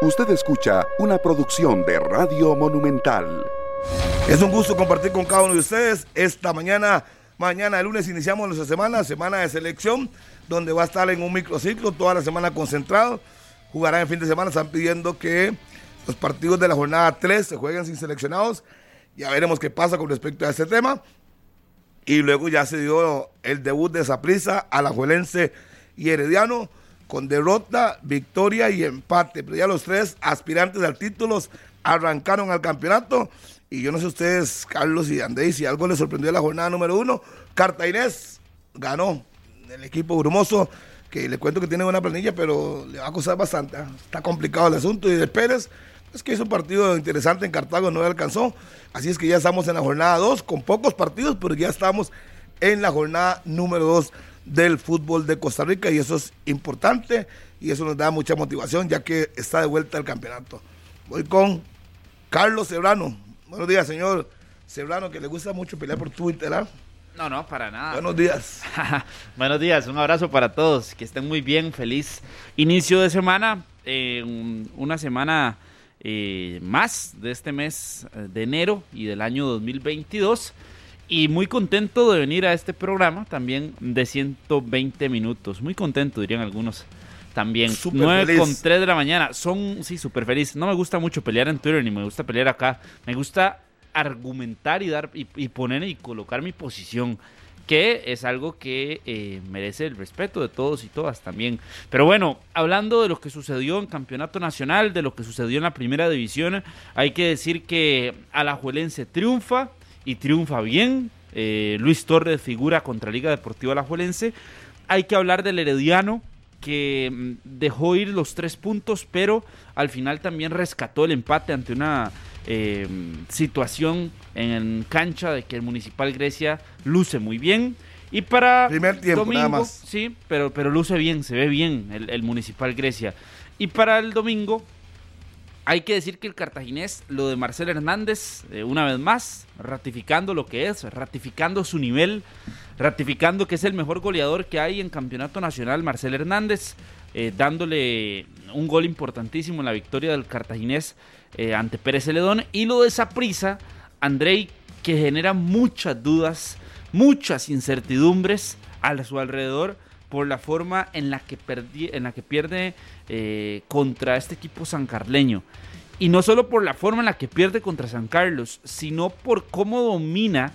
Usted escucha una producción de Radio Monumental. Es un gusto compartir con cada uno de ustedes. Esta mañana, mañana de lunes iniciamos nuestra semana, semana de selección, donde va a estar en un microciclo toda la semana concentrado. Jugarán el fin de semana, están pidiendo que los partidos de la jornada 3 se jueguen sin seleccionados. Ya veremos qué pasa con respecto a este tema. Y luego ya se dio el debut de Saprissa, Alajuelense y Herediano con derrota, victoria y empate. Pero ya los tres aspirantes al título arrancaron al campeonato. Y yo no sé ustedes, Carlos y Andrés, si algo les sorprendió en la jornada número uno. Inés ganó el equipo brumoso, que le cuento que tiene buena planilla, pero le va a costar bastante. ¿ah? Está complicado el asunto. Y de Pérez, es que hizo un partido interesante en Cartago, no le alcanzó. Así es que ya estamos en la jornada 2, con pocos partidos, pero ya estamos en la jornada número 2 del fútbol de Costa Rica y eso es importante y eso nos da mucha motivación ya que está de vuelta el campeonato. Voy con Carlos Cebrano. Buenos días, señor Cebrano, que le gusta mucho pelear por Twitter. ¿ah? No, no, para nada. Buenos días. Buenos días, un abrazo para todos, que estén muy bien, feliz inicio de semana, eh, una semana eh, más de este mes eh, de enero y del año 2022 y muy contento de venir a este programa también de 120 minutos. Muy contento, dirían algunos también. Super 9 con 3 de la mañana. Son, sí, súper feliz. No me gusta mucho pelear en Twitter ni me gusta pelear acá. Me gusta argumentar y dar y, poner y colocar mi posición que es algo que eh, merece el respeto de todos y todas también. Pero bueno, hablando de lo que sucedió en Campeonato Nacional, de lo que sucedió en la Primera División, hay que decir que Alajuelense triunfa, y triunfa bien. Eh, Luis Torres figura contra Liga Deportiva Alajuelense. Hay que hablar del Herediano que mm, dejó ir los tres puntos, pero al final también rescató el empate ante una eh, situación en cancha de que el Municipal Grecia luce muy bien. Y para Primer tiempo, domingo, sí, pero, pero luce bien, se ve bien el, el Municipal Grecia. Y para el domingo, hay que decir que el cartaginés, lo de Marcel Hernández, eh, una vez más, ratificando lo que es, ratificando su nivel, ratificando que es el mejor goleador que hay en campeonato nacional, Marcel Hernández, eh, dándole un gol importantísimo en la victoria del cartaginés eh, ante Pérez Celedón. Y lo de esa prisa, Andrei, que genera muchas dudas, muchas incertidumbres a su alrededor por la forma en la que, en la que pierde eh, contra este equipo sancarleño. Y no solo por la forma en la que pierde contra San Carlos, sino por cómo domina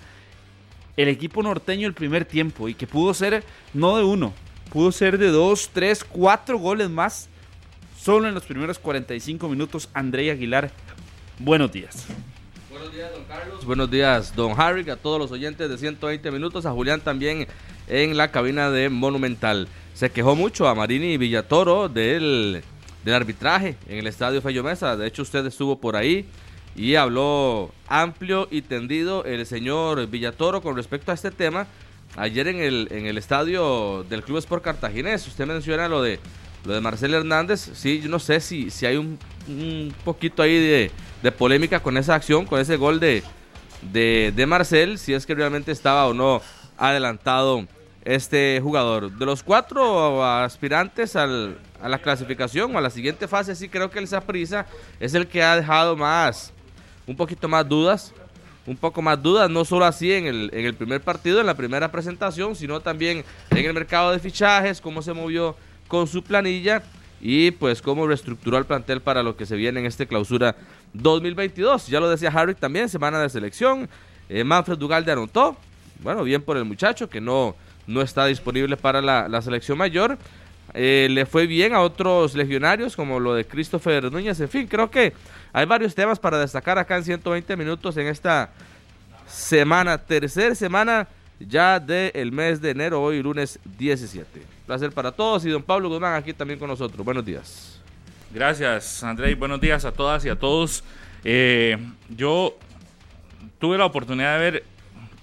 el equipo norteño el primer tiempo y que pudo ser no de uno, pudo ser de dos, tres, cuatro goles más solo en los primeros 45 minutos. André Aguilar, buenos días. Buenos días, don Carlos. Buenos días, don Harry, a todos los oyentes de 120 minutos, a Julián también en la cabina de Monumental. Se quejó mucho a Marini Villatoro del, del arbitraje en el estadio Fello Mesa. De hecho, usted estuvo por ahí y habló amplio y tendido el señor Villatoro con respecto a este tema. Ayer en el, en el estadio del Club Sport Cartaginés, usted menciona lo de lo de Marcel Hernández. Sí, yo no sé si, si hay un, un poquito ahí de, de, polémica con esa acción, con ese gol de, de, de Marcel, si es que realmente estaba o no adelantado este jugador. De los cuatro aspirantes al, a la clasificación o a la siguiente fase, sí creo que el Saprisa es el que ha dejado más, un poquito más dudas, un poco más dudas, no solo así en el, en el primer partido, en la primera presentación, sino también en el mercado de fichajes, cómo se movió con su planilla y pues cómo reestructuró el plantel para lo que se viene en este clausura 2022. Ya lo decía Harry también, semana de selección. Eh, Manfred Dugal de anotó, bueno, bien por el muchacho que no, no está disponible para la, selección mayor. Eh, le fue bien a otros legionarios como lo de Christopher Núñez. En fin, creo que hay varios temas para destacar acá en 120 minutos en esta semana, tercera semana ya del mes de enero, hoy lunes 17. Placer para todos y don Pablo Guzmán aquí también con nosotros. Buenos días. Gracias, André. Buenos días a todas y a todos. Eh, yo tuve la oportunidad de ver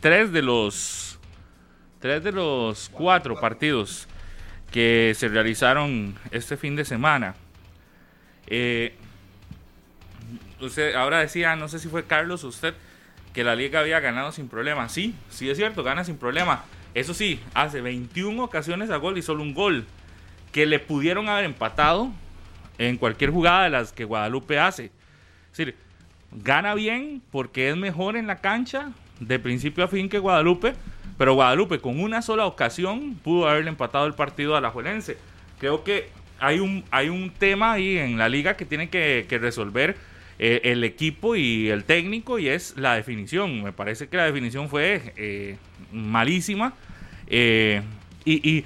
tres de los tres de los cuatro partidos que se realizaron este fin de semana. Eh, usted ahora decía, no sé si fue Carlos usted, que la liga había ganado sin problema. Sí, sí es cierto, gana sin problema. Eso sí, hace 21 ocasiones a gol y solo un gol. Que le pudieron haber empatado en cualquier jugada de las que Guadalupe hace. Es decir, gana bien porque es mejor en la cancha de principio a fin que Guadalupe, pero Guadalupe con una sola ocasión pudo haberle empatado el partido a la Juelense. Creo que hay un, hay un tema ahí en la liga que tiene que, resolver eh, el equipo y el técnico y es la definición. Me parece que la definición fue eh, malísima eh, y,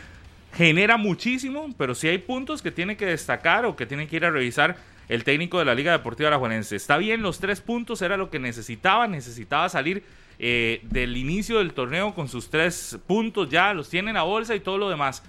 genera muchísimo, pero sí hay puntos que tiene que destacar o que tiene que ir a revisar el técnico de la Liga Deportiva Aragonense. Está bien, los tres puntos era lo que necesitaba, necesitaba salir eh, del inicio del torneo con sus tres puntos, ya los tiene en la bolsa y todo lo demás.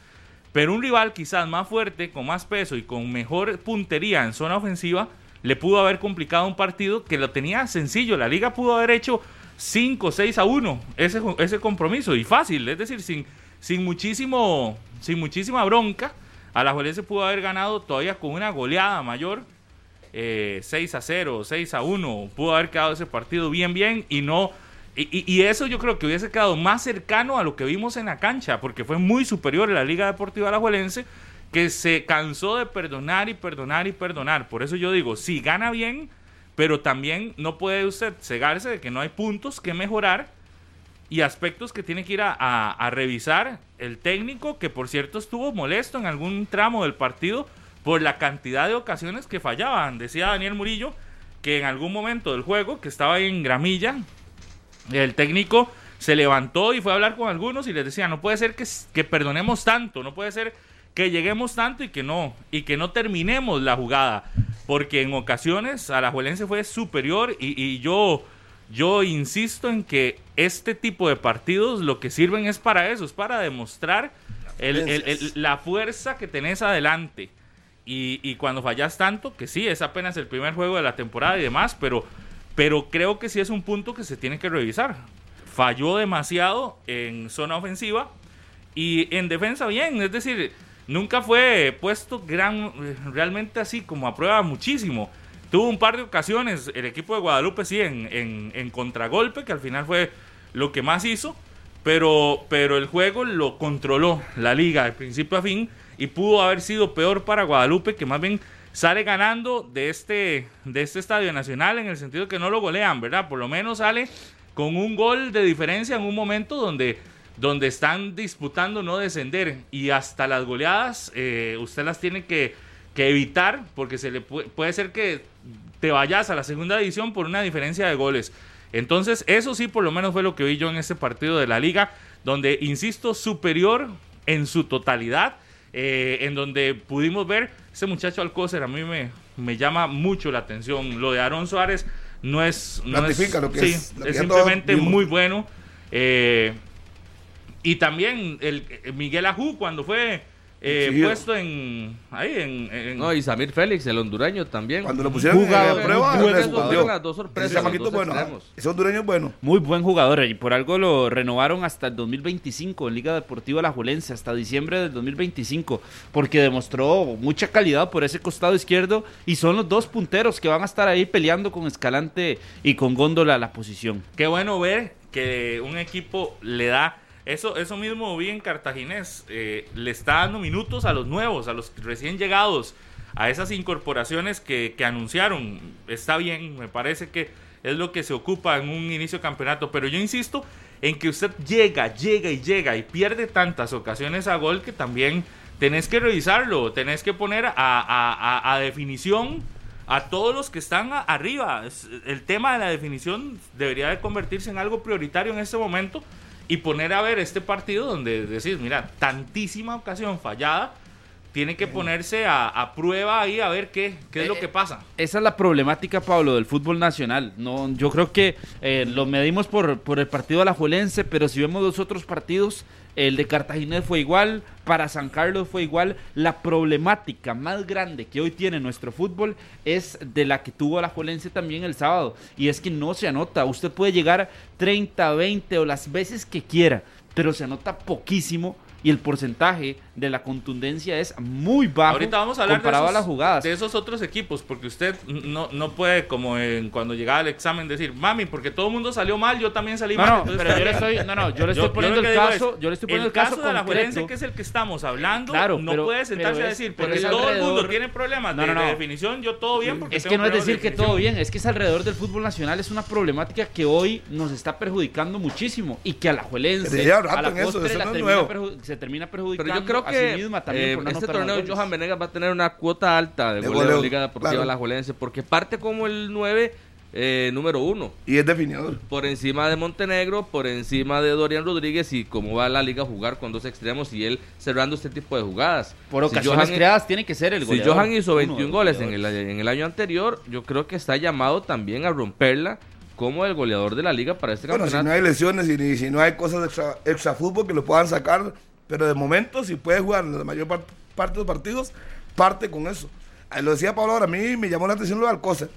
Pero un rival quizás más fuerte, con más peso y con mejor puntería en zona ofensiva, le pudo haber complicado un partido que lo tenía sencillo. La liga pudo haber hecho 5, 6 a 1 ese, ese compromiso y fácil, es decir, sin, sin, muchísimo, sin muchísima bronca. A la se pudo haber ganado todavía con una goleada mayor 6 eh, a 0, 6 a 1, pudo haber quedado ese partido bien, bien y no... Y, eso yo creo que hubiese quedado más cercano a lo que vimos en la cancha, porque fue muy superior la Liga Deportiva Alajuelense, que se cansó de perdonar y perdonar y perdonar. Por eso yo digo, sí, gana bien, pero también no puede usted cegarse de que no hay puntos que mejorar y aspectos que tiene que ir a revisar el técnico, que por cierto estuvo molesto en algún tramo del partido por la cantidad de ocasiones que fallaban. Decía Daniel Murillo que en algún momento del juego, que estaba en gramilla, el técnico se levantó y fue a hablar con algunos y les decía, no puede ser que, que perdonemos tanto, no puede ser que lleguemos tanto y que no, y que no terminemos la jugada, porque en ocasiones a la Juelense fue superior y, yo, yo insisto en que este tipo de partidos lo que sirven es para eso, es para demostrar la fuerza que tenés adelante. Y, cuando fallas tanto, que sí, es apenas el primer juego de la temporada y demás, pero, pero creo que sí es un punto que se tiene que revisar. Falló demasiado en zona ofensiva y en defensa bien, es decir, nunca fue puesto gran, realmente así como a prueba muchísimo. Tuvo un par de ocasiones el equipo de Guadalupe sí en, en, en contragolpe, que al final fue lo que más hizo, pero, pero el juego lo controló la liga de principio a fin y pudo haber sido peor para Guadalupe, que más bien sale ganando de este, de este Estadio Nacional en el sentido que no lo golean, ¿verdad? Por lo menos sale con un gol de diferencia en un momento donde, donde están disputando no descender y hasta las goleadas eh, usted las tiene que, que, evitar porque se le puede, puede ser que te vayas a la segunda división por una diferencia de goles. Entonces, eso sí, por lo menos fue lo que vi yo en este partido de la liga, donde, insisto, superior en su totalidad eh, en donde pudimos ver ese muchacho Alcócer, a mí me, me llama mucho la atención. Lo de Aaron Suárez no es. No es, lo que es, es simplemente muy bueno. Eh, y también el, Miguel Ajú, cuando fue eh, puesto en ahí en, no y Samir Félix el hondureño también. Cuando lo pusieron en prueba las dos sorpresas ese hondureño es bueno. Muy buen jugador y por algo lo renovaron hasta el 2025 en Liga Deportiva La Julense hasta diciembre del 2025 porque demostró mucha calidad por ese costado izquierdo y son los dos punteros que van a estar ahí peleando con Escalante y con Góndola la posición. Qué bueno ver que un equipo le da eso, eso mismo vi en Cartaginés. Eh, le está dando minutos a los nuevos, a los recién llegados, a esas incorporaciones que, anunciaron. Está bien, me parece que es lo que se ocupa en un inicio de campeonato. Pero yo insisto en que usted llega, llega y llega y pierde tantas ocasiones a gol que también tenés que revisarlo, tenés que poner a, definición a todos los que están arriba. El tema de la definición debería de convertirse en algo prioritario en este momento y poner a ver este partido donde decís, mira, tantísima ocasión fallada, tiene que ponerse a, prueba ahí a ver qué, qué es lo que pasa. Eh, esa es la problemática, Pablo, del fútbol nacional. No, yo creo que eh, lo medimos por, por el partido alajuelense, pero si vemos los otros partidos, el de Cartagena fue igual, para San Carlos fue igual. La problemática más grande que hoy tiene nuestro fútbol es de la que tuvo la Juelense también el sábado, y es que no se anota. Usted puede llegar 30, 20 o las veces que quiera, pero se anota poquísimo y el porcentaje de la contundencia es muy bajo Ahorita vamos a hablar de comparado esos, a las jugadas. de esos otros equipos, porque usted no, no puede, como en, cuando llegaba al examen, decir, mami, porque todo el mundo salió mal, yo también salí No, mal. no, entonces pero yo le está bien". estoy, no, no, yo le estoy yo poniendo el caso, es, yo le estoy poniendo el caso, de la. Juelense, que es el que estamos hablando, Claro, no pero- puede sentarse a decir, porque todo el mundo tiene problemas No, de, no, no. de definición, yo todo bien. Porque Es que tengo no es de decir que todo bien, es que es alrededor del fútbol nacional, es una problemática que hoy nos está perjudicando muchísimo y que a la Juelense, a la postre eso la no es termina nuevo. Se termina perjudicando Pero yo creo a que sí misma también eh, por no este torneo goles. Johan Venegas va a tener una cuota alta de, De goleo goleo, de Liga Deportiva claro. Alajuelense porque parte como el 9 eh, número 1 Y es definidor. por encima de Montenegro, por encima de Dorian Rodríguez y cómo va la liga a jugar con dos extremos y él cerrando este tipo de jugadas. Por Si ocasiones Johan- creadas tiene que ser el Si goleador. Johan hizo uno 21 de los goles en el, en el año anterior, yo creo que está llamado también a romperla como el goleador de la liga para este Bueno, si campeonato. no hay lesiones y ni- si no hay cosas extra, extra fútbol que lo puedan sacar, pero de momento, si puede jugar la mayor par- parte de los partidos, parte con eso. Ahí Lo decía Pablo ahora, a mí me llamó la atención lo de Alcócer.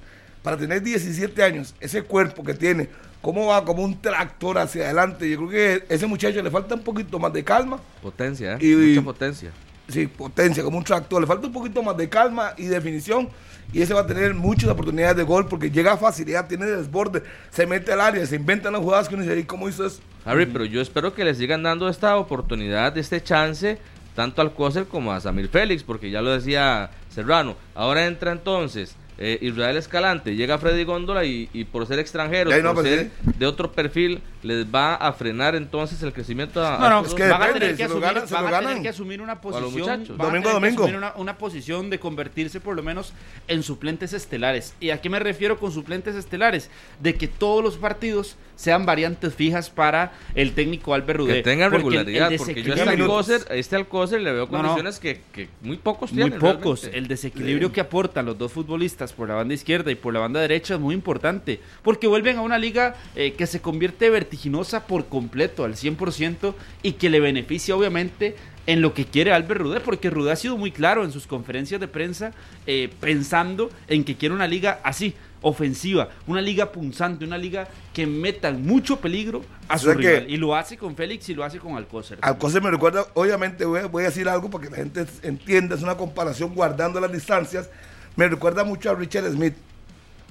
Para tener 17 años, ese cuerpo que tiene, cómo va como un tractor hacia adelante. Yo creo que a ese muchacho le falta un poquito más de calma, Potencia, ¿eh? Y- mucha potencia. sí, potencia, como un tractor. Le falta un poquito más de calma y definición. Y ese va a tener muchas oportunidades de gol porque llega a facilidad, tiene desborde, se mete al área, se inventan las jugadas que uno dice, "Ey, ¿cómo hizo eso? Harry, pero yo espero que le sigan dando esta oportunidad, este chance, tanto al Coser como a Samir Félix, porque ya lo decía Serrano. Ahora entra entonces eh, Israel Escalante, llega Freddy Góndola y, y por ser no, por pues ser de otro perfil, les va a frenar entonces el crecimiento a, No, a no, estos es que van, a depende, tener que se lo asumir, ganan- se van lo a tener ganan. que asumir una los posición, a Domingo, domingo. asumir una, una posición de convertirse por lo menos en suplentes estelares. ¿Y a qué me refiero con suplentes estelares? De que todos los partidos sean variantes fijas para el técnico Albert Rudé. que tengan regularidad, porque yo este Alcócer, este Alcócer le veo No, no. condiciones Que, que muy pocos Muy tienen. pocos. realmente. El desequilibrio que aportan los dos futbolistas por la banda izquierda y por la banda derecha es muy importante. Porque vuelven a una liga eh, que se convierte vertiginosa por completo, al 100%, y que le beneficia obviamente en lo que quiere Albert Rudé, porque Rudé ha sido muy claro en sus conferencias de prensa, eh, pensando en que quiere una liga así, ofensiva, una liga punzante, una liga que meta mucho peligro a O su rival. Y lo hace con Félix y lo hace con Alcócer. Alcócer me recuerda, obviamente voy a, voy a decir algo para que la gente entienda, es una comparación guardando las distancias. Me recuerda mucho a Richard Smith,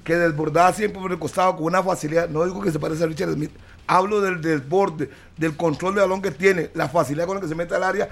que desbordaba siempre por el costado con una facilidad. No digo que se parece a Richard Smith, hablo del desborde, del control de balón que tiene, la facilidad con la que se mete al área.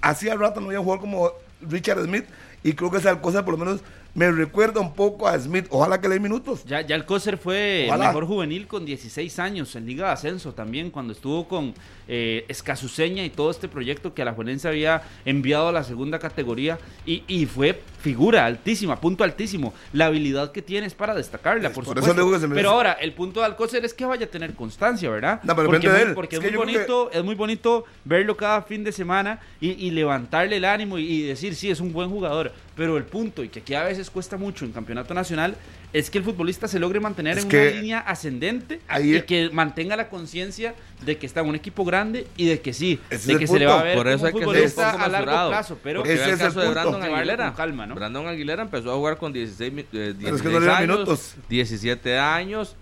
Hacía rato no había un jugador como Richard Smith y creo que esa Alcócer por lo menos me recuerda un poco a Smith. Ojalá que le dé minutos. Ya, ya Alcócer fue el mejor juvenil con 16 años en Liga de Ascenso también, cuando estuvo con eh, Escazuseña y todo este proyecto que a la Juvenense había enviado a la segunda categoría y, y fue figura altísima, punto altísimo. La habilidad que tiene es para destacarla, por, supuesto. se. Pero ahora, el punto de Alcócer es que vaya a tener constancia, ¿verdad? No, pero porque depende de muy- él. porque Es muy que- bonito, es muy bonito verlo cada fin de semana y, y levantarle el ánimo y, y decir, sí, es un buen jugador. Pero el punto, y que aquí a veces cuesta mucho en campeonato nacional, es que el futbolista se logre mantener Es en que una línea ascendente ahí- y que mantenga la conciencia de que está en un equipo grande y de que sí, Ese de que se le va a ver Por eso como hay que futbolista a largo plazo, pero Ese es el caso de. Brandon Aguilera. calma, ¿no? Brandon Aguilera empezó a jugar con 16, mi- eh, 16 Pero es que no le dan años, minutos. 17 años.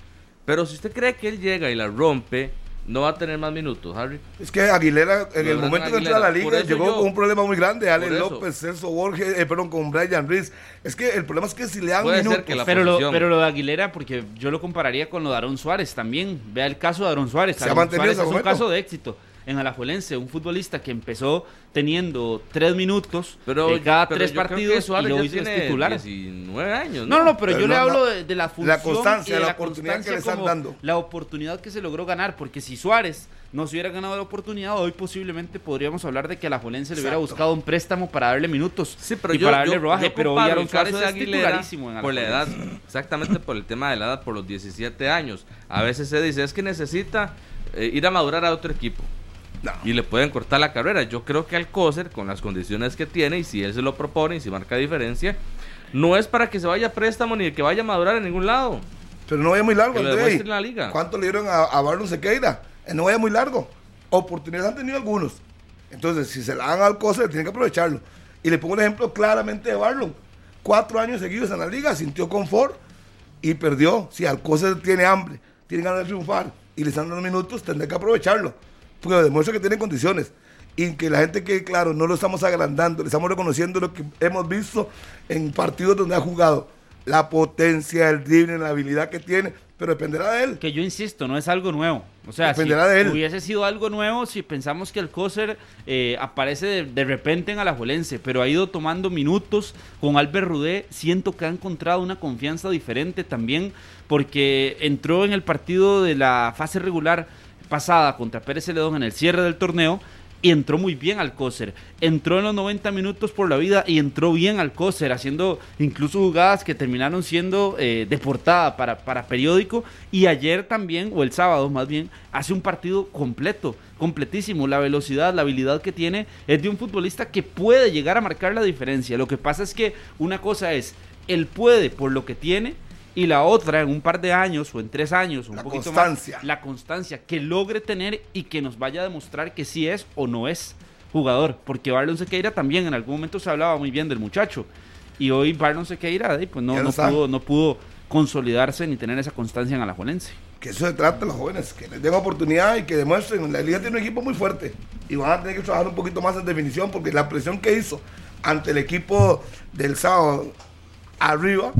Pero si usted cree que él llega y la rompe, no va a tener más minutos, Harry. Es que Aguilera, en el momento que entró a la liga, llegó yo- con un problema muy grande. Ale. López, Celso Borges, eh, perdón, con Brian Reese. Es que el problema es que si le dan Puede ser minutos. que la pero lo, pero lo de Aguilera, porque yo lo compararía con lo de Aaron Suárez también. Vea el caso de Aaron Suárez. Se ha Aaron mantenido Suárez ese es un caso de éxito en Alajuelense, un futbolista que empezó teniendo tres minutos Pero, eh, cada pero tres yo creo que partidos y Suárez lo hizo titular. 19 años. No, no, pero, Pero yo le hablo no. de, de la La función constancia, y de la la oportunidad que constancia le están como dando. la oportunidad que se logró ganar, porque si Suárez no se hubiera ganado la oportunidad, hoy posiblemente podríamos hablar de que a la Jolense le hubiera buscado un préstamo para darle minutos Sí, pero y yo, para darle yo- rodaje, yo pero hoy Aaron Suárez de es Aguilera titularísimo en por la edad, exactamente por el tema de la edad, por los 17 años. A veces se dice, es que necesita eh, ir a madurar a otro equipo. No. Y le pueden cortar la carrera. Yo creo que Alcócer, con las condiciones que tiene, y si él se lo propone y si marca diferencia, no es para que se vaya a préstamo ni que vaya a madurar en ningún lado. Pero no vaya muy largo, André. la liga. ¿Cuánto le dieron a, a Barron Sequeira? Eh, No vaya muy largo. Oportunidades han tenido algunos. Entonces, si se la dan al cosa, tienen que aprovecharlo. Y le pongo un ejemplo claramente de Barlon. Cuatro años seguidos en la liga, sintió confort y perdió. Si Alcocer tiene hambre, tiene ganas de triunfar y le están dando minutos, tendrá que aprovecharlo. Porque demuestra que tiene condiciones. y que la gente quede claro, no lo estamos agrandando, le estamos reconociendo lo que hemos visto en partidos donde ha jugado. La potencia, el drible, la habilidad que tiene, pero dependerá de él. Que yo insisto, no es algo nuevo. O sea, Dependerá si de él. hubiese sido algo nuevo si pensamos que el Coser eh, aparece de, de repente en Alajuelense, pero ha ido tomando minutos con Albert Rudé. Siento que ha encontrado una confianza diferente también, porque entró en el partido de la fase regular pasada contra Pérez Celedón en el cierre del torneo y entró muy bien al Coser. Entró en los 90 minutos por la vida y entró bien al Coser, haciendo incluso jugadas que terminaron siendo eh, para, para periódico. Y ayer también, o el sábado más bien, hace un partido completo, completísimo. La velocidad, la habilidad que tiene es de un futbolista que puede llegar a marcar la diferencia. Lo que pasa es que una cosa es, él puede por lo que tiene. Y la otra, en un par de años o en tres años, un La poquito constancia. más, la constancia que logre tener y que nos vaya a demostrar que sí es o no es jugador. Porque Barlon Sequeira también en algún momento se hablaba muy bien del muchacho. Y hoy Barlon Sequeira eh, pues no, no pudo, no pudo consolidarse ni tener esa constancia en Alajuelense. Que eso se trata los jóvenes, que les den oportunidad y que demuestren. La liga tiene un equipo muy fuerte y van a tener que trabajar un poquito más en definición porque la presión que hizo ante el equipo del sábado arriba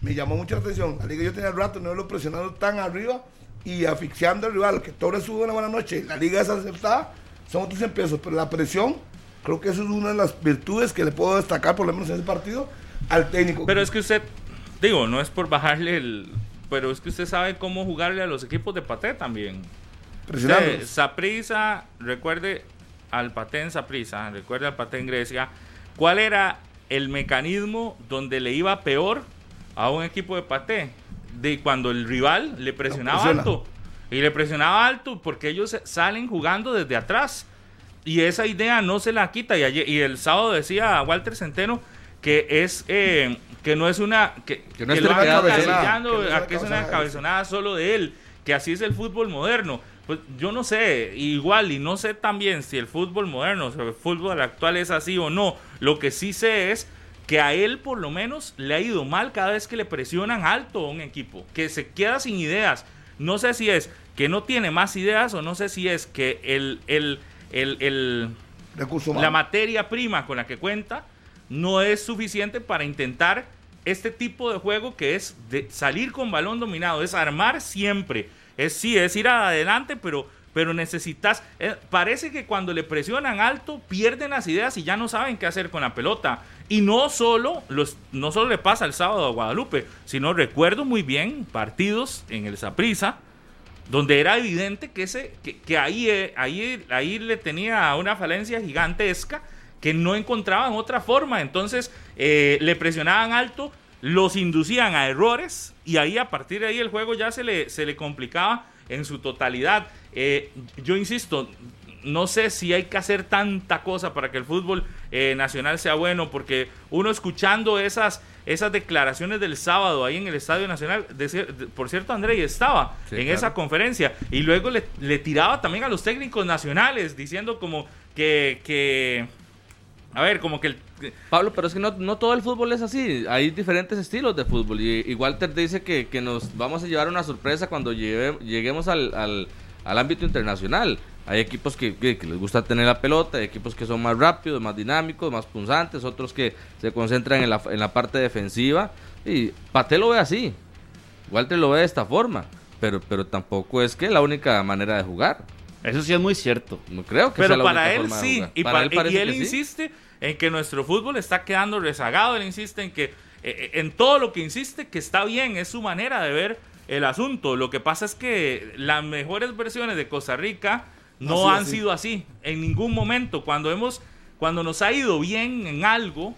me llamó mucha atención. La liga yo tenía rato no lo presionando tan arriba y asfixiando al rival, que Torres sube una buena noche, la liga es aceptada, son otros empiezos, pero la presión, creo que eso es una de las virtudes que le puedo destacar, por lo menos en ese partido, al técnico. Pero es que usted, digo, no es por bajarle el. Pero es que usted sabe cómo jugarle a los equipos de Paté también. presionando. Saprisa, recuerde al Paté en Saprisa, recuerde al Paté en Grecia. ¿Cuál era el mecanismo donde le iba peor a un equipo de Paté? De cuando el rival le presionaba presiona. alto. Y le presionaba alto porque ellos salen jugando desde atrás. Y esa idea no se la quita. Y, ayer- y el sábado decía Walter Centeno que es eh, que no es una que, Que no es lo Que no es a una que es una cabezonada. cabezonada solo de él, que así es el fútbol moderno. Pues yo no sé, igual, y no sé también si el fútbol moderno, o sea, el fútbol actual es así o no. Lo que sí sé es que a él por lo menos le ha ido mal cada vez que le presionan alto a un equipo, que se queda sin ideas. No sé si es que no tiene más ideas o no sé si es que el, el, el, el- Recurso la materia prima con la que cuenta no es suficiente para intentar este tipo de juego que es de salir con balón dominado, es armar siempre. Es sí, es ir adelante, pero pero necesitas eh, parece que cuando le presionan alto pierden las ideas y ya no saben qué hacer con la pelota. Y no solo los no solo le pasa el sábado a Guadalupe, sino recuerdo muy bien partidos en el Saprissa donde era evidente que ese que, que ahí, eh, ahí ahí le tenía una falencia gigantesca que no encontraban otra forma. Entonces eh, le presionaban alto los inducían a errores y ahí a partir de ahí el juego ya se le se le complicaba en su totalidad. Eh, yo insisto no sé si hay que hacer tanta cosa para que el fútbol eh, nacional sea bueno, porque uno escuchando esas, esas declaraciones del sábado ahí en el Estadio Nacional, de por cierto, André estaba Sí, en claro. esa conferencia, y luego le, le tiraba también a los técnicos nacionales, diciendo como que, que a ver, como que el, Pablo, pero es que no, no todo el fútbol es así. Hay diferentes estilos de fútbol. Y, y Walter dice que, que nos vamos a llevar una sorpresa cuando lleve- lleguemos al, al- al ámbito internacional. Hay equipos que, que- que les gusta tener la pelota, hay equipos que son más rápidos, más dinámicos, más punzantes, otros que se concentran en la, en la parte defensiva. Y Pate lo ve así. Walter lo ve de esta forma. Pero, pero tampoco es que la única manera de jugar. Eso sí es muy cierto. No creo que sea pero la para única él forma de sí, jugar. y, Para para- él y él sí. insiste en que nuestro fútbol está quedando rezagado, él insiste en que, eh, eh, en todo lo que insiste, que está bien, es su manera de ver el asunto. Lo que pasa es que las mejores versiones de Costa Rica no han así. sido así en ningún momento. Cuando hemos, cuando nos ha ido bien en algo,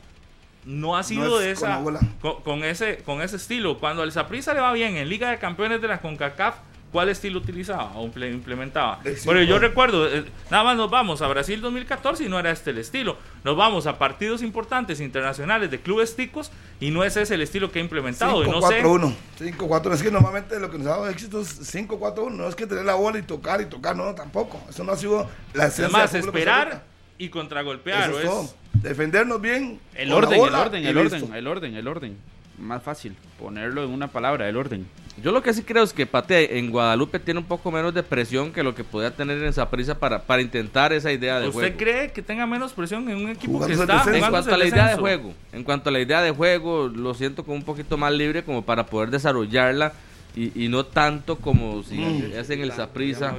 no ha sido es de esa con, con ese con ese estilo. Cuando al Saprissa le va bien en Liga de Campeones de la CONCACAF, ¿cuál estilo utilizaba o imple- implementaba? El Pero yo recuerdo, eh, nada más nos vamos a Brasil 2014 y no era este el estilo. Nos vamos a partidos importantes internacionales de clubes ticos y no ese es el estilo que ha implementado. y no sé, 5-4-1. 5-4. Es que normalmente lo que nos ha dado éxito es 5-4-1. No es que tener la bola y tocar y tocar, no, tampoco. Eso no ha sido la esencia además esperar y contragolpear. Eso es es- todo. Defendernos bien. El orden, el orden, el orden, el orden, el orden. Más fácil ponerlo en una palabra, el orden. Yo lo que sí creo es que Pate en Guadalupe tiene un poco menos de presión que lo que podía tener en Saprissa para, para intentar esa idea de ¿Usted juego. cree que tenga menos presión en un equipo Jugando que está descenso. En cuanto a la idea de juego, en cuanto a la idea de juego, lo siento como un poquito más libre como para poder desarrollarla y, y no tanto como si Mm. es en el Saprissa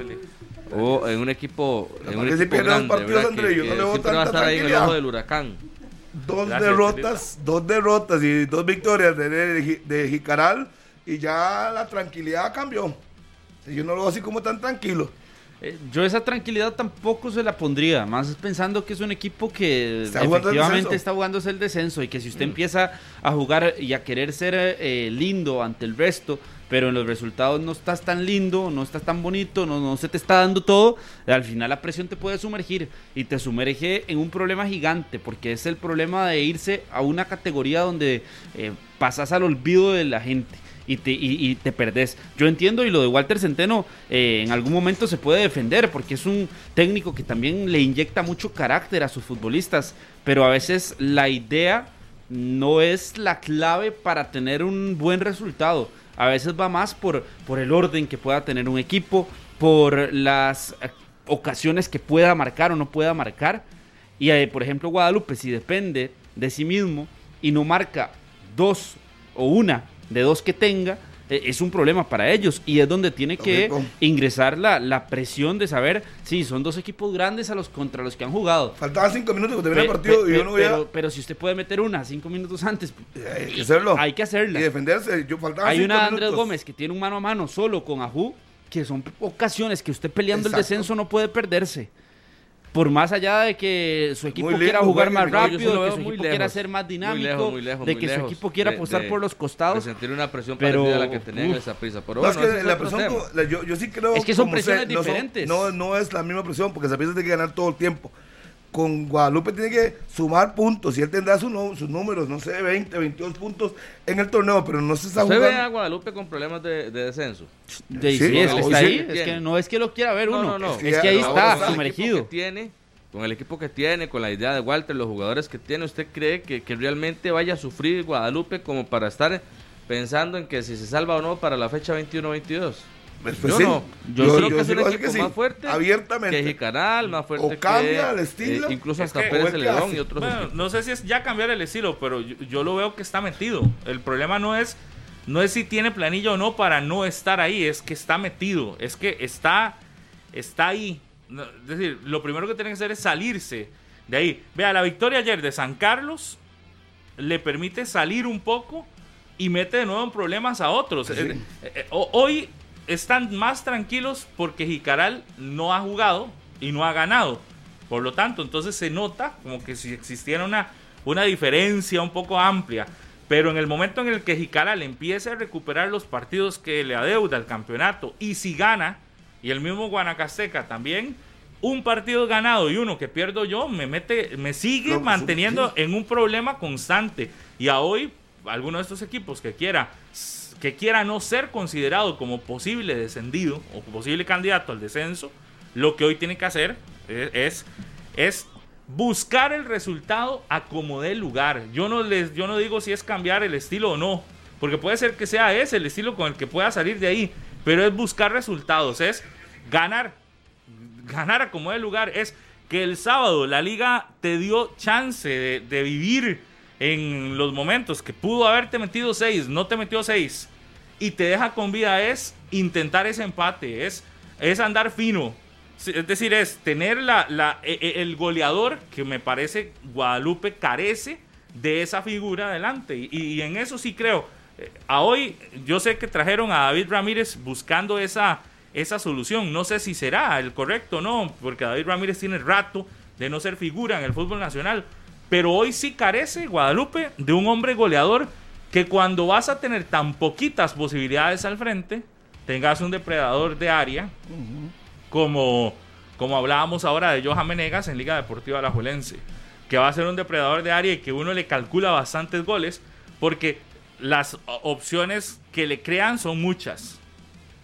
o en un equipo, en un equipo grande, partidos, ¿verdad? André, Que- no que veo siempre va a estar ahí en el ojo del huracán. Dos Gracias, derrotas, dos derrotas y dos victorias de, de, de Jicaral y ya la tranquilidad cambió. Yo no lo veo así como tan tranquilo. Eh, Yo esa tranquilidad tampoco se la pondría, más pensando que es un equipo que Está efectivamente está jugándose el descenso y que si usted empieza a jugar y a querer ser eh, lindo ante el resto, pero en los resultados no estás tan lindo, no estás tan bonito, no, no se te está dando todo, al final la presión te puede sumergir y te sumerge en un problema gigante, porque es el problema de irse a una categoría donde eh, pasas al olvido de la gente y te, y, te perdés. Yo entiendo y lo de Walter Centeno eh, en algún momento se puede defender porque es un técnico que también le inyecta mucho carácter a sus futbolistas, pero a veces la idea no es la clave para tener un buen resultado. A veces va más por, por el orden que pueda tener un equipo, por las ocasiones que pueda marcar o no pueda marcar. Y eh, por ejemplo Guadalupe, si depende de sí mismo y no marca dos o una de dos que tenga, eh, es un problema para ellos y es donde tiene que ingresar la, la presión de saber, sí, son dos equipos grandes a los contra los que han jugado. Faltaban cinco minutos que terminara el partido pe- y yo no pero, pero si usted puede meter una cinco minutos antes, Hay que hacerlo. hay que hacerla. Y defenderse. Yo Hay una de Andrés minutos. Gómez que tiene un mano a mano solo con Ajú, que son ocasiones que usted peleando el descenso no puede perderse. Por más allá de que su equipo quiera jugar más rápido, de que su equipo quiera ser más muy dinámico, lejos, muy lejos, de que su equipo quiera de- apostar de- por los de costados. sentir una presión pero- parecida a la que tenía en esa prisa. Pero No, es que la presión, la- yo, yo sí creo Es que son presiones diferentes. No, no es la misma presión porque Saprissa tiene que ganar todo el tiempo. Con Guadalupe tiene que sumar puntos y él tendrá su sus números, no sé, 20, 22 puntos en el torneo, pero no se está ¿Usted ve a jugando. Guadalupe con problemas de, de descenso? De, Sí, sí, es está sí ahí. Es que no es que lo quiera ver No, uno. no, no. Es que ahí está, sumergido. tiene, con el equipo que tiene, con la idea de Walter, los jugadores que tiene, ¿usted cree que, que realmente vaya a sufrir Guadalupe como para estar pensando en que si se salva o no para la fecha 21-22? Pues, pues yo sí. no. Yo Yo, creo que es un equipo que sí, más fuerte abiertamente. que Jicaral, más fuerte O que cambia el estilo, eh, incluso es hasta Pérez hace- y otros Bueno, no sé si es ya cambiar el estilo, pero yo, yo lo veo que está metido. El problema no es no es si tiene planilla o no para no estar ahí, es que está metido, es que está está ahí. No, es decir, lo primero que tiene que hacer es salirse de ahí. Vea, la victoria ayer de San Carlos le permite salir un poco y mete de nuevo en problemas a otros. Eh, eh, ho- hoy están más tranquilos porque Jicaral no ha jugado y no ha ganado. Por lo tanto, entonces se nota como que si existiera una, una diferencia un poco amplia. Pero en el momento en el que Jicaral empiece a recuperar los partidos que le adeuda el campeonato y si gana, y el mismo Guanacasteca también, un partido ganado y uno que pierdo yo me mete, me sigue No, manteniendo sí. en un problema constante. Y a hoy, alguno de estos equipos que quiera, que quiera no ser considerado como posible descendido o posible candidato al descenso, lo que hoy tiene que hacer es, es, buscar el resultado a como dé lugar. Yo no, les, yo no digo si es cambiar el estilo o no, porque puede ser que sea ese el estilo con el que pueda salir de ahí, pero es buscar resultados, es ganar, ganar a como dé lugar, es que el sábado la liga te dio chance de, de vivir en los momentos que pudo haberte metido seis, no te metió seis y te deja con vida es intentar ese empate, es, es andar fino. Es decir, es tener la, e- e- el goleador que me parece Guadalupe carece de esa figura adelante. Y, y en eso sí creo. Eh, A hoy yo sé que trajeron a David Ramírez buscando esa, esa solución. No sé si será el correcto o no, porque David Ramírez tiene rato de no ser figura en el fútbol nacional. Pero hoy sí carece Guadalupe de un hombre goleador que cuando vas a tener tan poquitas posibilidades al frente, tengas un depredador de área, como, como hablábamos ahora de Johan Menegas en Liga Deportiva Alajuelense, que va a ser un depredador de área y que uno le calcula bastantes goles, porque las opciones que le crean son muchas.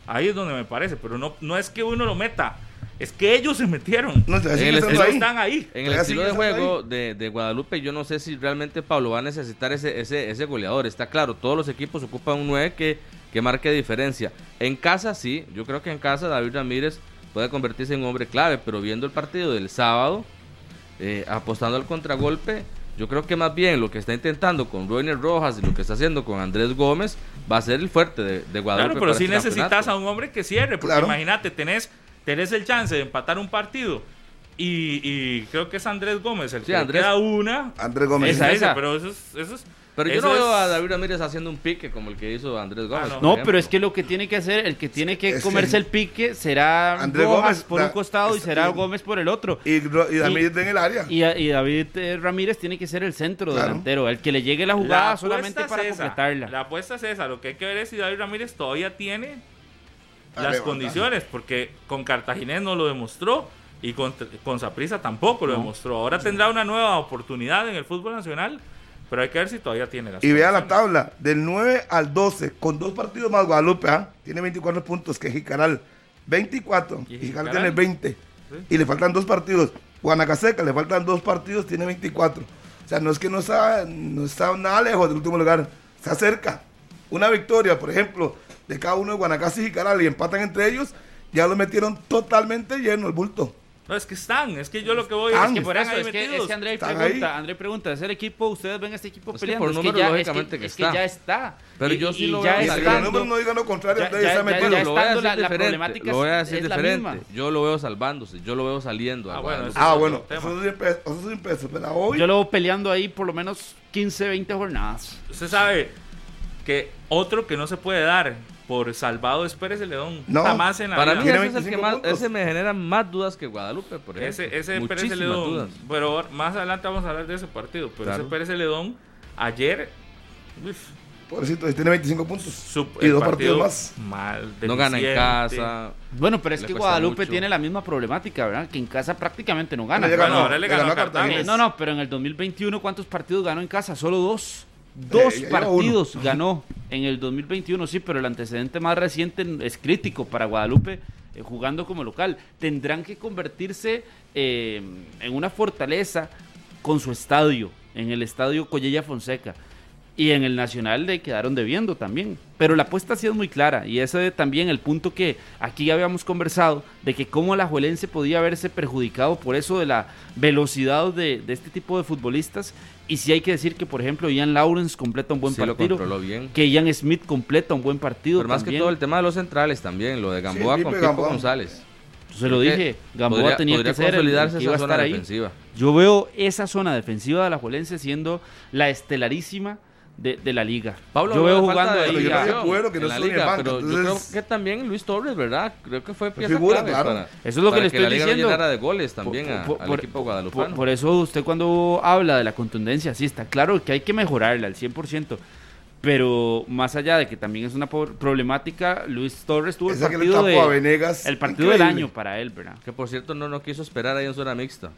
Ahí es donde me parece, pero no, no es que uno lo meta, es que ellos se metieron. No, En el ahí. están ahí. En el estilo de juego de, de Guadalupe, yo no sé si realmente Pablo va a necesitar ese, ese, ese goleador. Está claro, todos los equipos ocupan un 9 que que marque diferencia. En casa sí, yo creo que en casa David Ramírez puede convertirse en un hombre clave, pero viendo el partido del sábado, eh, apostando al contragolpe, yo creo que más bien lo que está intentando con Roiner Rojas y lo que está haciendo con Andrés Gómez va a ser el fuerte de, de Guadalupe. Claro, pero si este necesitas campeonato. a un hombre que cierre, porque Claro. imagínate, tenés, tenés el chance de empatar un partido y, y creo que es Andrés Gómez el Sí, que Andrés- queda una. Andrés Gómez. Esa, Esa, pero eso es... Eso es Pero yo eso no veo es- a David Ramírez haciendo un pique como el que hizo Andrés Gómez. no. por No, ejemplo. pero es que lo que tiene que hacer, el que tiene que Es comerse que- el pique será Andrés Gómez, por da- un costado y es- será y- Gómez por el otro. Y, y Ramírez en el área. Y, y David eh, Ramírez tiene que ser el centro Claro. delantero, el que le llegue la La jugada apuesta solamente es para esa, completarla. La apuesta es esa. Lo que hay que ver es si David Ramírez todavía tiene las condiciones, porque con Cartaginés no lo demostró y con, con Saprissa tampoco lo No. demostró. Ahora tendrá una nueva oportunidad en el fútbol nacional, pero hay que ver si todavía tiene las Y vea la tabla, del 9 al 12, con dos partidos más Guadalupe, ¿ah? tiene 24 puntos, que Jicaral 24, ¿Y Jicaral? tiene 20, y le faltan dos partidos. Guanacaseca le faltan dos partidos, tiene 24. O sea, no es que no está, no está nada lejos del último lugar, está cerca. Una victoria, por ejemplo, de cada uno de Guanacaste y Jicaral y empatan entre ellos, ya lo metieron totalmente lleno el bulto. No, es que están, es que yo lo que voy Están. es que Por eso, ahí es que, es que André pregunta. André pregunta, ¿es el equipo, ustedes ven este equipo Es que peleando? por es, que número, ya, es, lógicamente que es que está. ya está. Pero Y- yo sí lo veo estando- números no digan lo contrario, Ya- ya- ya ya- metido. ya lo voy a decir la- la diferente, problemática lo voy a es- decir la diferente. Yo lo veo salvándose, yo lo veo saliendo. Ah, bueno, Ah, bueno, eso es eso es pero hoy Yo lo veo peleando ahí por lo menos 15, 20 jornadas. Usted sabe que otro que no se puede dar por salvado es Pérez Celedón. No, Jamás en la Para vida. mí ese es el que 25 más, ese me genera más dudas que Guadalupe, por ejemplo. Ese, ese Pérez Celedón. dudas. Pero más adelante vamos a hablar de ese partido. Pero Claro. ese Pérez Celedón, ayer, uf, pobrecito, tiene 25 puntos. su- y dos partido partidos más. mal, No gana en casa. Bueno, pero es que Guadalupe mucho. tiene la misma problemática, ¿verdad? Que en casa prácticamente no gana. Bueno, ganó, ahora le ganó ganó a no, no, pero en el 2021, ¿cuántos partidos ganó en casa? Solo dos. Dos lleva partidos ganó en el 2021, sí, pero el antecedente más reciente es crítico para Guadalupe eh, jugando como local. Tendrán que convertirse eh, en una fortaleza con su estadio, en el estadio Collella Fonseca. Y en el Nacional le quedaron debiendo también. Pero la apuesta ha sido muy clara. Y ese es también el punto que aquí ya habíamos conversado, de que cómo la Juelense podía haberse perjudicado por eso de la velocidad de, de este tipo de futbolistas. Y sí hay que decir que, por ejemplo, Ian Lawrence completa un buen Sí partido. bien. Que Ian Smith completa un buen partido. Pero más que todo el tema de los centrales también, lo de Gamboa Sí, con Pipo Gamboa. González. Se lo dije, Gamboa podría- tenía podría que ser el- el consolidarse que iba a estar zona ahí. defensiva. Yo veo esa zona defensiva de la Juelense siendo la estelarísima de, de la liga. Pablo, yo veo jugando de ahí Pero yo a- no sé Cuero, que no en la liga, el banco, pero yo creo que también Luis Torres, ¿verdad? Creo que fue pieza figura, clave claro. para, Eso es lo que le estoy la liga diciendo. de goles también Por- a- por- al por- equipo guadalupano. por eso usted cuando habla de la contundencia, sí, está claro que hay que mejorarla al 100%. Pero más allá de que también es una problemática, Luis Torres tuvo el que le partido, de- a Venegas, el partido del año para él, ¿verdad? Que por cierto no, no quiso esperar ahí en zona mixta.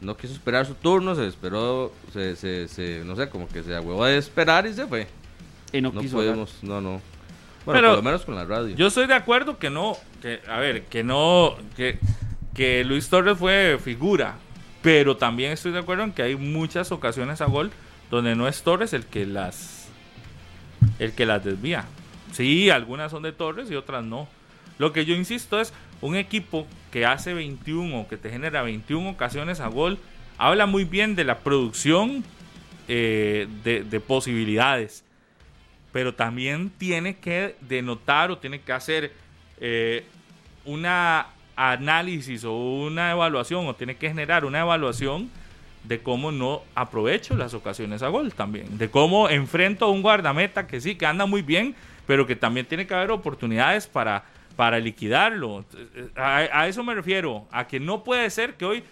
No quiso esperar su turno, se esperó, se, se, se- no sé, como que se ahuevó de esperar y se fue. Y no, No quiso no, no. Bueno, Pero por lo menos con la radio. Yo estoy de acuerdo que no, que, a ver, que no, que, que Luis Torres fue figura, pero también estoy de acuerdo en que hay muchas ocasiones a gol donde no es Torres el que las, el que las desvía. Sí, algunas son de Torres y otras no. Lo que yo insisto es un equipo que hace 21 o que te genera 21 ocasiones a gol, habla muy bien de la producción eh, de, de posibilidades pero también tiene que denotar o tiene que hacer eh, una análisis o una evaluación o tiene que generar una evaluación de cómo no aprovecho las ocasiones a gol también, de cómo enfrento a un guardameta que sí, que anda muy bien, pero que también tiene que haber oportunidades para, para liquidarlo. A, eso me refiero, a que no puede ser que hoy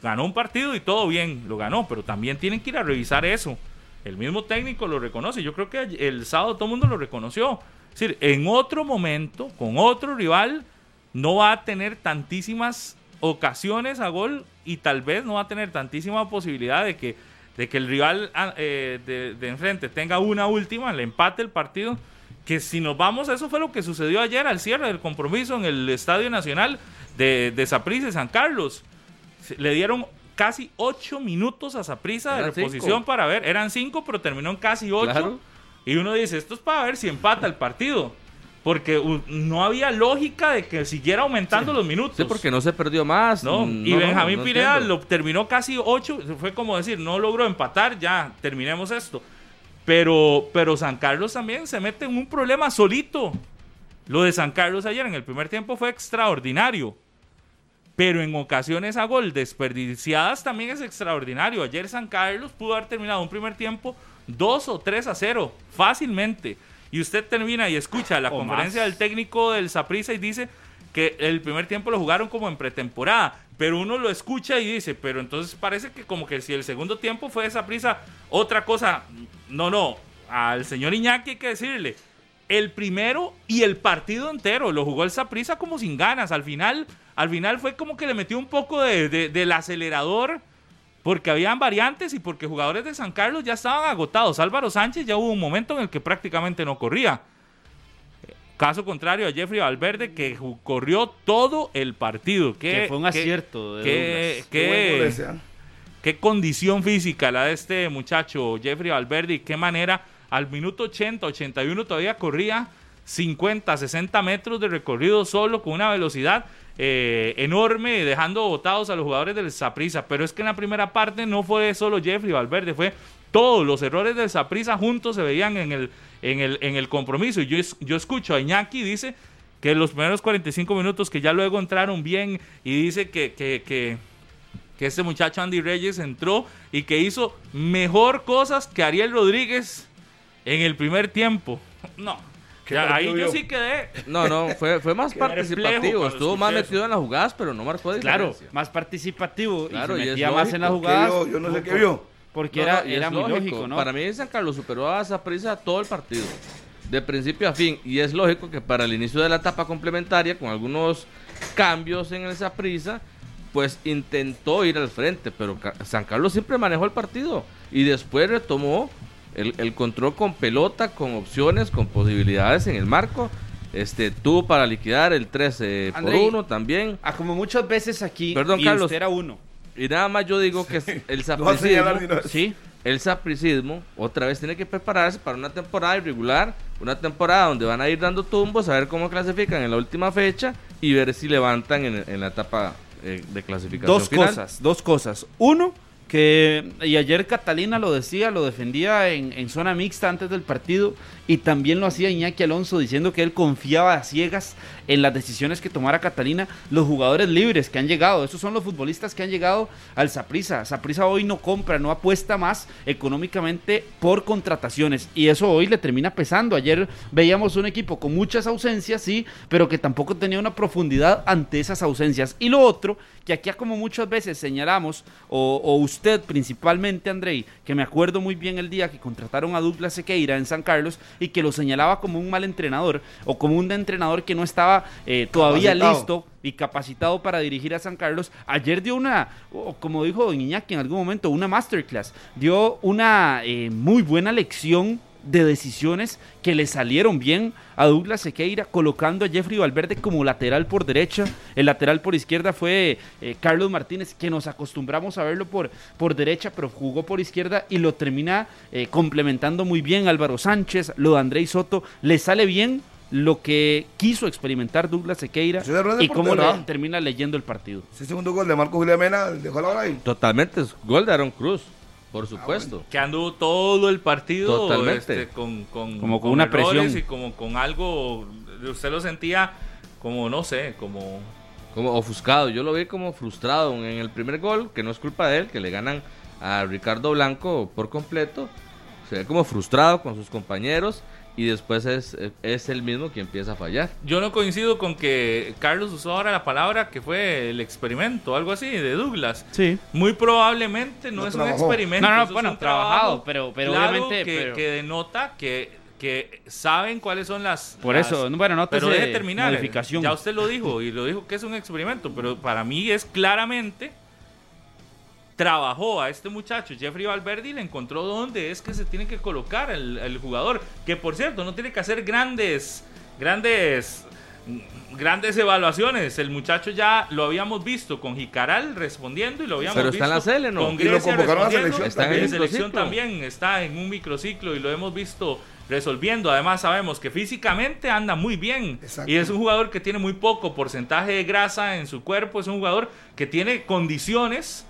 ganó un partido y todo bien, lo ganó, pero también tienen que ir a revisar eso. El mismo técnico lo reconoce. Yo creo que el sábado todo el mundo lo reconoció. Es decir, en otro momento, con otro rival, no va a tener tantísimas ocasiones a gol y tal vez no va a tener tantísima posibilidad de que, de que el rival ah, eh, de, de enfrente tenga una última, le empate el partido. Que si nos vamos, eso fue lo que sucedió ayer al cierre del compromiso en el Estadio Nacional de, de y San Carlos. Le dieron casi ocho minutos a Saprissa de reposición cinco. para ver. Eran cinco, pero terminó en casi ocho. Claro. Y uno dice, esto es para ver si empata el partido. Porque no había lógica de que siguiera aumentando los minutos. Sí, porque no se perdió más. No, y Benjamín no Pineda lo terminó casi 8. Fue como decir, no logró empatar, ya terminemos esto. Pero, pero San Carlos también se mete en un problema solito. Lo de San Carlos ayer en el primer tiempo fue extraordinario. Pero en ocasiones a gol desperdiciadas también es extraordinario. Ayer San Carlos pudo haber terminado un primer tiempo 2 o 3 a 0, fácilmente. Y usted termina y escucha la O conferencia más. del técnico del Saprissa y dice que el primer tiempo lo jugaron como en pretemporada. Pero uno lo escucha y dice, pero entonces parece que como que si el segundo tiempo fue esa prisa, otra cosa. No, no. Al señor Iñaki hay que decirle, el primero y el partido entero lo jugó el Saprissa como sin ganas. Al final, al final fue como que le metió un poco de, de- del acelerador porque habían variantes y porque jugadores de San Carlos ya estaban agotados. Álvaro Sánchez ya hubo un momento en el que prácticamente no corría. Caso contrario a Jeffrey Valverde que corrió todo el partido. Que fue un acierto de qué- qué- qué condición física la de este muchacho Jeffrey Valverde y qué manera al minuto 80, 81 todavía corría 50, 60 metros de recorrido solo con una velocidad eh, enorme, dejando botados a los jugadores del Saprissa. Pero es que en la primera parte no fue solo Jeffrey Valverde, fue todos los errores del Saprissa juntos se veían en el, en el, en el compromiso. Y yo, es- yo escucho a Iñaki dice que los primeros 45 minutos que ya luego entraron bien y dice que, que, que, que este muchacho Andy Reyes entró y que hizo mejor cosas que Ariel Rodríguez en el primer tiempo. No, ¿Qué ya, ahí yo sí quedé. No, no, fue, fue más participativo. Estuvo más metido eso. en las jugadas, pero no marcó Claro, diferencia. más participativo Claro, y y se más en las lógico. ¿Qué jugadas. Yo no sé qué vio. Porque No, era, no, era muy lógico, ¿no? Para mí San Carlos superó a Saprissa todo el partido, de principio a fin. Y es lógico que para el inicio de la etapa complementaria, con algunos cambios en el Saprissa, pues intentó ir al frente. Pero San Carlos siempre manejó el partido y después retomó el, el control con pelota, con opciones, con posibilidades en el marco. Este, tuvo para liquidar el 13 por Andrei. 1 también. Ah, como muchas veces aquí, Perdón, y Carlos. usted era uno. Y nada más yo digo que el sapricismo. Sí, el sapricismo otra vez tiene que prepararse para una temporada irregular, una temporada donde van a ir dando tumbos, a ver cómo clasifican en la última fecha y ver si levantan en, en la etapa eh, de clasificación dos final. cosas, dos cosas. Uno, que, y ayer Catalina lo decía, lo defendía en, en zona mixta antes del partido, y también lo hacía Iñaki Alonso diciendo que él confiaba a ciegas en las decisiones que tomara Catalina, los jugadores libres que han llegado, esos son los futbolistas que han llegado al Saprisa. Saprisa hoy no compra, no apuesta más económicamente por contrataciones, y eso hoy le termina pesando. Ayer veíamos un equipo con muchas ausencias, sí, pero que tampoco tenía una profundidad ante esas ausencias. Y lo otro, que aquí como muchas veces señalamos, o, usted principalmente, Andrei, que me acuerdo muy bien el día que contrataron a Douglas Sequeira en San Carlos y que lo señalaba como un mal entrenador o como un entrenador que no estaba eh, todavía listo y capacitado para dirigir a San Carlos. Ayer dio una, o como dijo Don Iñaki en algún momento, una masterclass, dio una eh, muy buena lección de decisiones que le salieron bien a Douglas Sequeira, colocando a Jeffrey Valverde como lateral por derecha. El lateral por izquierda fue eh, Carlos Martínez, que nos acostumbramos a verlo por, por derecha, pero jugó por izquierda y lo termina eh, complementando muy bien Álvaro Sánchez, lo de Andrei Soto. Le sale bien lo que quiso experimentar Douglas Sequeira de y cómo le ¿ah? termina leyendo el partido. Ese segundo gol de Marco Julián Mena dejó la hora ahí. Totalmente, es gol de Aaron Cruz, por supuesto. Que anduvo todo el partido Totalmente. este, con, con, Como con una errores presión. y como con algo, usted lo sentía como, no sé, como... Como ofuscado, yo lo vi como frustrado en el primer gol, que no es culpa de él, que le ganan a Ricardo Blanco por completo. Se ve como frustrado con sus compañeros y después es, es él mismo quien empieza a fallar. Yo no coincido con que Carlos usó ahora la palabra que fue el experimento, algo así, de Douglas. Sí. Muy probablemente no, No es trabajó. un experimento. No, no, bueno, un trabajado, pero- pero claro obviamente, Que, pero- que denota que, que saben cuáles son las. Por las- eso, bueno, no Pero deje terminar. modificación. Ya usted lo dijo y lo dijo que es un experimento, pero para mí es claramente trabajó a este muchacho Jeffrey Valverde y le encontró dónde es que se tiene que colocar el, el jugador, que por cierto no tiene que hacer grandes grandes grandes evaluaciones. El muchacho ya lo habíamos visto con Jicaral respondiendo y lo habíamos Pero visto está en la con Y lo Grecia convocaron a respondiendo. selección Está en en el selección también está en un microciclo y lo hemos visto resolviendo. Además sabemos que físicamente anda muy bien Exacto. y es un jugador que tiene muy poco porcentaje de grasa en su cuerpo, es un jugador que tiene condiciones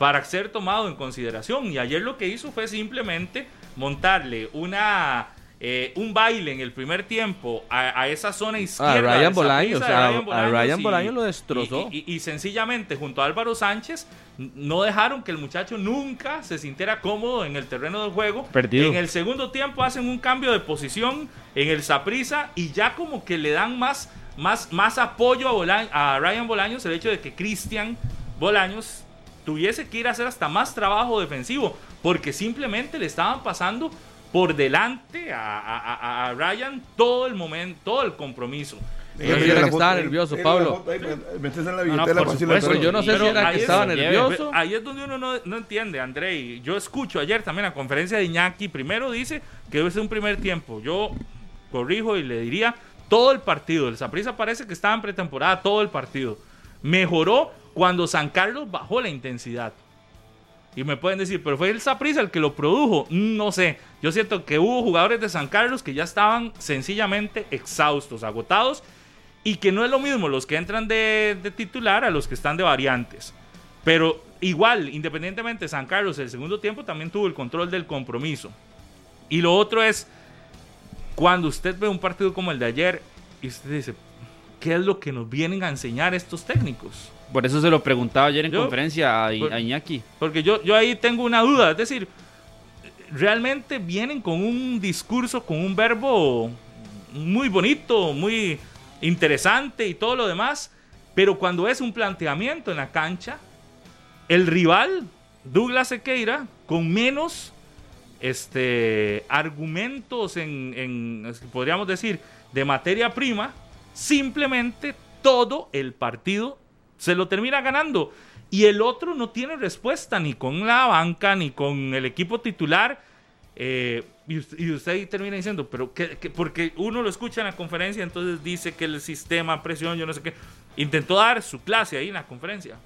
para ser tomado en consideración. Y ayer lo que hizo fue simplemente montarle una eh, un baile en el primer tiempo a, a esa zona izquierda. Ah, Ryan Bolaños, a- a Ryan Bolaños lo destrozó. Y, y- y sencillamente junto a Álvaro Sánchez no dejaron que el muchacho nunca se sintiera cómodo en el terreno del juego. Perdido. En el segundo tiempo hacen un cambio de posición en el Saprisa y ya como que le dan más, más, más apoyo a, Bola- a Ryan Bolaños el hecho de que Cristian Bolaños tuviese que ir a hacer hasta más trabajo defensivo porque simplemente le estaban pasando por delante a, a- a- Ryan todo el momento, todo el compromiso. Yo sí la era que estaba ahí, nervioso, Pablo. no, yo no sé Pero si era que es estaba donde- nervioso. Ahí es donde uno no, no entiende, Andrei. Yo escucho ayer también la conferencia de Iñaki. Primero dice que es un primer tiempo. Yo corrijo y le diría todo el partido. El Saprissa parece que estaba en pretemporada todo el partido. Mejoró cuando San Carlos bajó la intensidad. Y me pueden decir, pero fue el Saprissa el que lo produjo. No sé. Yo siento que hubo jugadores de San Carlos que ya estaban sencillamente exhaustos, agotados. Y que no es lo mismo los que entran de, de titular a los que están de variantes. Pero igual, independientemente, San Carlos el segundo tiempo también tuvo el control del compromiso. Y lo otro es, cuando usted ve un partido como el de ayer y usted dice, ¿qué es lo que nos vienen a enseñar estos técnicos? Por eso se lo preguntaba ayer en Yo- conferencia a, I- por- a Iñaki. Porque yo, yo ahí tengo una duda, es decir, realmente vienen con un discurso, con un verbo muy bonito, muy interesante y todo lo demás, pero cuando es un planteamiento en la cancha, el rival, Douglas Sequeira, con menos este, argumentos en, en, podríamos decir, de materia prima, simplemente todo el partido se lo termina ganando. Y el otro no tiene respuesta ni con la banca ni con el equipo titular. Eh, y, us- y usted ahí termina diciendo, pero que, porque uno lo escucha en la conferencia, entonces dice que el sistema, presión, yo no sé qué. Intentó dar su clase ahí en la conferencia.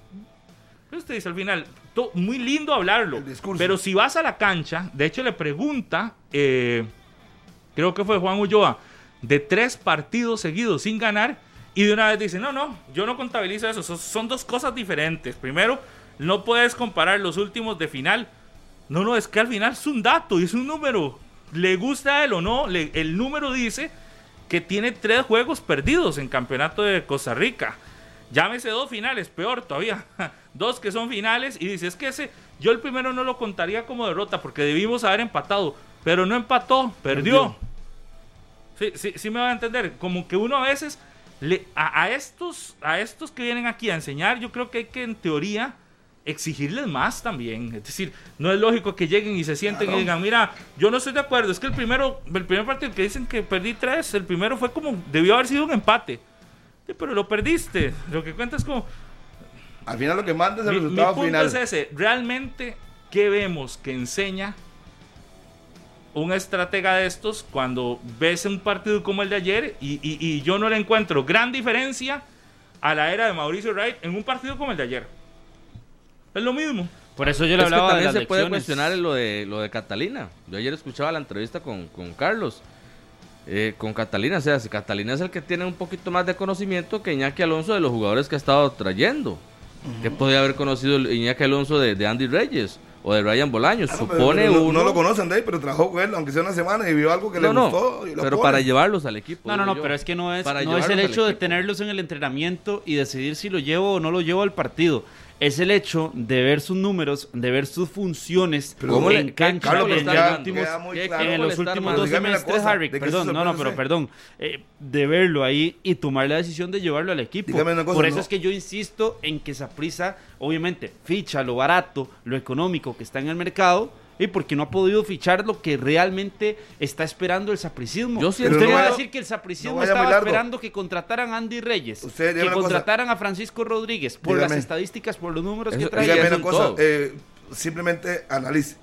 Pero usted dice al final, to- muy lindo hablarlo. Pero si vas a la cancha, de hecho le pregunta, eh, creo que fue Juan Ulloa, de tres partidos seguidos sin ganar, y de una vez dice, no, no, yo no contabilizo eso, son, son dos cosas diferentes. Primero, no puedes comparar los últimos de final. No, no, es que al final es un dato y es un número. Le gusta a él o no, le- el número dice que tiene tres juegos perdidos en campeonato de Costa Rica. Llámese dos finales, peor todavía. Dos que son finales y dice, es que ese, yo el primero no lo contaría como derrota porque debimos haber empatado, pero no empató, perdió. Sí, sí, sí me van a entender. Como que uno a veces, le, a, a estos, a estos que vienen aquí a enseñar, yo creo que hay que en teoría exigirles más también. Es decir, no es lógico que lleguen y se sienten y digan, mira, yo no estoy de acuerdo, es que el primero, el primer partido que dicen que perdí tres, el primero fue como, debió haber sido un empate. Sí, pero lo perdiste. Lo que cuenta es como, Al final lo que manda es el mi, mi resultado punto final. es ese. Realmente, ¿qué vemos que enseña un estratega de estos cuando ves un partido como el de ayer y, y- y yo no le encuentro gran diferencia a la era de Mauricio Wright en un partido como el de ayer? Es lo mismo. Por eso yo le Es que hablaba de también las se puede cuestionar lo de, lo de Catalina. Yo ayer escuchaba la entrevista con, con Carlos. eh, con Catalina, o sea, si Catalina es el que tiene un poquito más de conocimiento que Iñaki Alonso de los jugadores que ha estado trayendo. Que podía haber conocido Iñaki Alonso de, de Andy Reyes o de Ryan Bolaños. Ah, no, Supone no, uno. no lo conocen de ahí, pero trabajó con él, aunque sea una semana, y vio algo que No, le no, gustó. y lo pero pone. para llevarlos al equipo. No, no, no, yo. pero es que no es, Para no es el hecho de tenerlos en el entrenamiento y decidir si lo llevo o no lo llevo al partido. Es el hecho de ver sus números, de ver sus funciones Pero ¿cómo le- en cancha en los ya últimos, queda muy ¿qué- claro. en ¿Cómo los le está últimos armando? dos semestres, cosa, Harry. ¿de qué Perdón, no, no, pero perdón. eh, de verlo ahí y tomar la decisión de llevarlo al equipo. Cosa, Por eso no- es que yo insisto en que Saprisa, obviamente, ficha lo barato, lo económico que está en el mercado. Y porque no ha podido fichar lo que realmente está esperando el sapricismo. Yo sí Usted no va a decir que el sapricismo no estaba esperando que contrataran a Andy Reyes, que cosa. contrataran a Francisco Rodríguez por Dígame. las estadísticas, por los números Eso- que trae. Dígame una cosa, eh, simplemente analice.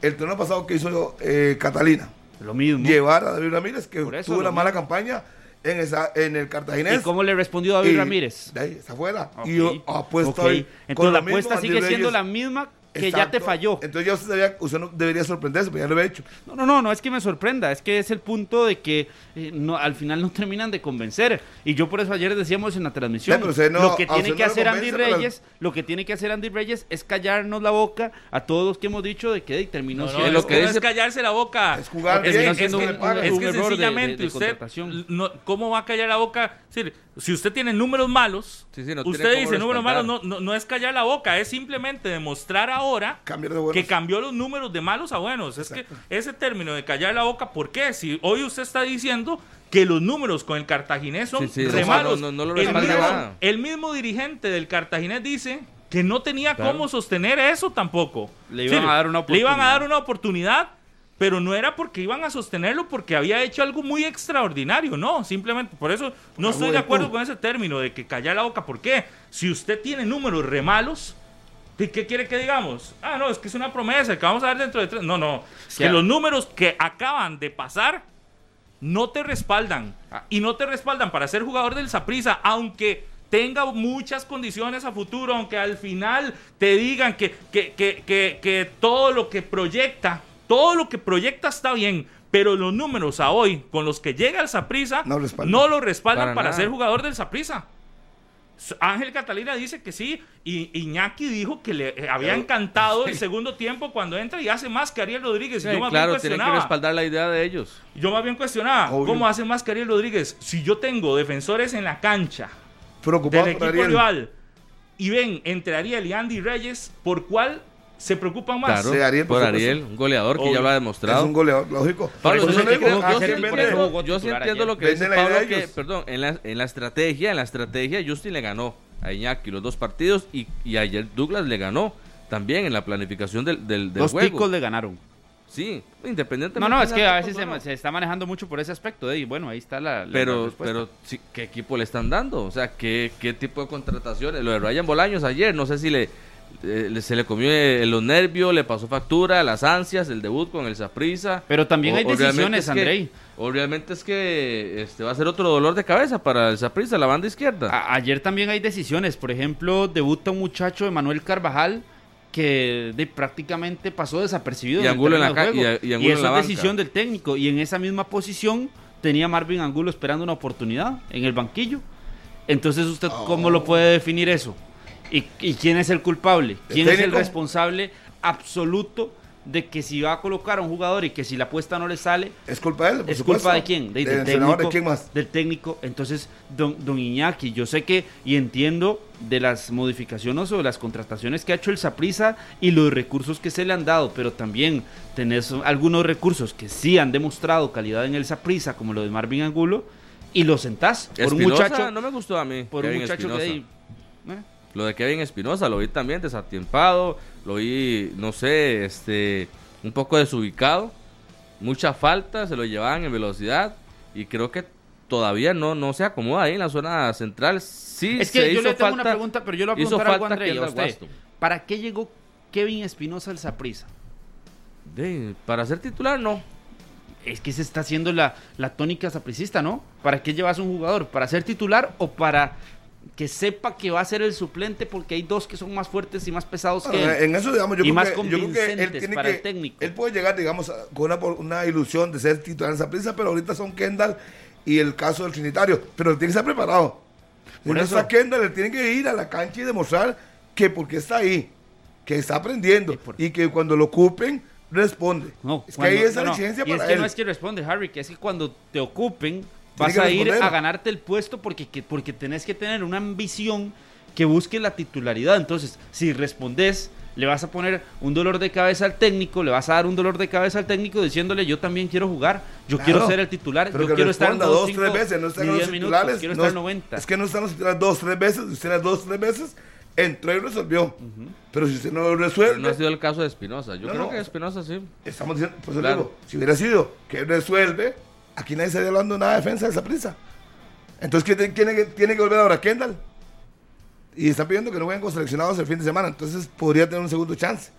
El torneo pasado que hizo eh, Catalina, Lo mismo. llevar a David Ramírez, que eso, tuvo una mala campaña en, esa, en el Cartaginés. ¿Y cómo le respondió David Y Ramírez? de ahí, está afuera. Y yo apuesto ok. ahí. con Entonces la apuesta Andy sigue siendo Reyes. la misma que ya te Exacto. falló. Entonces ya usted, debía- usted no debería sorprenderse, pero ya lo he hecho. No, no, no, no es que me sorprenda, es que es el punto de que eh, no, al final no terminan de convencer. Y yo por eso ayer decíamos en la transmisión, Sí, no- lo que a tiene que hacer Andy Reyes, lo que tiene que hacer Andy Reyes es callarnos la boca a todos los que hemos dicho de que terminó siendo- es lo es que que no dice- es callarse la boca. Es jugar Es bien, que- es siendo es que que, es que error de- sencillamente de- de usted, ¿cómo va a callar la boca? Es decir, si usted tiene números malos, Sí, sí, usted dice números malos, no, no, no es callar la boca, es simplemente demostrar ahora de que cambió los números de malos a buenos. Es que ese término de callar la boca, ¿por qué? Si hoy usted está diciendo que los números con el cartaginés son Sí, sí, re malos. no, no lo el, mismo, nada. el mismo dirigente del cartaginés dice que no tenía Claro. cómo sostener eso tampoco. Le iban a dar una Le iban a dar oportunidad. una oportunidad, pero no era porque iban a sostenerlo porque había hecho algo muy extraordinario, no, simplemente por eso no estoy de acuerdo con ese término de que callar la boca. ¿Por qué? Si usted tiene números re malos, ¿qué, qué quiere que digamos? Ah, no, es que es una promesa que vamos a dar dentro de tres. No, no, es que los números que acaban de pasar no te respaldan. Ah. Y no te respaldan para ser jugador del Saprissa, aunque tenga muchas condiciones a futuro, aunque al final te digan que, que, que, que, que todo lo que proyecta, todo lo que proyecta está bien, pero los números a hoy con los que llega el Saprissa No no lo respaldan Para para, ser jugador del Saprissa. Ángel Catalina dice que sí, y Iñaki dijo que le eh, había encantado el segundo tiempo cuando entra y hace más que Ariel Rodríguez. Sí, yo más claro, bien tienen que cuestionaba. respaldar la idea de ellos. Yo más bien cuestionaba, Obvio. ¿cómo hace más que Ariel Rodríguez? Si yo tengo defensores en la cancha Preocupado del equipo Ariel. rival y ven entre Ariel y Andy Reyes, ¿por cuál se preocupan más? Claro, Sí, Ariel, por. Ariel, un goleador que Obvio. ya lo ha Es demostrado. un goleador, lógico. Pablo, yo, eso sí entiendo- yo sí yo sí lo que dice Pablo, que, perdón, en la, en la estrategia, en la estrategia Justin le ganó a Iñaki los dos partidos y, y ayer Douglas le ganó también en la planificación del, del, juego. ticos le ganaron. Sí, independientemente. No, no, es que a veces se, está manejando mucho por ese aspecto. eh, y bueno, ahí está la, Pero, pero sí, ¿qué equipo le están dando? O sea, ¿qué, qué tipo de contrataciones? Lo de Ryan Bolaños ayer, no sé si le, eh, se le comió eh, los nervios, le pasó factura, las ansias, el debut con el Saprisa. Pero también hay decisiones, Andrei. O realmente es que este va a ser otro dolor de cabeza para el Saprisa, la banda izquierda. A- ayer también hay decisiones. Por ejemplo, debuta un muchacho, Emanuel Carvajal, que de, prácticamente pasó desapercibido. Y Angulo en la de juego. y- y Angulo en eso la es banca. decisión del técnico. Y en esa misma posición tenía Marvin Angulo esperando una oportunidad en el banquillo. Entonces, ¿usted cómo lo puede definir eso? ¿Y, y quién es el culpable? ¿El ¿Quién es el responsable absoluto de que si va a colocar a un jugador y que si la apuesta no le sale, Es culpa de él, por ¿Es supuesto. culpa de quién? De- Del del, entrenador, técnico, ¿de quién más? Del técnico. Entonces, don, don Iñaki, yo sé que y entiendo de las modificaciones o de las contrataciones que ha hecho el Saprisa y los recursos que se le han dado, pero también tenés algunos recursos que sí han demostrado calidad en el Saprisa, como lo de Marvin Angulo, y lo sentás por un muchacho, no me gustó a mí. por un muchacho que ahí- eh, Lo de Kevin Espinosa lo vi también desatiempado, lo vi, no sé, este, un poco desubicado, mucha falta, se lo llevaban en velocidad y creo que todavía no, no se acomoda ahí en la zona central. Sí, Es se que yo hizo le tengo falta, una pregunta, pero yo le voy a preguntar a falta Andrei, a usted. ¿Para qué llegó Kevin Espinosa al Saprisa? Para ser titular, no. Es que se está haciendo la, la tónica sapricista, ¿no? ¿Para qué llevas un jugador? ¿Para ser titular o para que sepa que va a ser el suplente porque hay dos que son más fuertes y más pesados que él? en eso, digamos, yo, Y creo más que, yo creo que él convincentes tiene para que. el técnico. Él puede llegar, digamos, a- con una, una ilusión de ser titular en esa prisa, pero ahorita son Kendall y el caso del Trinitario. Pero él tiene que estar preparado. Por eso. está Kendall, él tiene que ir a la cancha y demostrar que porque está ahí, que está aprendiendo Y que cuando lo ocupen, responde. No, es que ahí esa no, no. exigencia Y es para que él. no es que responde, Harry, que es que cuando te ocupen vas a ir a ganarte el puesto porque, que- porque tenés que tener una ambición que busque la titularidad. Entonces, si respondes, le vas a poner un dolor de cabeza al técnico, le vas a dar un dolor de cabeza al técnico diciéndole yo también quiero jugar, yo Claro. quiero ser el titular, Pero yo que quiero estar en dos, cinco tres veces, no están los minutos, titulares. quiero no estar es- 90. Es que no están los titulares dos, tres veces. Usted las dos, tres veces entró y resolvió. Pero si usted no lo resuelve, Pero no ha sido el caso de Espinosa. Yo No, creo no. que Espinosa sí. estamos diciendo, pues Claro. digo, si hubiera sido que resuelve, aquí nadie estaría hablando nada de defensa de esa prisa. Entonces, ¿quién tiene, que, tiene que volver ahora Kendall? Y está pidiendo que no vengan con seleccionados el fin de semana. Entonces, podría tener un segundo chance.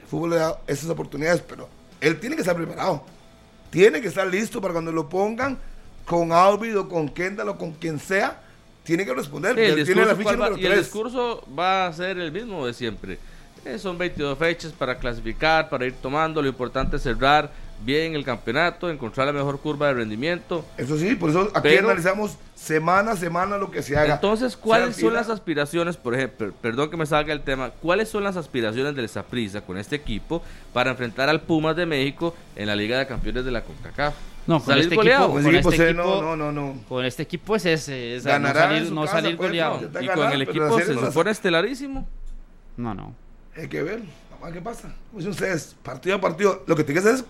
El fútbol le da esas oportunidades, pero él tiene que estar preparado. Tiene que estar listo para cuando lo pongan, con Alvid o con Kendall o con quien sea, tiene que responder. Sí, el Él tiene la ficha ¿cuál va- número y el 3. discurso va a ser el mismo de siempre. Eh, son 22 fechas para clasificar, para ir tomando. Lo importante es cerrar bien el campeonato, encontrar la mejor curva de rendimiento. Eso sí, por eso aquí Pero- analizamos semana a semana lo que se haga. Entonces, ¿cuáles son las aspiraciones, por ejemplo, perdón que me salga el tema, cuáles son las aspiraciones del Saprissa con este equipo para enfrentar al Pumas de México en la Liga de Campeones de la CONCACAF? No, con ¿Salir este goleado? equipo, Pues con pues, este eh, no, equipo, no, no, no. con este equipo es ese, es no salir, su no casa, salir pues, goleado. no. Y con el equipo se supone estelarísimo. No, no. Hay que ver, vamos a ver qué pasa. Como dicen ustedes, partido a partido, lo que tiene que hacer es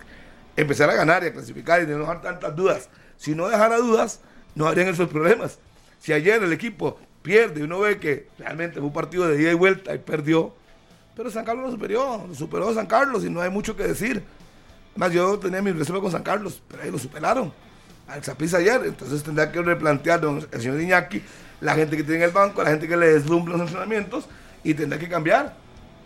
empezar a ganar y a clasificar y de no dejar tantas dudas. Si no dejara dudas, no habrían esos problemas. Si ayer el equipo pierde y uno ve que realmente fue un partido de ida y vuelta y perdió, pero San Carlos lo superó, lo superó San Carlos y no hay mucho que decir. Más yo tenía mi reserva con San Carlos, pero ahí lo superaron. Al Zaprisa ayer, entonces tendrá que replantear el señor Iñaki, la gente que tiene en el banco, la gente que le deslumbra los entrenamientos y tendrá que cambiar,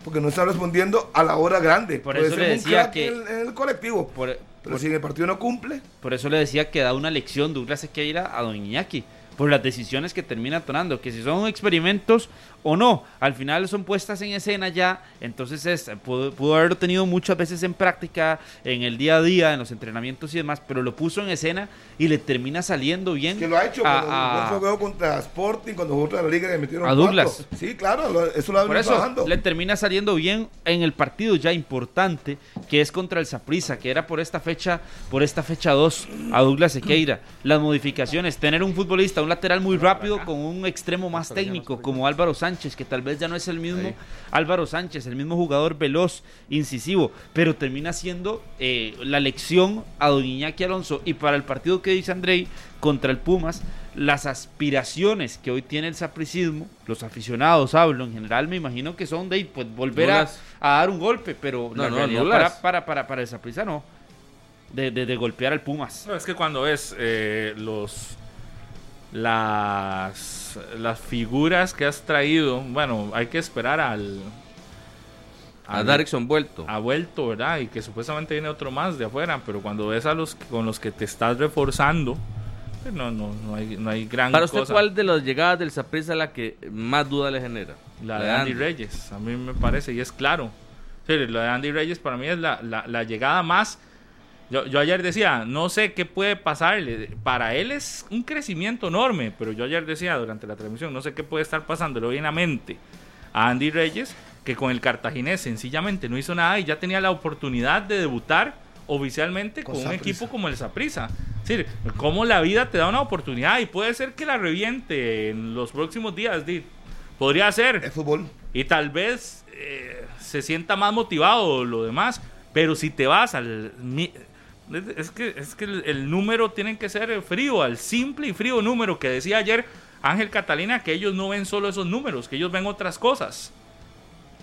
porque no está respondiendo a la hora grande. Por Puede eso ser le un decía crack que- en, el- en el colectivo, Por, pero si en el partido no cumple, por eso le decía que da una lección Douglas Sequeira a Don Iñaki. Por las decisiones que termina tomando, que si son experimentos o no, al final son puestas en escena ya, entonces es, pudo, pudo haberlo tenido muchas veces en práctica, en el día a día, en los entrenamientos y demás, pero lo puso en escena y le termina saliendo bien. que lo ha hecho a- cuando a- contra Sporting, cuando jugó contra la Liga y le metieron A Douglas. cuatro. Sí, claro, lo- eso lo ha Por venido eso trabajando. le termina saliendo bien en el partido ya importante que es contra el Saprissa, que era por esta fecha, por esta fecha 2 a Douglas Sequeira. Las modificaciones, tener un futbolista, un lateral muy rápido con un extremo más técnico como Álvaro Sánchez, que tal vez ya no es el mismo. Álvaro Sánchez, el mismo jugador veloz, incisivo, pero termina siendo eh, la lección a Don Iñaki Alonso y para el partido que dice Andrei contra el Pumas, las aspiraciones que hoy tiene el sapricismo, los aficionados hablo en general, me imagino que son de pues, volver a, dar un golpe, pero No, la no, realidad para, para, para, para el saprissa no, de, de, de golpear al Pumas. No, es que cuando ves eh, los las las figuras que has traído, bueno, hay que esperar al A Darrickson vuelto. ha vuelto, ¿verdad? Y que supuestamente viene otro más de afuera, pero cuando ves a los con los que te estás reforzando, pues no, no, no hay, no hay gran Para usted, cosa. ¿cuál de las llegadas del Saprissa es la que más duda le genera? La de Andy Reyes, a mí me parece, y es claro. Sí, la de Andy Reyes para mí es la, la- la llegada más... Yo, yo ayer decía, no sé qué puede pasarle. Para él es un crecimiento enorme, pero yo ayer decía durante la transmisión, no sé qué puede estar pasándole bien a mente a Andy Reyes, que con el cartaginés sencillamente no hizo nada y ya tenía la oportunidad de debutar oficialmente Con con, un equipo como el Saprissa. Es decir, cómo la vida te da una oportunidad y puede ser que la reviente en los próximos días. Podría ser. Es fútbol. Y tal vez eh, se sienta más motivado lo demás. Pero si te vas al... Es que, es que el, el número tiene que ser frío, al simple y frío número que decía ayer Ángel Catalina, que ellos no ven solo esos números, que ellos ven otras cosas.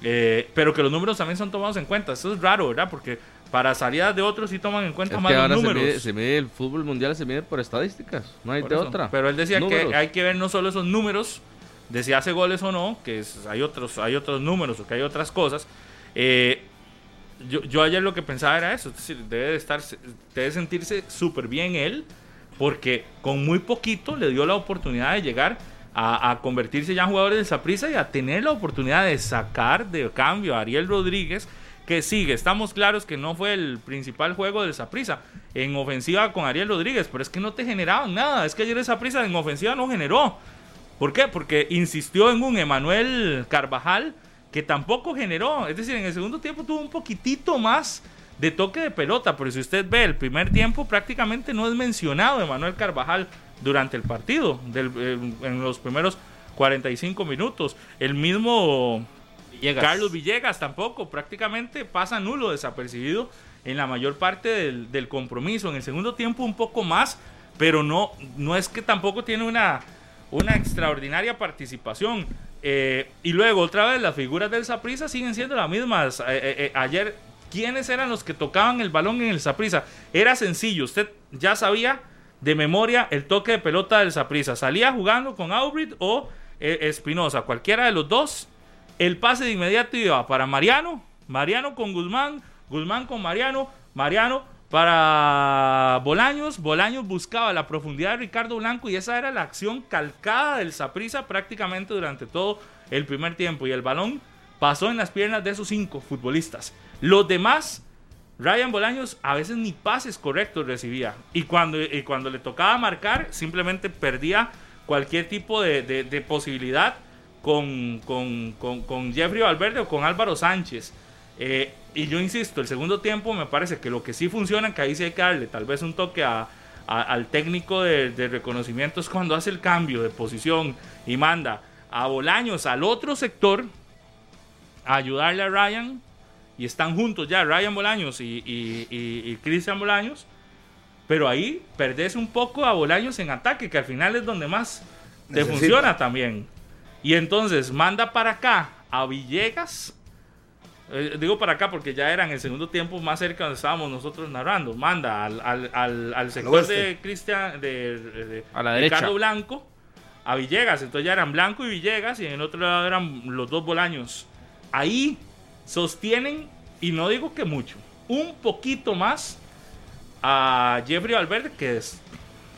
Eh, pero que los números también son tomados en cuenta. Eso es raro, ¿verdad? Porque para salidas de otros sí toman en cuenta Es más que los ahora se números. mide, se mide el fútbol mundial, se mide por estadísticas. No hay Por de eso. otra. Pero él decía Números. que hay que ver no solo esos números, de si hace goles o no, que es- hay, otros, hay otros números o que hay otras cosas. Eh, yo, yo ayer lo que pensaba era eso, es decir, debe, de estar, debe sentirse súper bien él, porque con muy poquito le dio la oportunidad de llegar a, convertirse ya en jugador del Saprissa y a tener la oportunidad de sacar de cambio a Ariel Rodríguez, que sigue. Estamos claros que no fue el principal juego del Saprissa en ofensiva con Ariel Rodríguez, pero es que no te generaban nada. Es que ayer el Saprissa en ofensiva no generó. ¿Por qué? Porque insistió en un Emanuel Carvajal que tampoco generó. Es decir, en el segundo tiempo tuvo un poquitito más de toque de pelota, pero si usted ve el primer tiempo prácticamente no es mencionado Emanuel Carvajal durante el partido, del- eh, en los primeros 45 minutos. El mismo Villegas. Carlos Villegas tampoco, prácticamente pasa nulo, desapercibido en la mayor parte del, del compromiso. En el segundo tiempo un poco más, pero no, no es que tampoco tiene una, una extraordinaria participación. Eh, y luego, otra vez, las figuras del Saprissa siguen siendo las mismas. Eh, eh, ayer, ¿quiénes eran los que tocaban el balón en el Saprissa? Era sencillo, usted ya sabía de memoria el toque de pelota del Saprissa. Salía jugando con Aubrit o Espinosa, cualquiera de los dos. El pase de inmediato iba para Mariano, Mariano con Guzmán, Guzmán con Mariano, Mariano para Bolaños. Bolaños buscaba la profundidad de Ricardo Blanco y esa era la acción calcada del Saprisa prácticamente durante todo el primer tiempo. Y el balón pasó en las piernas de esos cinco futbolistas. Los demás, Ryan Bolaños a veces ni pases correctos recibía. Y cuando, y cuando le tocaba marcar, simplemente perdía cualquier tipo de, de- posibilidad con, con, con, con Jeffrey Valverde o con Álvaro Sánchez. Eh, y yo insisto, el segundo tiempo me parece que lo que sí funciona, que ahí sí hay que darle tal vez un toque a- a- al técnico de, de reconocimiento, es cuando hace el cambio de posición y manda a Bolaños al otro sector a ayudarle a Ryan. Y están juntos ya Ryan Bolaños y, y, y- y Cristian Bolaños. Pero ahí perdés un poco a Bolaños en ataque, que al final es donde más te Necesita. funciona también. Y entonces manda para acá a Villegas. Eh, digo para acá porque ya era en el segundo tiempo más cerca donde estábamos nosotros narrando. Manda al, al, al, al sector de Cristian, de, de- A la de derecha. Ricardo Blanco, a Villegas. Entonces ya eran Blanco y Villegas y en el otro lado eran los dos Bolaños. Ahí sostienen, y no digo que mucho, un poquito más a Jeffrey Valverde que, es,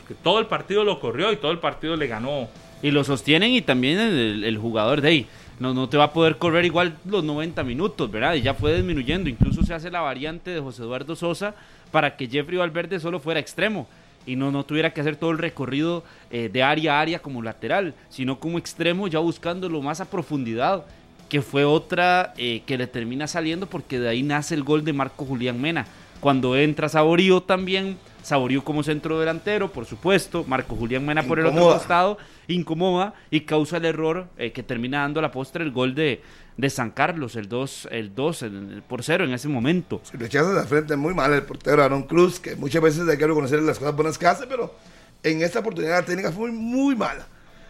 que todo el partido lo corrió y todo el partido le ganó. Y lo sostienen y también el, el jugador de ahí. No, no te va a poder correr igual los 90 minutos, ¿verdad? Y ya fue disminuyendo. Incluso se hace la variante de José Eduardo Sosa para que Jeffrey Valverde solo fuera extremo y no, no tuviera que hacer todo el recorrido eh, de área a área como lateral, sino como extremo ya buscándolo más a profundidad, que fue otra eh, que le termina saliendo porque de ahí nace el gol de Marco Julián Mena. Cuando entra Saborío también, Saborío como centro delantero, por supuesto, Marco Julián Mena por el otro costado, incomoda y causa el error eh, que termina dando a la postre el gol de, de San Carlos, el 2 el 2 el- por 0 en ese momento. Si rechazas de frente muy mal el portero Aaron Cruz, que muchas veces hay que reconocer las cosas buenas que hace, pero en esta oportunidad la técnica fue muy mala.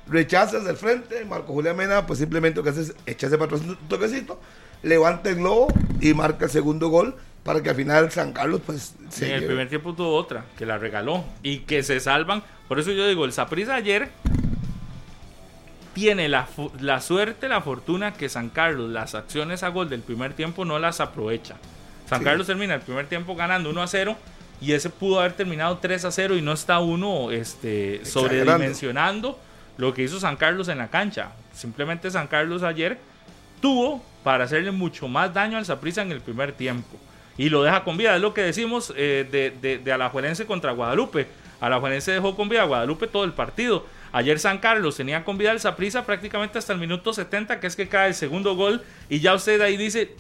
Rechazas del frente, Marco Julián Mena, pues simplemente lo que hace es echarse para atrás un toquecito, levanta el globo y marca el segundo gol para que al final San Carlos, pues, se en el lleve. primer tiempo tuvo otra, que la regaló y que se salvan. Por eso yo digo, el Saprissa ayer tiene la, la suerte, la fortuna que San Carlos, las acciones a gol del primer tiempo no las aprovecha. San Sí. Carlos termina el primer tiempo ganando 1 a 0 y ese pudo haber terminado 3 a 0 y no está uno este, sobredimensionando lo que hizo San Carlos en la cancha. Simplemente San Carlos ayer tuvo para hacerle mucho más daño al Saprissa en el primer tiempo. Y lo deja con vida. Es lo que decimos eh, de, de, de Alajuelense contra Guadalupe. Alajuelense dejó con vida a Guadalupe todo el partido. Ayer San Carlos tenía con vida al Saprissa prácticamente hasta el minuto 70, que es que cae el segundo gol. Y ya usted ahí dice,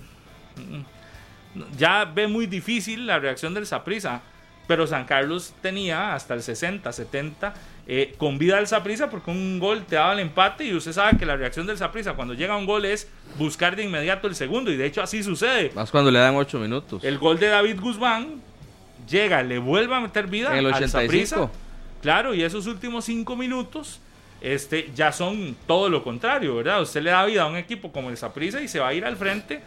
mm, ya ve muy difícil la reacción del Saprissa. Pero San Carlos tenía hasta el 60, 70 eh, con vida al Saprissa porque un gol te daba el empate y usted sabe que la reacción del Saprissa cuando llega un gol es buscar de inmediato el segundo y de hecho así sucede. Más cuando le dan 8 minutos. El gol de David Guzmán llega, le vuelve a meter vida En el al 85. Saprissa. Claro, y esos últimos cinco minutos este, ya son todo lo contrario, ¿verdad? Usted le da vida a un equipo como el Saprissa y se va a ir al frente.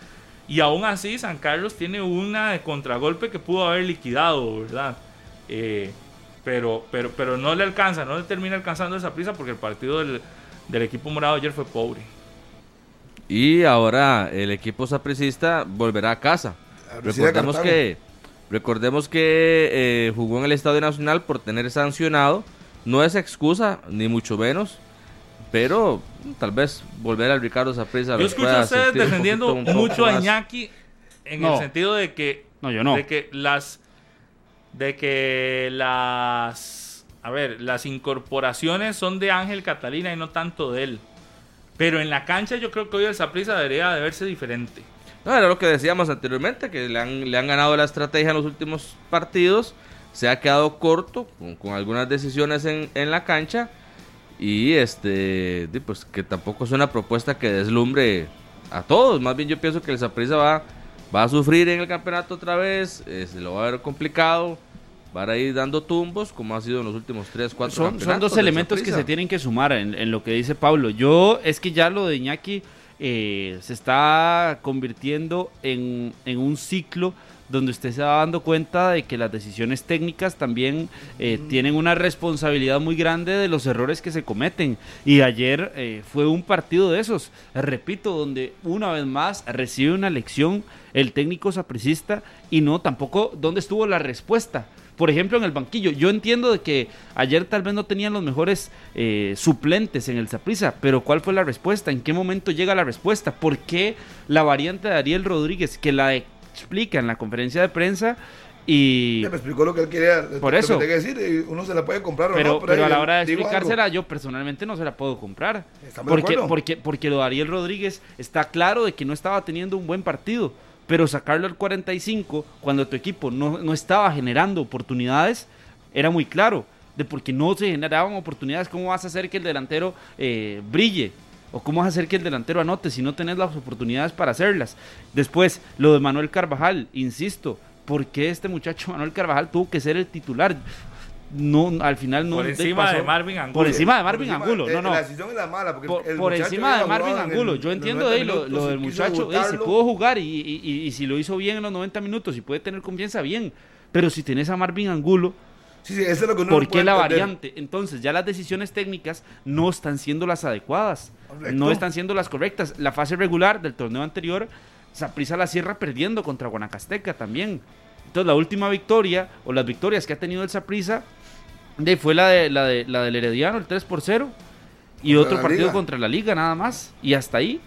Y aún así, San Carlos tiene una de contragolpe que pudo haber liquidado, ¿verdad? Eh, pero, pero, pero no le alcanza, no le termina alcanzando esa prisa porque el partido del, del equipo morado ayer fue pobre. Y ahora el equipo sapricista volverá a casa. Recordemos que, recordemos que eh, jugó en el Estadio Nacional por tener sancionado. No es excusa, ni mucho menos. Pero tal vez volver al Ricardo Saprissa. Yo escucho a ustedes un defendiendo poquito- un poco mucho a. Iñaki en No. el sentido de que, No, yo no. de que las de que las a ver, las incorporaciones son de Ángel Catalina y no tanto de él. Pero en la cancha yo creo que hoy el Saprissa debería de verse diferente. No, era lo que decíamos anteriormente, que le han, le han ganado la estrategia en los últimos partidos. Se ha quedado corto con, algunas decisiones en, en la cancha. Y este, pues que tampoco es una propuesta que deslumbre a todos. Más bien yo pienso que el va, va a sufrir en el campeonato otra vez. eh, se lo va a ver complicado. Va a ir dando tumbos como ha sido en los últimos 3, 4 Son, son dos elementos que se tienen que sumar en, en lo que dice Pablo. Yo es que ya lo de Iñaki eh, se está convirtiendo en, en un ciclo donde usted se va dando cuenta de que las decisiones técnicas también eh, tienen una responsabilidad muy grande de los errores que se cometen. Y ayer eh, fue un partido de esos, repito, donde una vez más recibe una lección el técnico sapricista y no tampoco dónde estuvo la respuesta por ejemplo, en el banquillo. Yo entiendo de que ayer tal vez no tenían los mejores eh, suplentes en el Saprisa, pero ¿cuál fue la respuesta? ¿En qué momento llega la respuesta? ¿Por qué la variante de Ariel Rodríguez, que la explica en la conferencia de prensa, y Ya me explicó lo que él quería. Por eso. que decir, y uno se la puede comprar o pero, no. pero a la hora de explicársela, algo. yo personalmente no se la puedo comprar. Porque, porque, porque lo de Ariel Rodríguez está claro de que no estaba teniendo un buen partido. Pero sacarlo al 45 cuando tu equipo no, no estaba generando oportunidades era muy claro. De porque no se generaban oportunidades, ¿cómo vas a hacer que el delantero eh, brille? ¿O cómo vas a hacer que el delantero anote si no tenés las oportunidades para hacerlas? Después, lo de Manuel Carvajal, insisto, ¿por qué este muchacho Manuel Carvajal tuvo que ser el titular? No, al final no Por encima pasó- de Marvin Angulo. Por encima de Marvin encima, Angulo, no, no. La decisión es la mala. Porque Por, el por muchacho encima de Marvin jugado en el- Angulo. Yo entiendo 90 de lo, minutos lo y del muchacho. se pudo jugar y, y- y- y si lo hizo bien en los 90 minutos y puede tener confianza, bien. Pero si tenés a Marvin Angulo, Sí, sí, eso es lo que uno ¿por no qué la entender. variante? Entonces ya las decisiones técnicas no están siendo las adecuadas. Correcto. No están siendo las correctas. La fase regular del torneo anterior, Saprissa la cierra perdiendo contra Guanacasteca también. Entonces la última victoria o las victorias que ha tenido el Saprissa de, fue la, de, la, de, la del Herediano, el 3 por 0. Y otro partido Liga. contra la liga nada más. Y hasta ahí.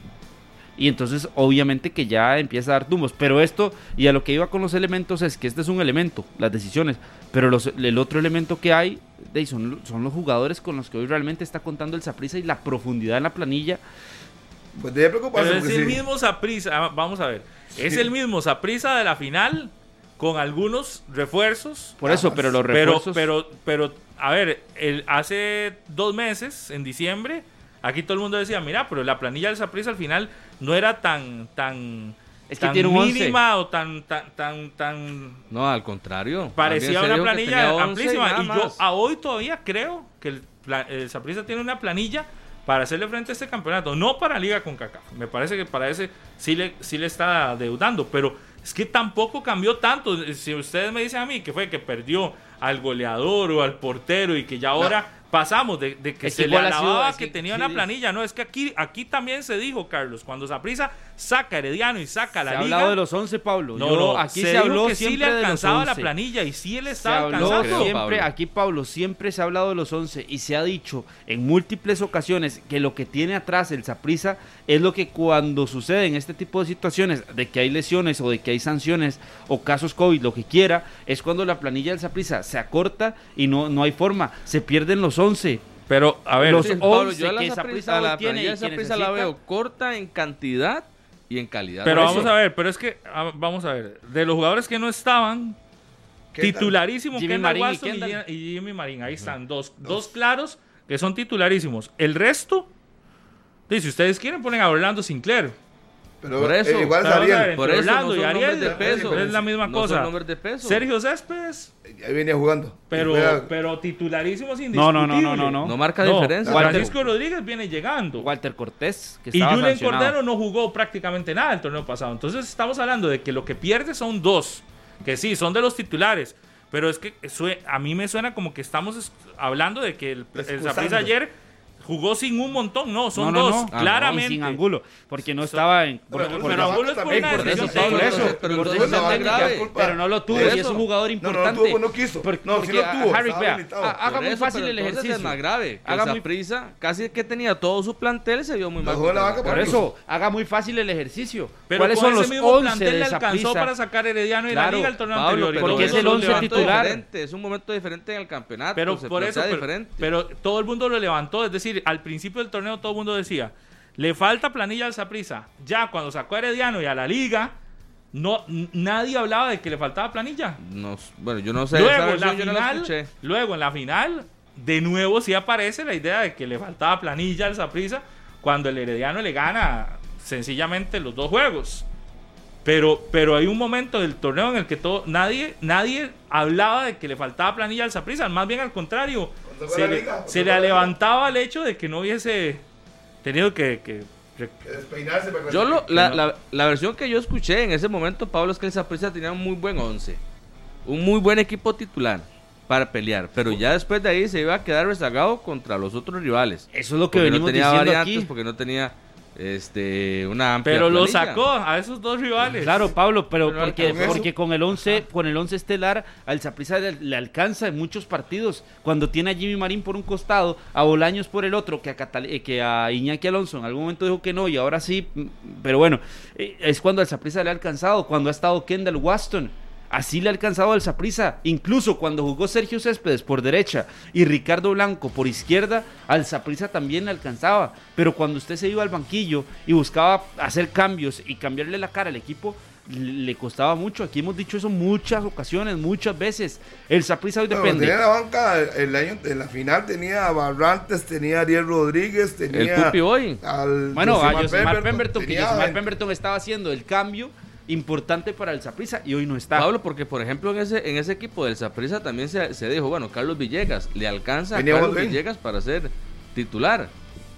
Y entonces obviamente que ya empieza a dar tumbos. Pero esto, y a lo que iba con los elementos, es que este es un elemento, las decisiones. Pero los- el otro elemento que hay de ahí son, son los jugadores con los que hoy realmente está contando el Saprissa y la profundidad en la planilla. Pues debe preocuparse. Pero es el sí. mismo Saprisa, vamos a ver, es Sí. el mismo Saprisa de la final con algunos refuerzos. Por eso, Ah, pero los Pero, refuerzos... pero, pero, a ver, el, hace dos meses, en diciembre, aquí todo el mundo decía, mira, pero la planilla del Saprissa al final no era tan, tan, Es que tan tiene un once. mínima o tan, tan, tan, tan No, al contrario. parecía una planilla tenía 11 amplísima. Y yo a hoy todavía creo que el, el Saprissa tiene una planilla para hacerle frente a este campeonato. No para Liga con CACAF. Me parece que para ese sí le, sí le está deudando. Pero es que tampoco cambió tanto. Si ustedes me dicen a mí que fue que perdió al goleador o al portero y que ya ahora pasamos de, de que Es se le ha alababa es que, que- tenía sí, una sí. planilla. No, es que aquí, aquí también se dijo, Carlos, cuando Saprissa saca a Herediano y saca a se la ha liga. hablado de los 11, Pablo. No, Yo- no, aquí se, se, habló que sí siempre le de los alcanzaba la 11. planilla y sí le Se estaba habló alcanzando. creo, siempre, Pablo. aquí Pablo, siempre se ha hablado de los 11 y se ha dicho en múltiples ocasiones que lo que tiene atrás el Saprisa es lo que cuando suceden este tipo de situaciones, de que hay lesiones o de que hay sanciones o casos COVID, lo que quiera, es cuando la planilla del Saprisa se acorta y no, no hay forma, se pierden los 11. Pero, a ver, Los Sí, Pablo, 11 yo a la que a la tiene planilla de Saprissa la veo corta en cantidad y en calidad. pero vamos eso. a ver, pero es que, vamos a ver, de los jugadores que no estaban, titularísimo Jimmy Kendall Marín y Watson y, Kendall. y Jimmy Marín, ahí están, dos, dos claros que son titularísimos. El resto, sí, si ustedes quieren, ponen a Orlando Sinclair. Pero Por eso, eh, igual Ariel. entre Por eso Orlando no y Ariel, de peso. es la misma No cosa. nombres de peso. Sergio Céspedes, Ahí venía jugando. pero, juega- pero titularísimos No, no, no, no, no, no. No marca No, diferencia. Francisco Rodríguez viene llegando. Walter Cortés, que Y sancionado. Cordero no jugó prácticamente nada el torneo pasado. Entonces estamos hablando de que lo que pierde son dos. Que sí, son de los titulares. Pero es que a mí me suena como que estamos es- hablando de que el, el ayer jugó sin un montón. No, son no, no, dos, no. Ah, claramente. Y sin Angulo, porque no estaba en... Pero- porque- pero Angulo es por una por decisión eso, Pablo, técnica. pero- pero por entonces decisión no es técnica, grave. pero no lo tuvo Por y eso. es un jugador No, no, no importante. tuvo, no quiso. Por- No, sí porque, lo tuvo, Harry, vea, haga Por muy eso, fácil el ejercicio. es más grave. Haga muy- Saprissa, casi que tenía todo su plantel, se vio muy mal. Por eso, haga muy fácil el ejercicio. Pero ¿Cuáles con son ese los mismo 11 plantel de esa alcanzó para sacar Herediano y la Liga el torneo anterior. porque es el eso lo 11 levantó. titular. diferente, Es un momento diferente en el campeonato. Pero por eso, pero todo el mundo lo levantó. Es decir, al principio del torneo todo el mundo decía, le falta planilla al Saprissa. Ya cuando sacó a Herediano y a la Liga, no, nadie hablaba de que le faltaba planilla. No, bueno, yo no sé. luego, en la yo no la final, escuché. luego en la final, de nuevo sí aparece la idea de que le faltaba planilla al Saprissa cuando el Herediano le gana sencillamente los dos juegos. Pero, pero hay un momento del torneo en el que todo, nadie, nadie hablaba de que le faltaba planilla al Saprissa, más bien al contrario, se la le, liga, se le levantaba el hecho de que no hubiese tenido que, que Despeinarse para Yo lo, la, la, la versión que yo escuché en ese momento, Pablo, es que el Saprissa tenía un muy buen 11. Un muy buen equipo titular para pelear. Pero ya después de ahí se iba a quedar rezagado contra los otros rivales. Eso es lo que Porque no venimos tenía diciendo variantes, aquí. porque no tenía este, una amplia Pero lo sacó a esos dos rivales. Claro, Pablo, pero Pero porque, con porque con el 11, con el 11 estelar al Saprissa le, le alcanza en muchos partidos. Cuando tiene a Jimmy Marín por un costado, a Bolaños por el otro, que a, Catal- eh, que a Iñaki Alonso en algún momento dijo que no y ahora sí, mm, pero bueno, eh, es cuando al Saprissa le ha alcanzado, cuando ha estado Kendall Waston. Así le ha alcanzado al Saprissa. Incluso cuando jugó Sergio Céspedes por derecha y Ricardo Blanco por izquierda, al Saprissa también le alcanzaba. Pero cuando usted se iba al banquillo y buscaba hacer cambios y cambiarle la cara al equipo, le costaba mucho. Aquí hemos dicho eso muchas ocasiones, muchas veces. El Saprissa hoy Bueno, depende. tenía la banca el año en la final tenía a Barrantes, tenía a Ariel Rodríguez, El tenía Pupi Boy. al Bueno, a Josimar Josimar Pemberton, que Josimar Pemberton estaba haciendo el cambio importante para el Saprissa y hoy no está. Pablo, porque por ejemplo en ese, en ese equipo del Saprissa también se, se dijo, bueno, Carlos Villegas, le alcanza a Carlos bien. Villegas para ser titular.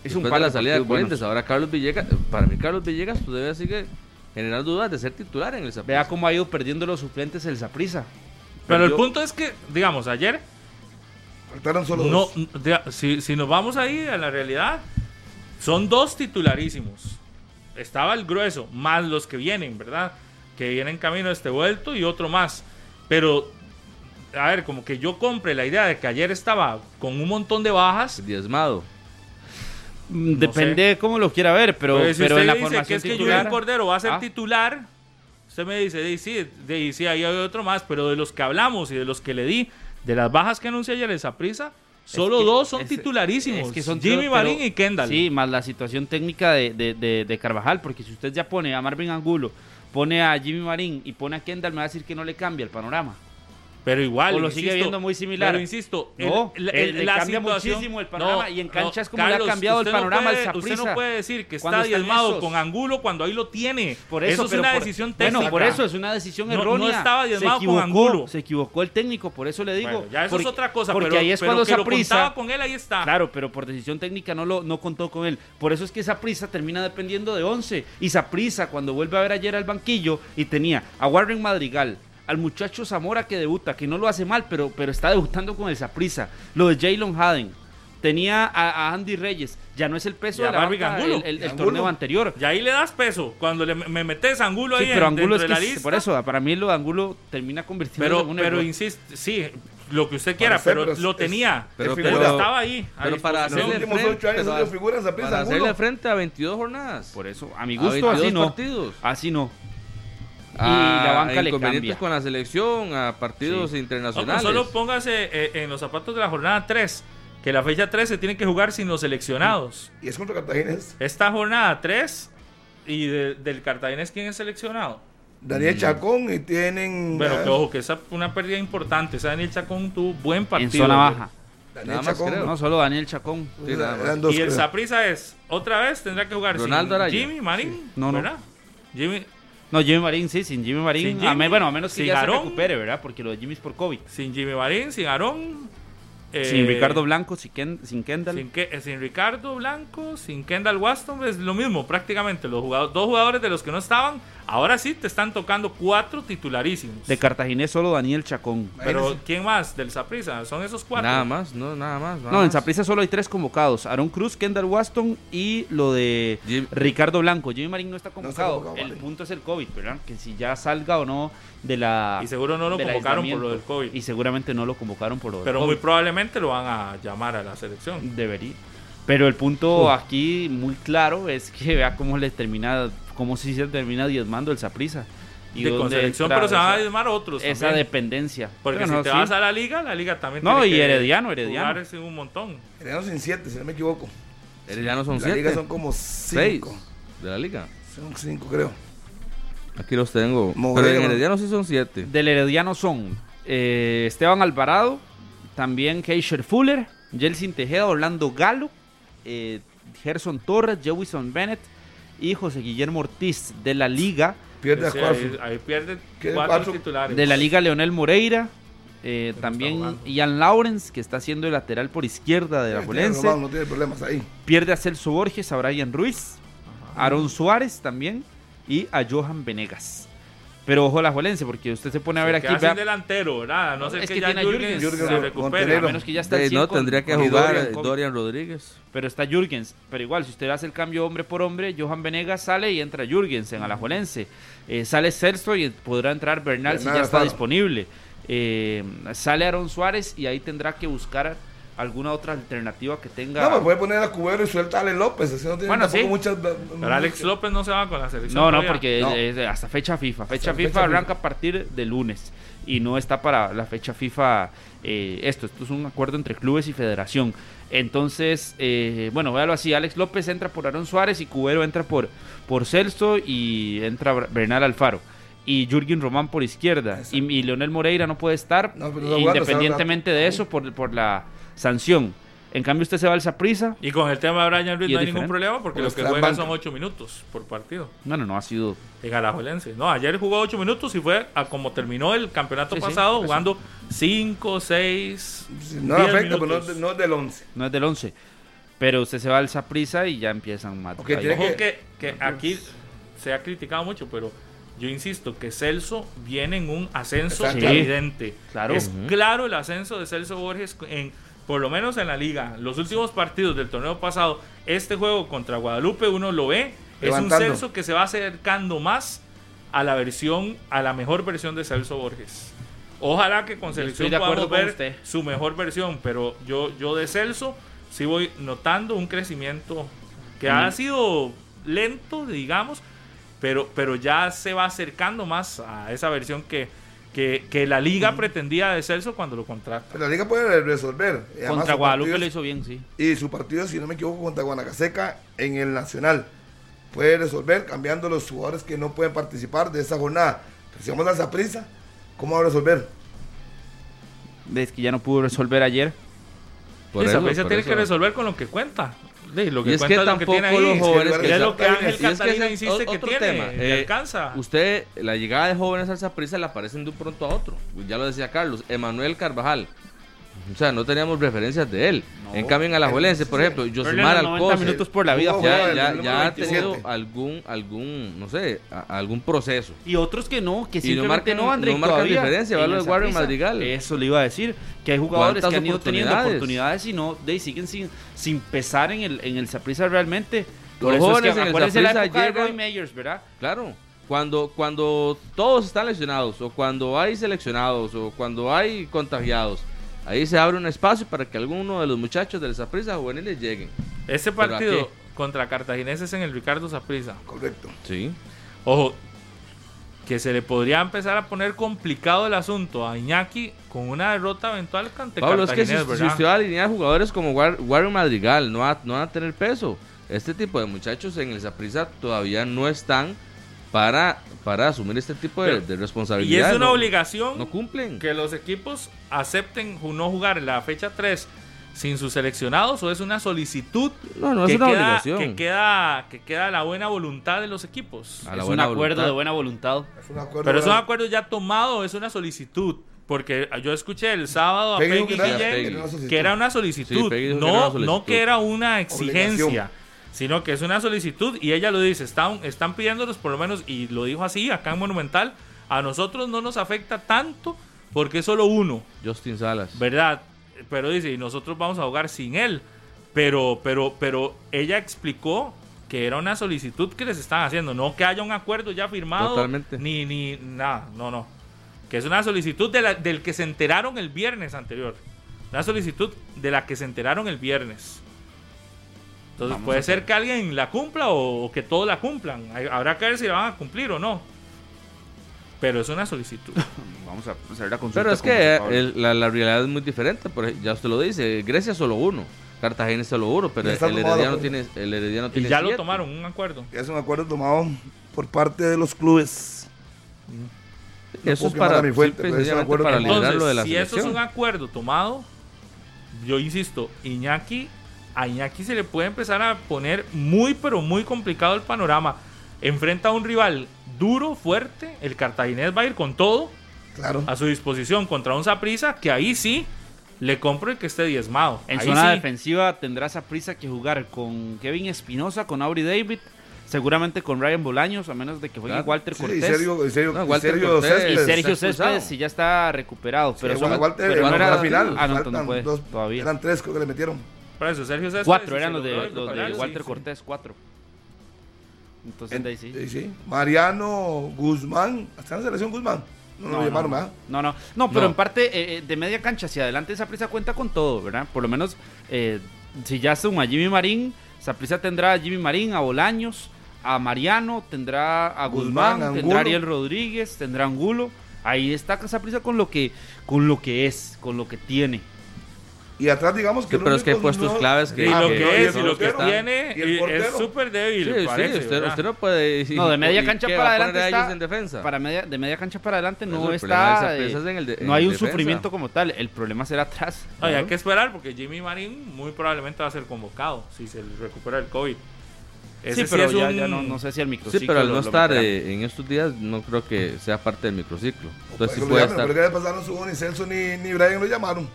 Es un par de la de salida de Corrientes, ahora Carlos Villegas, para mí Carlos Villegas todavía sigue generando dudas de ser titular en el Saprissa. Vea cómo ha ido perdiendo los suplentes el Saprissa. Pero el punto es que, digamos, ayer, Faltaron solo no, dos. de- si, si nos vamos ahí a la realidad, son dos titularísimos. Estaba el grueso, más los que vienen, ¿verdad? Que vienen camino a este vuelto y otro más. Pero, a ver, como que yo compre la idea de que ayer estaba con un montón de bajas. diezmado. Mm, Depende de cómo lo quiera ver, pero, Pues, si pero usted en la dice que es que titular. Julián Cordero va a ser Ah. titular, usted me dice, "Di, sí, sí, ahí hay otro más, pero de los que hablamos y de los que le di, de las bajas que anuncia ayer esa prisa, solo que dos son es- titularísimos. es que son Jimmy Marín y Kendall. Sí, más la situación técnica de, de- de- de Carvajal, porque si usted ya pone a Marvin Angulo, pone a Jimmy Marín y pone a Kendall, me va a decir que no le cambia el panorama. Pero igual. O lo sigue viendo muy similar. Pero insisto, No, el- el- la cambia muchísimo el panorama, y en canchas como le ha Carlos, cambiado el panorama al Usted no puede decir que está diezmado esos. con Angulo cuando ahí lo tiene. Por eso, es una por- decisión técnica. Bueno, por eso es una decisión No- no errónea. estaba diezmado con Angulo. se equivocó el técnico, por eso le digo. Bueno, ya eso porque, es otra cosa, porque pero, ahí es pero cuando que lo Saprissa- contaba con él, ahí está. Claro, pero por decisión técnica no lo no contó con él. Por eso es que esa prisa termina dependiendo de 11. Y esa prisa cuando vuelve a ver ayer al banquillo y tenía a Warren Madrigal, al muchacho Zamora que debuta, que no lo hace mal, pero, pero está debutando con el Saprisa. Lo de Jalen Haden. Tenía a, a Andy Reyes. Ya no es el peso a de la Barbie banca, Angulo. el, el- el Angulo. torneo anterior. Y ahí le das peso. Cuando le, me metes Angulo Sí, ahí pero en- Angulo es que de la es- lista. por eso, para mí lo de Angulo termina convirtiéndose Pero, en un pero error. insisto, sí, lo que usted quiera, Para ser, pero, lo es- tenía. Pero- pero, pero- estaba ahí. a Pero para disposición. los hacerle últimos frente, ocho años pero no dio figura en Saprissa, para hacerle frente a 22 jornadas. Por eso, a mi A gusto, 22 así no. partidos. Así no. A la banca le inconvenientes cambia. con la selección, a partidos Sí. No, internacionales. solo póngase eh, en los zapatos de la jornada 3, que la fecha 3 se tiene que jugar sin los seleccionados. Y es contra Cartaginés. Esta jornada 3 y de- del Cartaginés, ¿quién es seleccionado? Daniel Chacón y tienen. Bueno, ah, que ojo, que esa fue una pérdida importante. Esa Daniel Chacón tuvo buen partido. en zona baja. Daniel Nada más Chacón. creo. No solo Daniel Chacón. Sí, nada más. Eran dos, y el. Saprisa es, otra vez tendrá que jugar Ronaldo sin Araya. Jimmy Marín. No, no. ¿verdad? Jimmy, No, Jimmy Marín, sí, sin Jimmy Marín. Sin a Jimmy, me- bueno, a menos que Aarón. recupere, ¿verdad? Porque lo de Jimmy es por COVID. sin Jimmy Marín, sin Aarón. Eh, sin Ricardo Blanco, sin, Ken- sin Kendall. Sin, que, eh, sin Ricardo Blanco, sin Kendall Waston, es lo mismo prácticamente. Los jugadores, dos jugadores de los que no estaban, ahora sí te están tocando cuatro titularísimos. De Cartaginés solo Daniel Chacón. Pero Imagínese. ¿quién más del Saprissa? Son esos cuatro. Nada más, no, nada más. nada No, en más. Saprissa solo hay tres convocados. Aaron Cruz, Kendall Waston y lo de Jim- Ricardo Blanco. Jimmy Marín no está convocado. convocado, el vale. punto es el COVID, ¿verdad? Que si ya salga o no de la... Y seguro no lo convocaron por lo del COVID. Y seguramente no lo convocaron por lo del Pero COVID. muy probablemente lo van a llamar a la selección. Debería. Pero el punto aquí muy claro es que vea cómo le termina, cómo si se termina diezmando el Saprisa. Y de con selección, pero se van a diezmar otros. Esa también. dependencia. Porque si te sí. vas a la liga, la liga también No, tiene y que Herediano, Herediano. jugar ese un montón. Herediano sin siete, si no me equivoco. Herediano son La siete. liga son como seis cinco. de la liga. Son cinco, creo. Aquí los tengo. Pero en Herediano sí son siete. Del Herediano son eh, Esteban Alvarado, también Keisher Fuller, Jelsin Tejeda, Orlando Galo, eh, Gerson Torres, Jewison Bennett y José Guillermo Ortiz de la Liga. Pierde a Sí, Squarfield. ahí, ahí pierde Queda cuatro, cuatro. titulares. De la Liga Leonel Moreira, eh, también. Ian Lawrence, que está haciendo el lateral por izquierda de la Polense. No tiene problemas ahí. Pierde a Celso Borges, a Brian Ruiz. Aaron Suárez también y a Johan Venegas. Pero ojo a la Juelense, porque usted se pone a ver Se aquí. sin delantero, ¿verdad? A No sé Es que, que ya tiene Jürgens Jürgens, se recupere. A menos que ya está Eh, 100 no, con- tendría que jugar Dorian eh, Kobe. Dorian Rodríguez. Pero está Jürgens. Pero igual, si usted hace el cambio hombre por hombre, Johan Venegas sale y entra Jürgens en Alajuelense. Eh, sale Celso y podrá entrar Bernal si ya está disponible. Eh, sale Aaron Suárez y ahí tendrá que buscar alguna otra alternativa que tenga. No, me puede poner a Cubero y suelta a Ale López. Así no tiene Bueno, sí. muchas. Pero Alex López no se va con la selección. No, no, todavía. porque No. es- es hasta fecha FIFA. Fecha Hasta FIFA fecha arranca FIFA. a partir de lunes y no está para la fecha FIFA eh, esto. Esto es un acuerdo entre clubes y federación. Entonces, eh, bueno, véalo así. Alex López entra por Aaron Suárez y Cubero entra por, por Celso y entra Bernal Alfaro. Y Jürgen Román por izquierda. Y, y Leonel Moreira no puede estar No, pero no independientemente de eso por, por la sanción. En cambio, usted se va al Saprisa. Y con el tema de Brian Ruiz no hay ningún diferente. problema porque Porque lo que juega banca. son 8 minutos por partido. Bueno, no ha sido En Alajuelense. No, ayer jugó 8 minutos y fue a como terminó el campeonato Sí, sí, pasado eso. jugando 5, 6. No afecta, pero no, es de- no es del 11. no es del 11. Pero usted se va al Saprisa y ya empiezan más. Ok, ahí. tiene Ojo que- que, que aquí se ha criticado mucho, pero yo insisto que Celso viene en un ascenso claro. evidente. Claro. Es Ujú. claro el ascenso de Celso Borges en por lo menos en la liga. Los últimos partidos del torneo pasado, este juego contra Guadalupe uno lo ve, es un. Celso que se va acercando más a la versión, a la mejor versión de Celso Borges. Ojalá que con selección de podamos ver usted. su mejor versión, pero yo, yo de Celso sí voy notando un crecimiento que ha Mm. sido lento, digamos, pero, pero ya se va acercando más a esa versión que, que, que la liga pretendía de Celso cuando lo contrata. Pero la liga puede resolver. Además Contra su Guadalupe partido lo hizo bien, sí. Y su partido, si no me equivoco, contra Guanacaseca en el Nacional. Puede resolver cambiando los jugadores que no pueden participar de esa jornada. Pero si vamos a esa prisa, ¿cómo va a resolver? Es que ya no pudo resolver ayer. Por Esa eso, prisa por tiene eso. que resolver con lo que cuenta. Lo que Y es que lo que tampoco ahí. los jóvenes Es que es lo que Ángel es que insiste que tiene. tema. que Eh, alcanza. Usted, la llegada de jóvenes al Saprissa le aparecen de un pronto a otro. Ya lo decía Carlos, Emanuel Carvajal. O sea, no teníamos referencias de él. No. en cambio, en Alajuelense, por ejemplo, Josimar los 90 Alcocer, minutos por la vida ya, ha 27. tenido algún, algún, no sé, a- algún proceso. Y otros que no, que Y no simplemente marcan- no, André, no marcan diferencia, va lo de Warren. Madrigal. Eso le iba a decir, que hay jugadores ¿Cuántas que han ido teniendo oportunidades? y no de, siguen sin, sin pesar en el, en el Saprissa realmente. Por Los eso es jóvenes que en el la de Roy Meyers, ¿verdad? Claro, cuando, cuando todos están lesionados, o cuando hay seleccionados, o cuando hay contagiados, ahí se abre un espacio para que alguno de los muchachos del Saprissa juveniles lleguen. Ese ¿Pero a partido contra Cartagineses en el Ricardo Saprissa. Correcto. Sí. Ojo, que se le podría empezar a poner complicado el asunto a Iñaki con una derrota eventual ante Pablo, es que si, usted va a alinear jugadores como War- Warren Madrigal, no, va- no van a tener peso. Este tipo de muchachos en el Saprissa todavía no están para, para asumir este tipo de, de Y responsabilidad. es una no- obligación No cumplen. que los equipos acepten no jugar en la fecha 3 sin sus seleccionados o es una solicitud No, no es que, una queda, obligación. que queda que queda a la buena voluntad de los equipos. A es un acuerdo voluntad. de buena voluntad. Es un acuerdo. Pero es un acuerdo ya tomado, es una solicitud. Porque yo escuché el sábado a Peggy Peggy que era- Guillén Peggy. que era una solicitud. una no, era una no que era una exigencia, Obligación. Sino que es una solicitud y ella lo dice, están, están pidiéndonos por lo menos, y lo dijo así acá en Monumental, a nosotros no nos afecta tanto porque es solo uno, Justin Salas. ¿verdad? Pero dice, y nosotros vamos a jugar sin él. Pero, pero, pero ella explicó que era una solicitud que les están haciendo, no que haya un acuerdo ya firmado, Totalmente. ni, ni nada, no, no. Que es una solicitud de la- del que se enteraron el viernes anterior. Una solicitud de la que se enteraron el viernes. Entonces Vamos puede ser que alguien la cumpla o, o que todos la cumplan. Hay- Habrá que ver si la van a cumplir o no. Pero es una solicitud. Vamos a hacer la consulta. Pero es que el- la, la realidad es muy diferente. Por ya usted lo dice, Grecia solo uno, Cartagena es solo uno, pero el Herediano la- tiene, el Herediano y tiene ya lo tomaron, un acuerdo. Es un acuerdo tomado por parte de los clubes. No Eso es para, mi fuente, y pero es un acuerdo para de la Entonces, si eso es un acuerdo tomado, yo insisto, Iñaki, a Iñaki se le puede empezar a poner muy, pero muy complicado el panorama. Enfrenta a un rival duro, fuerte, el cartaginés va a ir con todo Claro. a su disposición contra un Saprisa, que ahí sí le compro el que esté diezmado. En Ahí zona sí. defensiva tendrá esa prisa que jugar con Kevin Espinosa, con Auri David, Seguramente con Ryan Bolaños, a menos de que juegue Claro. Walter Sí, Cortés. y Sergio, y Sergio- No, y Walter Sergio Cortés. y Céspedes. Sergio. Céspedes sí ya está recuperado. Pero Sí, son- Walter, pero no era- la final. Ah, no, no puede dos- todavía. Eran tres creo que le metieron. Por eso, Sergio Céspedes. Cuatro eran los de, los de sí, Walter sí. Cortés, cuatro. Entonces, de ahí sí. Mariano Guzmán. ¿Está en la selección Guzmán? No, lo llamaron, ¿verdad? No, no, no, pero No. en parte eh, eh, de media cancha hacia adelante Saprissa cuenta con todo, ¿verdad? Por lo menos eh, si ya suma a Jimmy Marín, Saprissa tendrá a Jimmy Marín, a Bolaños, a Mariano, tendrá a Guzmán, Guzmán, tendrá a Ariel Rodríguez, tendrá a Angulo. Ahí está Saprissa con lo que con lo que es, con lo que tiene. Y atrás, digamos que. Sí, pero es que hay puestos no- claves que- Y lo que es y lo que tiene Y el y es súper débil, Sí, sí, parece, usted, ¿verdad? usted no puede. y- No, de media cancha ¿qué para adelante está- en defensa. Para media, de media cancha para adelante no de está Saprissa eh, es en el de- en no hay un defensa. sufrimiento como tal, el problema será atrás. Oye, hay que esperar porque Jimmy Marín muy probablemente va a ser convocado si se recupera el COVID. Ese Sí, pero es ya, un- ya no, no sé si el microciclo Sí, pero al no lo estar eh, en estos días, no creo que sea parte del microciclo. Entonces sí puede ya, estar. Pero que le pasaron su ni Celso ni, ni Brian lo llamaron.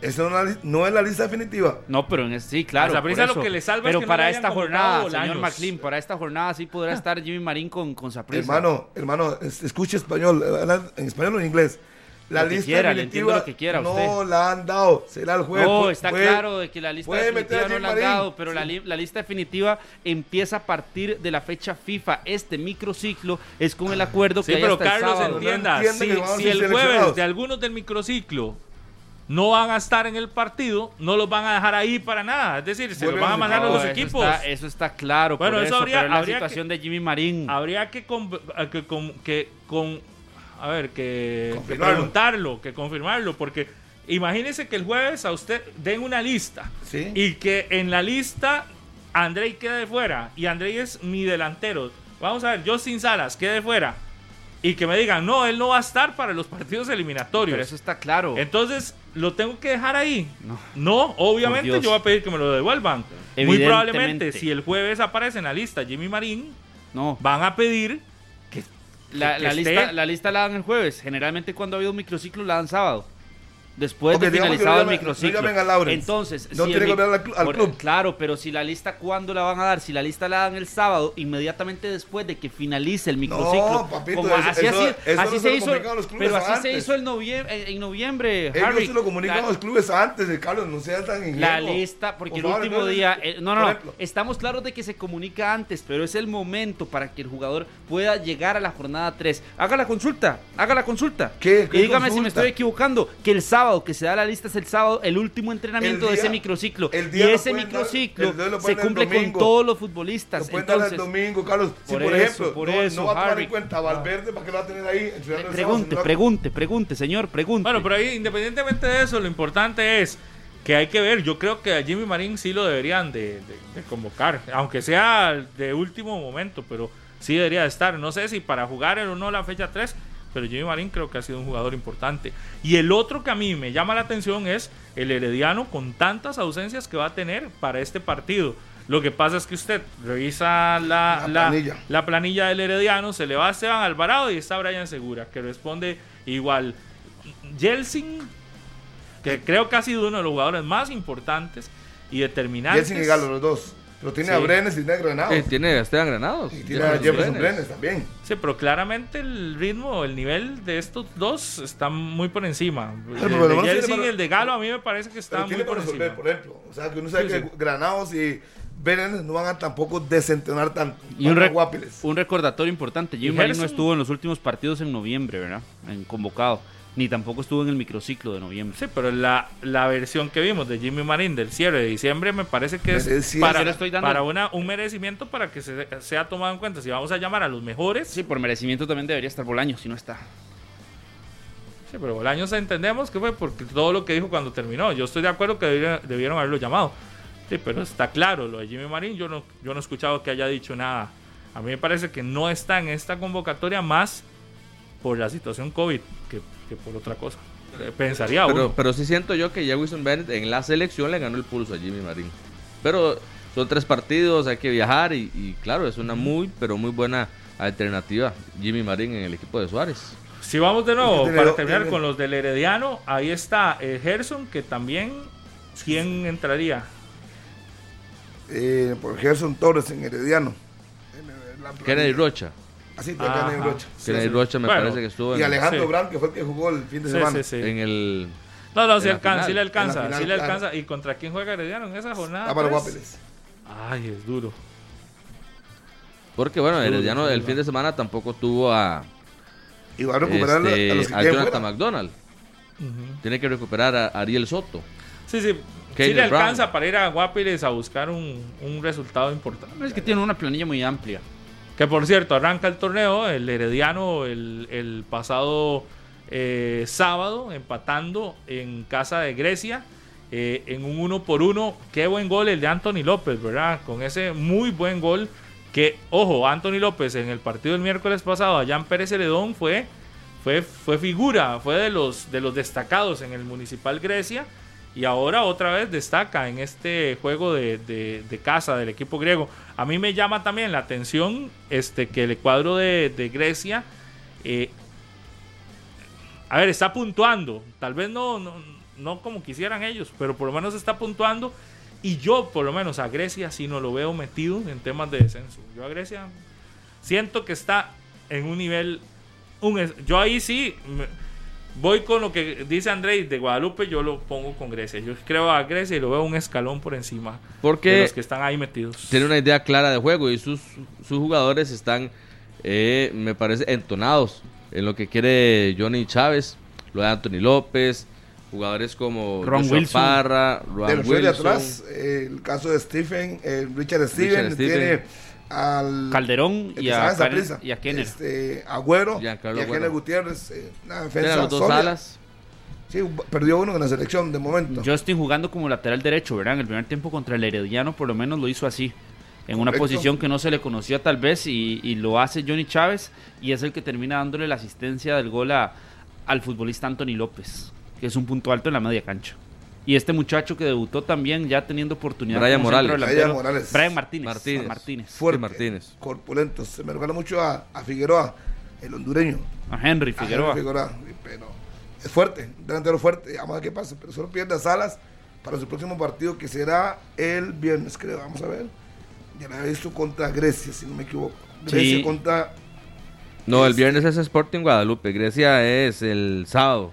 Esa no, es la li- no es la lista definitiva. No, pero en es- sí, claro. A Saprissa por lo que le salva es Pero que no para hayan esta jornada, señor McLean, para esta jornada sí podrá estar Jimmy Marín con, con Saprissa. Hermano, hermano, es- escuche español, eh, en español o en inglés. La Lo que lista quiera, definitiva lo que quiera a no usted. la han dado. Será el jueves. No, está puede- claro de que la lista puede meter a definitiva no la han dado, pero la, li- la lista definitiva empieza a partir de la fecha FIFA. Este microciclo es con el acuerdo Sí, que hay pero hasta el Carlos sábado. entienda, si, que si el jueves de algunos del microciclo no van a estar en el partido, no los van a dejar ahí para nada. Es decir, se los van a mandar a los eso equipos. Está, eso está claro, Bueno, por eso eso, habría- pero la habría situación de Jimmy Marín. Habría que, con, a que, con, que con- a ver, que, que Confirmarlo. preguntarlo, que confirmarlo, porque imagínese que el jueves a usted den una lista Sí. y que en la lista Andrei quede fuera y Andrei es mi delantero. Vamos a ver, Justin Salas quede fuera y que me digan, no, él no va a estar para los partidos eliminatorios. pero eso está claro. Entonces, ¿lo tengo que dejar ahí? No. No, obviamente yo voy a pedir que me lo devuelvan. Muy probablemente, si el jueves aparece en la lista Jimmy Marín, No. van a pedir que, La, que la esté- lista, la lista la dan el jueves. Generalmente cuando ha habido un microciclo la dan sábado. Después de finalizado el no microciclo. Entonces, No si tiene el que al al por- club. Claro, pero si la lista, ¿cuándo la van a dar? Si la lista la dan el sábado, inmediatamente después de que finalice el microciclo. papito, como eso- así, eso- así, eso así no se hizo. Pero así se hizo el noviembre, en noviembre, Ellos Harry. se lo comunican La- a los clubes antes, eh, Carlos, no seas tan ingenuo. la lista, porque Por el último día, eh, no, no, estamos claros de que se comunica antes, pero es el momento para que el jugador pueda llegar a la jornada 3. Haga la consulta, haga la consulta. ¿Qué? ¿Qué y dígame si me estoy equivocando, que el sábado que se da la lista es el sábado, el último entrenamiento El de ese día- microciclo. el Y día lo ese dar- microciclo día lo se dar el cumple con todos los Lo futbolistas. pueden dar el Entonces, domingo, Carlos. Si por por, eso, ejemplo por no, eso, no va a tomar en cuenta Valverde, ¿para qué lo va a tener ahí? sábado? pregunte, no- pregunte, pregunte, señor, pregunte. Bueno, pero ahí, independientemente de eso, lo importante es que hay que ver. Yo creo que a Jimmy Marín sí lo deberían de, de- de convocar, aunque sea de último momento, pero sí debería de estar. No sé si para jugar o no la fecha 3, pero Jimmy Marín creo que ha sido un jugador importante. Y el otro que a mí me llama la atención es el Herediano con tantas ausencias que va a tener para este partido. Lo que pasa es que usted revisa la, La la- planilla. la planilla del Herediano, se le va a Esteban Alvarado y está Brian Segura, que responde igual. Jelsin, que creo que ha sido uno de los jugadores más importantes y determinantes. Jelsin y Galo, los dos. Pero tiene Sí. a Brenes y tiene a Granados. Eh, tiene a Esteban Granados. y tiene a Jefferson Brenes también. Sí, pero claramente el ritmo, el nivel de estos dos está muy por encima. El, Pero por lo de y el de Galo a mí me parece que Pero están muy tiene por resolver, encima. por ejemplo. O sea, que uno sabe Sí, que sí. Granados y Brenes no van a tampoco desentonar tanto. Y un, rec- un recordatorio importante. Jimmy ¿Y Marín no Gerson? estuvo en los últimos partidos en noviembre, ¿verdad? En convocado. Ni tampoco estuvo en el microciclo de noviembre. Sí, pero la, la versión que vimos de Jimmy Marín del cierre de diciembre me parece que es para, estoy dando. para una, un merecimiento para que se, sea tomado en cuenta. Si vamos a llamar a los mejores, Sí, por merecimiento también debería estar Bolaño, si no está. Sí, pero Bolaños entendemos que fue porque todo lo que dijo cuando terminó. Yo estoy de acuerdo que debieron, debieron haberlo llamado. Sí, pero está claro, lo de Jimmy Marín, yo no, yo no he escuchado que haya dicho nada. A mí me parece que no está en esta convocatoria más por la situación COVID que, que por otra cosa. Eh, Pensaría Pero, uno. pero sí siento yo que ya Wilson Bennett en la selección le ganó el pulso a Jimmy Marín. Pero son tres partidos, hay que viajar y, y claro, es una muy, pero muy buena alternativa Jimmy Marín en el equipo de Suárez. Si vamos de nuevo, para terminar tiene- con los del Herediano, ahí está eh, Gerson, que también, ¿quién entraría? Eh, por Gerson Torres en Herediano. la. Kennedy Rocha. Así, Kennedy Ajá. Rocha. Rocha me Bueno, parece que estuvo Y Alejandro Sí. Brand, que fue el que jugó el fin de Sí, semana. sí, sí. en el... No, no, alcanza, sí le alcanza, final, sí le claro. alcanza. ¿Y contra quién juega Herediano en esa jornada? Álvaro pues? Guapeles. Ay, es duro. Porque bueno, Herediano el fin de semana tampoco tuvo a, Y va a recuperar a- este, a los que a queden Jonathan fuera. McDonald. Tiene que recuperar a Ariel Soto. Sí, sí. Sí Caleb le alcanza para ir a Guapiles a buscar un, un resultado importante. Es que tiene una planilla muy amplia. Que por cierto, arranca el torneo, el Herediano el, pasado eh, sábado, empatando en casa de Grecia, eh, en un uno por uno. Qué buen gol el de Anthony López, ¿verdad? Con ese muy buen gol. Que, ojo, Anthony López en el partido del miércoles pasado, allá en Pérez Celedón, fue, fue, fue figura, fue de los, de los destacados en el Municipal Grecia. Y ahora otra vez destaca en este juego de, de- casa del equipo griego. A mí me llama también la atención este, que el cuadro de, Grecia, eh, a ver, está puntuando. Tal vez no, no, no como quisieran ellos, pero por lo menos está puntuando. Y yo, por lo menos, a Grecia sí no lo veo metido en temas de descenso. Yo a Grecia siento que está en un nivel... Un, yo ahí sí voy con lo que dice Andrés de Guadalupe, yo lo pongo con Grecia. Yo creo a Grecia y lo veo un escalón por encima de Porque los que están ahí metidos. tiene una idea clara de juego y sus, sus jugadores están, eh, me parece, entonados en lo que quiere Johnny Chávez, lo de Anthony López, jugadores como Ron Wilson. Parra, De Ron de Wilson, atrás, eh, el caso de Stephen, eh, Richard Steven, Steven. tiene al Calderón y a, en Karen- Saprissa, y a Kenner. Este, Agüero y a Kenner Agüero. Gutiérrez. eh, una defensa a los dos sólida. alas. Sí, perdió uno con la selección de momento. Justin jugando como lateral derecho, ¿verdad? En el primer tiempo contra el Herediano por lo menos lo hizo así. En una Correcto. posición que no se le conocía tal vez y, y lo hace Johnny Chávez y es el que termina dándole la asistencia del gol a- al futbolista Anthony López, que es un punto alto en la media cancha. Y este muchacho que debutó también ya teniendo oportunidad. Brian Morales. Brian Morales. Brian Martínez. Martínez. Martínez. fuerte, Martínez. corpulento. Se me recuerda mucho a, a Figueroa, el hondureño. A Henry A Figueroa. Henry Figueroa, pero es fuerte, delantero fuerte. Vamos a ver qué pasa, pero solo pierde a Salas para su próximo partido que será el viernes, creo. Vamos a ver. Ya lo había visto contra Grecia, si no me equivoco. Grecia Sí. contra No, el viernes es Sporting Guadalupe, Grecia es el sábado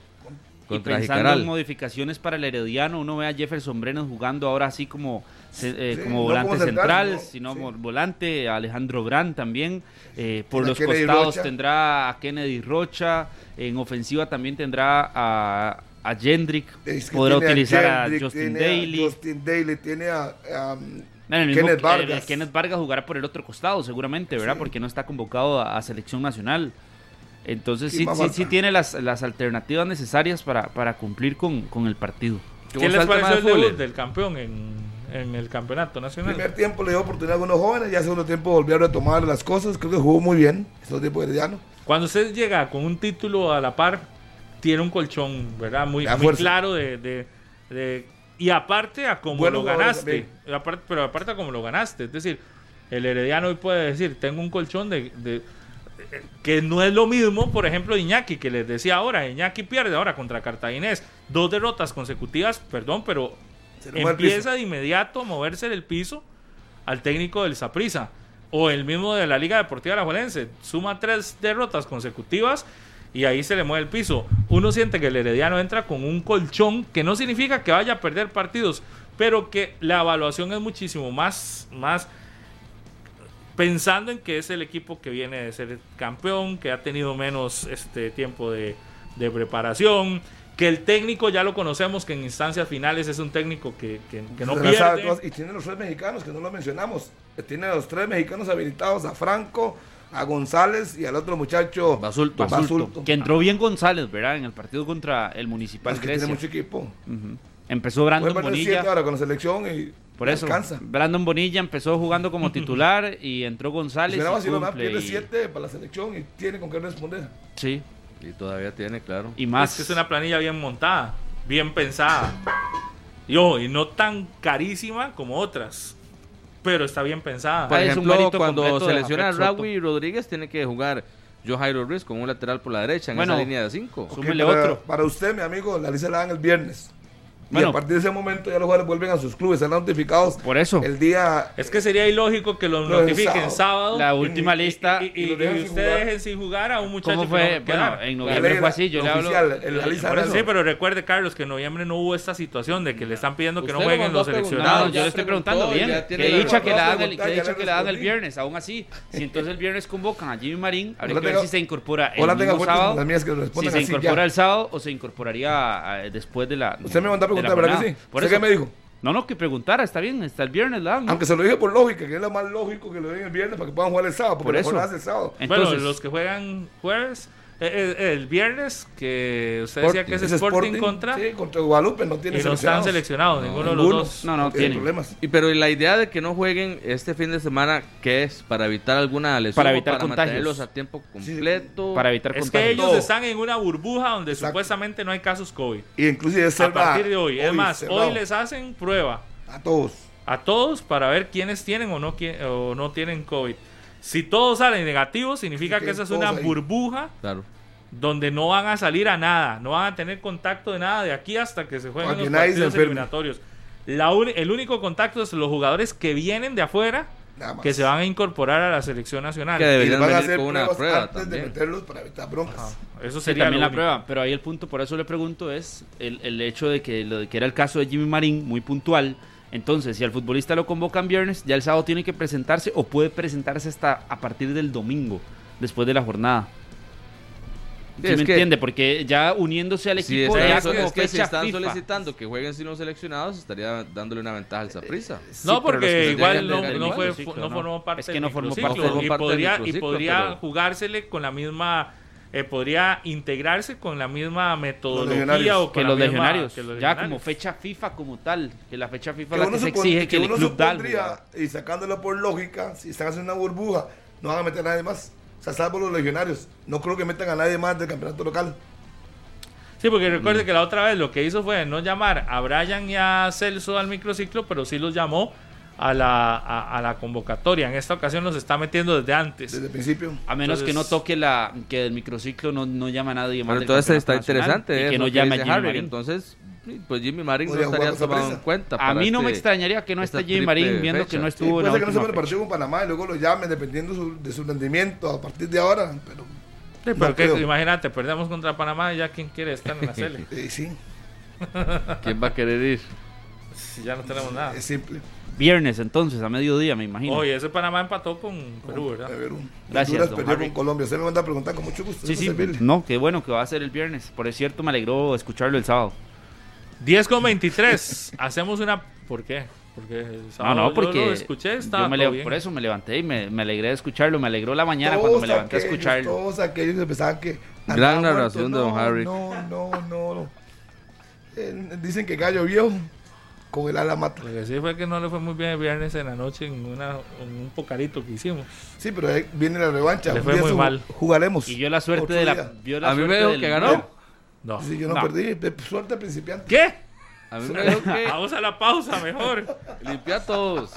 Y contra pensando Jicaral. en modificaciones para el Herediano, uno ve a Jefferson Brenes jugando ahora así como, eh, Sí, como no volante como central, central, no, sino sí. como volante, Alejandro Brand también. eh, por los Kennedy costados Rocha. tendrá a Kennedy Rocha, en ofensiva también tendrá a, a Jendrick, es que podrá a utilizar a, Justin a Daly. Justin Daly, tiene a, a, Bueno, el mismo- Kenneth eh, Vargas. Kenneth Vargas jugará por el otro costado, seguramente, ¿verdad? Sí. Porque no está convocado a, a selección nacional. Entonces, ¿Quién sí, sí, sí tiene las, las alternativas necesarias para, para cumplir con, con el partido. ¿Cómo ¿Qué les el pareció el de debut del campeón en, en el campeonato nacional? primer tiempo le dio oportunidad a algunos jóvenes, ya segundo tiempo volvió a retomar las cosas, creo que jugó muy bien, segundo tiempo herediano. Cuando usted llega con un título a la par, tiene un colchón, ¿verdad? Muy, muy claro de, de- de- Y aparte a cómo Buenos lo ganaste. Aparte- pero aparte a cómo lo ganaste. Es decir, el Herediano hoy puede decir, tengo un colchón de... de- que no es lo mismo, por ejemplo, Iñaki, que les decía ahora, Iñaki pierde ahora contra Cartaginés, dos derrotas consecutivas, perdón, pero empieza de inmediato a moverse del piso al técnico del Saprissa o el mismo de la Liga Deportiva Alajuelense. Suma tres derrotas consecutivas y ahí se le mueve el piso. Uno siente que el Herediano entra con un colchón que no significa que vaya a perder partidos, pero que la evaluación es muchísimo más, más pensando en que es el equipo que viene de ser campeón, que ha tenido menos este tiempo de, de preparación, que el técnico ya lo conocemos, que en instancias finales es un técnico que, que- que no pierde. Y tiene los tres mexicanos que no lo mencionamos. Tiene a los tres mexicanos habilitados, a Franco, a González y al otro muchacho Basulto. Basulto. Que entró bien González, ¿verdad? En el partido contra el Municipal Es que Grecia. tiene mucho equipo. Ujú. Empezó Puede Brandon Bonilla. ahora con la selección y Por eso, alcanza. Brandon Bonilla empezó jugando como titular y entró González. No, cumple pierde y- siete para la selección y tiene con qué responder. Sí, Y todavía tiene, claro. y más. Es que es una planilla bien montada, bien pensada. Y, ojo, y no tan carísima como otras, pero está bien pensada. Por ejemplo, cuando se lesiona a. Raúl Rodríguez, tiene que jugar Joe Jairo Ruiz con un lateral por la derecha en Bueno, esa línea de cinco. Súmele Ok, para, otro. Para usted, mi amigo, la lista la dan el viernes. Y Bueno. a partir de ese momento ya los jugadores vuelven a sus clubes, están notificados Por eso. el día... Es que sería ilógico que lo Lo del notifiquen sábado. La última y- lista. y, y, y lo y dejan sin usted jugar. dejen sin jugar a un muchacho ¿Cómo que fue? no va a Bueno, en La noviembre fue así. Yo la le hablo. oficial, el- la lista eso. Sí, pero recuerde, Carlos, que en noviembre no hubo esta situación de que le están pidiendo que no jueguen los No, seleccionados. yo le estoy preguntando bien. Que la dicha que le dan el, que que viernes. Aún así, si entonces el viernes convocan a Jimmy Marín, habría que ver si se incorpora el sábado. que Si se incorpora el sábado o se incorporaría eh, después de la. Usted me mandó a de la preguntar, ¿verdad que jornada. sí? Por ¿Usted eso- qué me dijo? No, no, que preguntara, está bien, está el viernes, la. Aunque se lo dije por lógica, que es lo más lógico que lo den el viernes para que puedan jugar el sábado, porque Por eso. el sábado. Entonces, bueno, los que juegan jueves, eh, eh, el viernes, que usted decía que es Ese Sporting, contra, Sí, contra Guadalupe no tiene y no están seleccionados. ninguno de los Ninguno. dos. No, no, tiene tiene. problemas. Y pero la idea de que no jueguen este fin de semana, ¿qué es? ¿Para evitar alguna lesión? Para evitar para contagios. mantenerlos a tiempo completo? para evitar Es que contagios. ellos Todo. están en una burbuja donde Exacto. supuestamente no hay casos COVID. Y inclusive es A partir de hoy. Es más, cerrado. hoy les hacen prueba A todos. a todos para ver quiénes tienen o no, qui- o no tienen COVID. Si todos salen negativos, significa Sí, que esa es una ahí. burbuja Claro. donde no van a salir a nada, no van a tener contacto de nada de aquí hasta que se jueguen los partidos eliminatorios. La uni- el único contacto es los jugadores que vienen de afuera que se van a incorporar a la selección nacional. Que deberían van a hacer con una prueba antes también. de meterlos para evitar broncas. Eso Sí, sería también lo la único. prueba, pero ahí el punto, por eso le pregunto, es el, el hecho de que lo de que era el caso de Jimmy Marín, muy puntual. Entonces, si al futbolista lo convocan viernes, ya el sábado tiene que presentarse o puede presentarse hasta a partir del domingo, después de la jornada. Sí, ¿Sí es me que- entiende? Porque ya uniéndose al Si equipo, están, ya es que- como es que si fecha están FIFA. solicitando que jueguen sin los seleccionados, estaría dándole una ventaja al Saprissa. No, Sí, que porque igual no, no fue, no no. formó parte Es que no formó parte y podría, y podría pero- jugársele con la misma eh, podría integrarse con la misma metodología o con que la los misma- legionarios, que los ya legionarios. como fecha FIFA como tal, que la fecha FIFA Que la que se exige que, el uno club da y sacándolo por lógica, si están haciendo una burbuja, no van a meter a nadie más. O sea, salvo los legionarios. No creo que metan a nadie más del campeonato local. Sí, porque Mm. recuerde que la otra vez lo que hizo fue no llamar a Brian y a Celso al microciclo, pero sí los llamó a la, a, a la convocatoria. En esta ocasión los está metiendo desde antes. Desde el principio. A menos que no toque la que el microciclo no, no llama a nadie más. Pero entonces está interesante y que no que llame a Jimmy Harry. Marín. Entonces, sí, pues Jimmy Marín no Podría jugar estaría tomado en cuenta. A mí no me este- extrañaría que no esté Jimmy Marín viendo que no Sí, estuvo en puede la ser que no se partido con Panamá y luego lo llamen dependiendo su- de su rendimiento a partir de ahora. Pero Sí, pero No que, imagínate, perdemos contra Panamá y ya quién quiere estar en la Cele. eh, sí, ¿Quién va a querer ir? Si ya no tenemos nada. es simple. Viernes entonces, a mediodía me imagino. Oye, ese Panamá empató con Perú, A ¿verdad? ver, un- Gracias, Honduras don perdió Harry. con Colombia. Usted me manda a preguntar con mucho gusto. sí, sí, servirle. no, qué bueno que va a ser el viernes. Por cierto, me alegró escucharlo el sábado. 10 con 23. Hacemos una. ¿Por qué? Porque el No, sábado no, yo porque lo escuché, estaba yo me todo bien. por eso me levanté y me, me alegré de escucharlo. Me alegró la mañana cuando me levanté a aquellos, escucharlo. Todos aquellos que pensaban que. Gran narración de don Harry. No, no, no. no. Eh, dicen que Gallo viejo con el ala mata. Lo que sí fue que no le fue muy bien el viernes en la noche en, una, en un pocarito que hicimos. Sí, pero ahí viene la revancha. Le fue muy mal. Jugaremos. Y yo la suerte de la. la A mí me dijo que ganó. No. Sí, yo no, perdí. De- Suerte principiante. ¿Qué? A mí me dijo que Vamos a la pausa mejor. limpia a todos.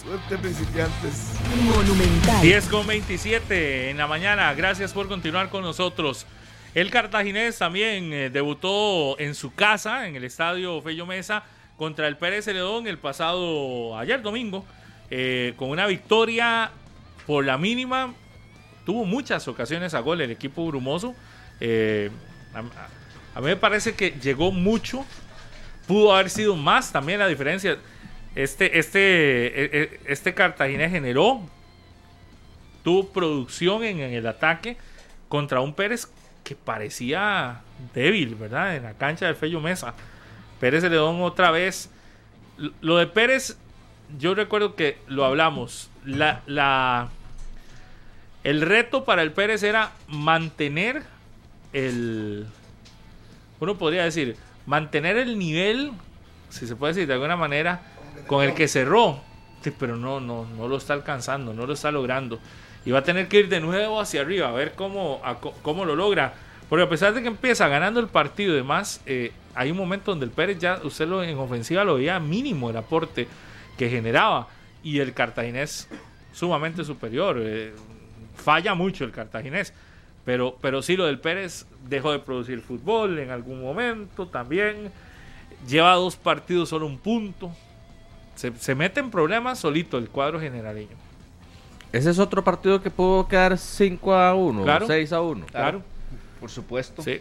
Suerte principiantes. Monumental. 10 con 27 en la mañana. Gracias por continuar con nosotros. El cartaginés también eh, debutó en su casa, en el estadio Fello Mesa, contra el Pérez Celedón el pasado ayer domingo, eh, con una victoria por la mínima. Tuvo muchas ocasiones a gol el equipo brumoso. Eh, a, mí me parece que llegó mucho. Pudo haber sido más también la diferencia. Este, este, eh, eh, este cartaginés generó tuvo producción en, en el ataque contra un Pérez que parecía débil, ¿verdad? En la cancha del Fello Mesa. Pérez Celedón otra vez. Lo de Pérez, yo recuerdo que lo hablamos. La, la, el reto para el Pérez era mantener el. Uno podría decir, mantener el nivel, si se puede decir de alguna manera, con el que cerró. Pero no, no, no lo está alcanzando, no lo está logrando. Y va a tener que ir de nuevo hacia arriba, a ver cómo, cómo lo logra. Porque a pesar de que empieza ganando el partido y demás, eh, hay un momento donde el Pérez ya, usted lo, en ofensiva lo veía mínimo el aporte que generaba. Y el cartaginés sumamente superior. eh, falla mucho el cartaginés. Pero, pero sí, lo del Pérez dejó de producir fútbol en algún momento también. Lleva dos partidos, solo un punto. Se, se mete en problemas solito el cuadro generaleño. Ese es otro partido que pudo quedar 5 a 1, Claro. 6 a 1. Claro. Por supuesto. Sí.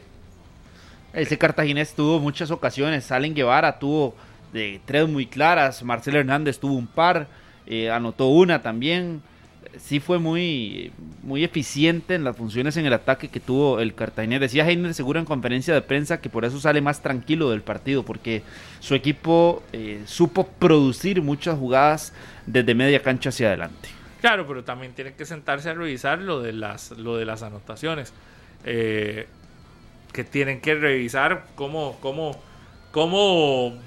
Ese cartaginés tuvo muchas ocasiones. Allen Guevara tuvo de tres muy claras. Marcelo Hernández tuvo un par. eh, anotó una también. Sí fue muy, muy eficiente en las funciones en el ataque que tuvo el cartaginés. Decía Heiner seguro en conferencia de prensa que por eso sale más tranquilo del partido. Porque su equipo eh, supo producir muchas jugadas desde media cancha hacia adelante. Claro, pero también tiene que sentarse a revisar lo de las, lo de las anotaciones. Eh, que tienen que revisar cómo, cómo, cómo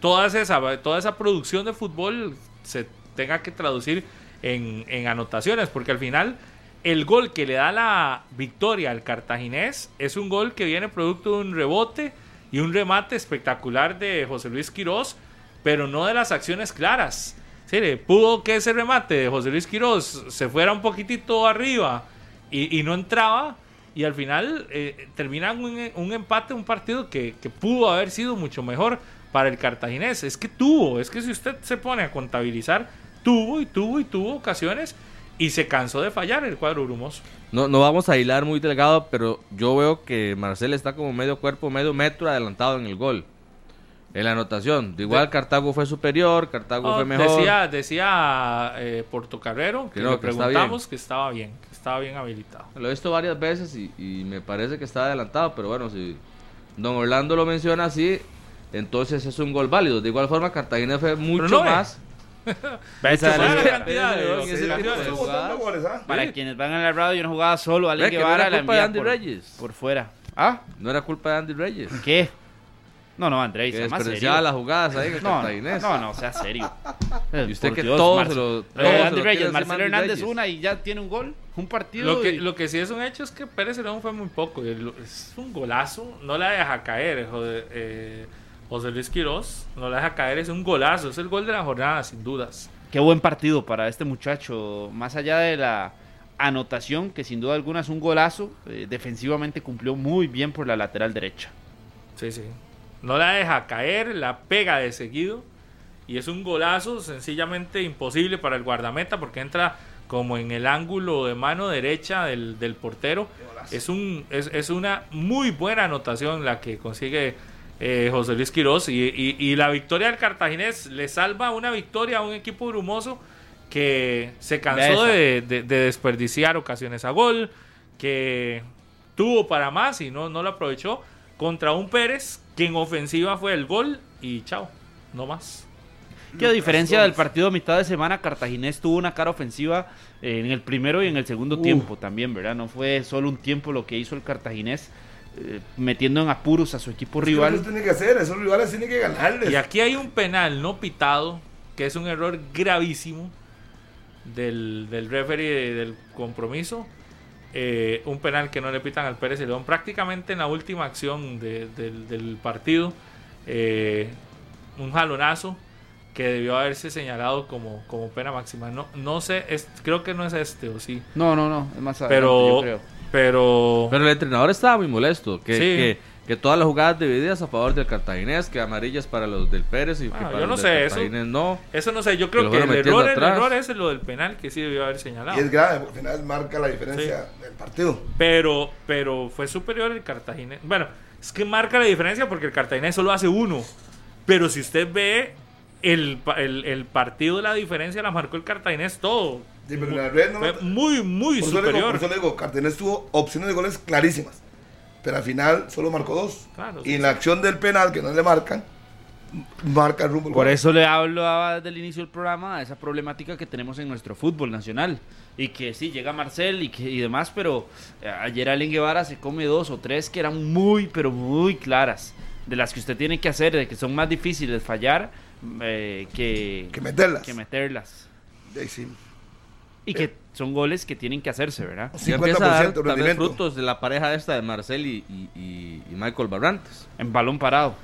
toda, esa, toda esa producción de fútbol se tenga que traducir en, anotaciones. Porque al final el gol que le da la victoria al cartaginés es un gol que viene producto de un rebote y un remate espectacular de José Luis Quirós, pero no de las acciones claras. Sí, pudo que ese remate de José Luis Quirós se fuera un poquitito arriba y no entraba. Y al final eh, termina un, un empate, un partido que, que pudo haber sido mucho mejor para el cartaginés. Es que tuvo, es que si usted se pone a contabilizar, tuvo y tuvo y tuvo ocasiones y se cansó de fallar el cuadro brumoso. No, no vamos a hilar muy delgado, pero yo veo que Marcel está como medio cuerpo, medio metro adelantado en el gol. En la anotación. De igual De- Cartago fue superior, Cartago fue mejor. Decía, decía eh, Portocarrero que Que no, le que está preguntamos que estaba bien, estaba bien habilitado. Lo he visto varias veces y, y me parece que está adelantado, pero bueno, si Don Orlando lo menciona así, entonces es un gol válido. De igual forma, Cartagena fue mucho no más. ¿ah? Para quienes van a la radio, yo no jugaba solo. No Guevara era la culpa de envía Andy por, Reyes. por fuera. ¿Ah? No era culpa de Andy Reyes. ¿Qué? No, no, Andrés, Que más serio. las jugadas ahí No, no, cartaginés. no, no, sea serio. Y usted Por que Dios, todo Marce- se lo- Eh, Andy lo Reyes, Marcelo Hernández Reyes. una y ya tiene un gol, un partido. Lo que, y- lo que sí es un hecho es que Pérez León fue muy poco. Es un golazo, no la deja caer. Jode- eh, José Luis Quirós no la deja caer, es un golazo. Es el gol de la jornada, sin dudas. Qué buen partido para este muchacho. Más allá de la anotación, que sin duda alguna es un golazo, eh, defensivamente cumplió muy bien por la lateral derecha. Sí, sí. No la deja caer, la pega de seguido. Y es un golazo sencillamente imposible para el guardameta porque entra como en el ángulo de mano derecha del, del portero. Es, un, es, es una muy buena anotación la que consigue eh, José Luis Quirós. Y, y- y la victoria del Cartaginés le salva una victoria a un equipo brumoso que se cansó de- de desperdiciar ocasiones a gol, que tuvo para más y no, no lo aprovechó contra un Pérez que en ofensiva fue el gol y chao, no más. Que a diferencia del partido a mitad de semana, Cartaginés tuvo una cara ofensiva eh, en el primero y en el segundo tiempo también, ¿verdad? No fue solo un tiempo lo que hizo el Cartaginés, eh, metiendo en apuros a su equipo Es rival. tiene que hacer, esos rivales tienen que ganarles. Y aquí hay un penal no pitado, que es un error gravísimo del, del referee de- del compromiso. Eh, un penal que no le pitan al Pérez y León prácticamente en la última acción de- del, del partido. Eh, un jalonazo que debió haberse señalado como, como pena máxima. No, no sé, es- creo que no es este o sí. No, no, no, es más adelante, Pero, yo creo. pero, Pero el entrenador estaba muy molesto. Que, Sí. que, que todas las jugadas divididas a favor del cartaginés, que amarillas para los del Pérez y que Ah, para yo no los sé, del eso- cartaginés no. eso no sé, yo creo que el error, el error es lo del penal que sí debió haber señalado. Y es grave, porque al final marca la diferencia del partido. Pero, pero fue superior el Cartaginés. Bueno, es que marca la diferencia porque el Cartaginés solo hace uno. Pero si usted ve el, el, el partido, la diferencia la marcó el Cartaginés todo. Sí, pero en la red no Fue lo- muy, muy Por eso, le digo, superior. por eso le digo, Cartaginés tuvo opciones de goles clarísimas. Pero al final solo marcó dos. Claro, y sí, en la acción del penal que no le marcan, marca el rumbo. Por eso le hablaba desde el inicio del programa de esa problemática que tenemos en nuestro fútbol nacional. Y que sí, llega Marcel y, que, y demás, pero eh, ayer Allen Guevara se come dos o tres que eran muy, pero muy claras. De las que usted tiene que hacer, de que son más difíciles fallar eh, que, Que meterlas. que meterlas. Ahí sí. Y que son goles que tienen que hacerse, ¿verdad? Ya empieza a dar 50% tal vez rendimiento. frutos de la pareja esta de Marcel y, y- y- y Michael Barrantes. En balón parado.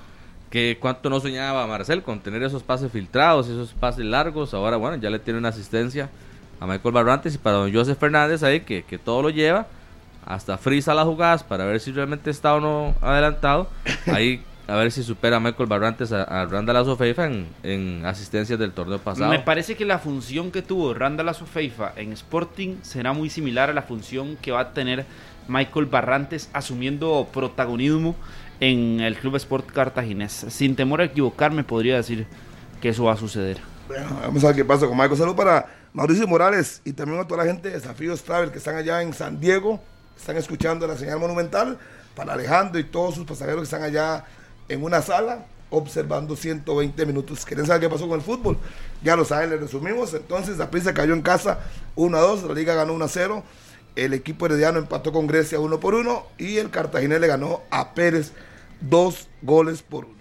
Que cuánto no soñaba Marcel con tener esos pases filtrados, esos pases largos. Ahora, bueno, ya le tiene una asistencia a Michael Barrantes y para don Joseph Fernández ahí, que, que todo lo lleva. Hasta frisa las jugadas para ver si realmente está o no adelantado. Ahí a ver si supera a Michael Barrantes a, a Randall Azofeifa en, en asistencias del torneo pasado. Me parece que la función que tuvo Randall Azofeifa en Sporting será muy similar a la función que va a tener Michael Barrantes asumiendo protagonismo en el Club Sport Cartaginés. Sin temor a equivocarme, podría decir que eso va a suceder. Bueno, vamos a ver qué pasa con Michael. Saludos para Mauricio Morales y también a toda la gente de Desafíos Travel que están allá en San Diego, están escuchando la señal monumental. Para Alejandro y todos sus pasajeros que están allá en una sala observando 120 minutos. ¿Quieren saber qué pasó con el fútbol? Ya lo saben, les resumimos. Entonces, la prisa cayó en casa 1 a 2, la liga ganó 1 a 0. El equipo herediano empató con Grecia 1 por 1 y el Cartaginés le ganó a Pérez 2 goles por 1.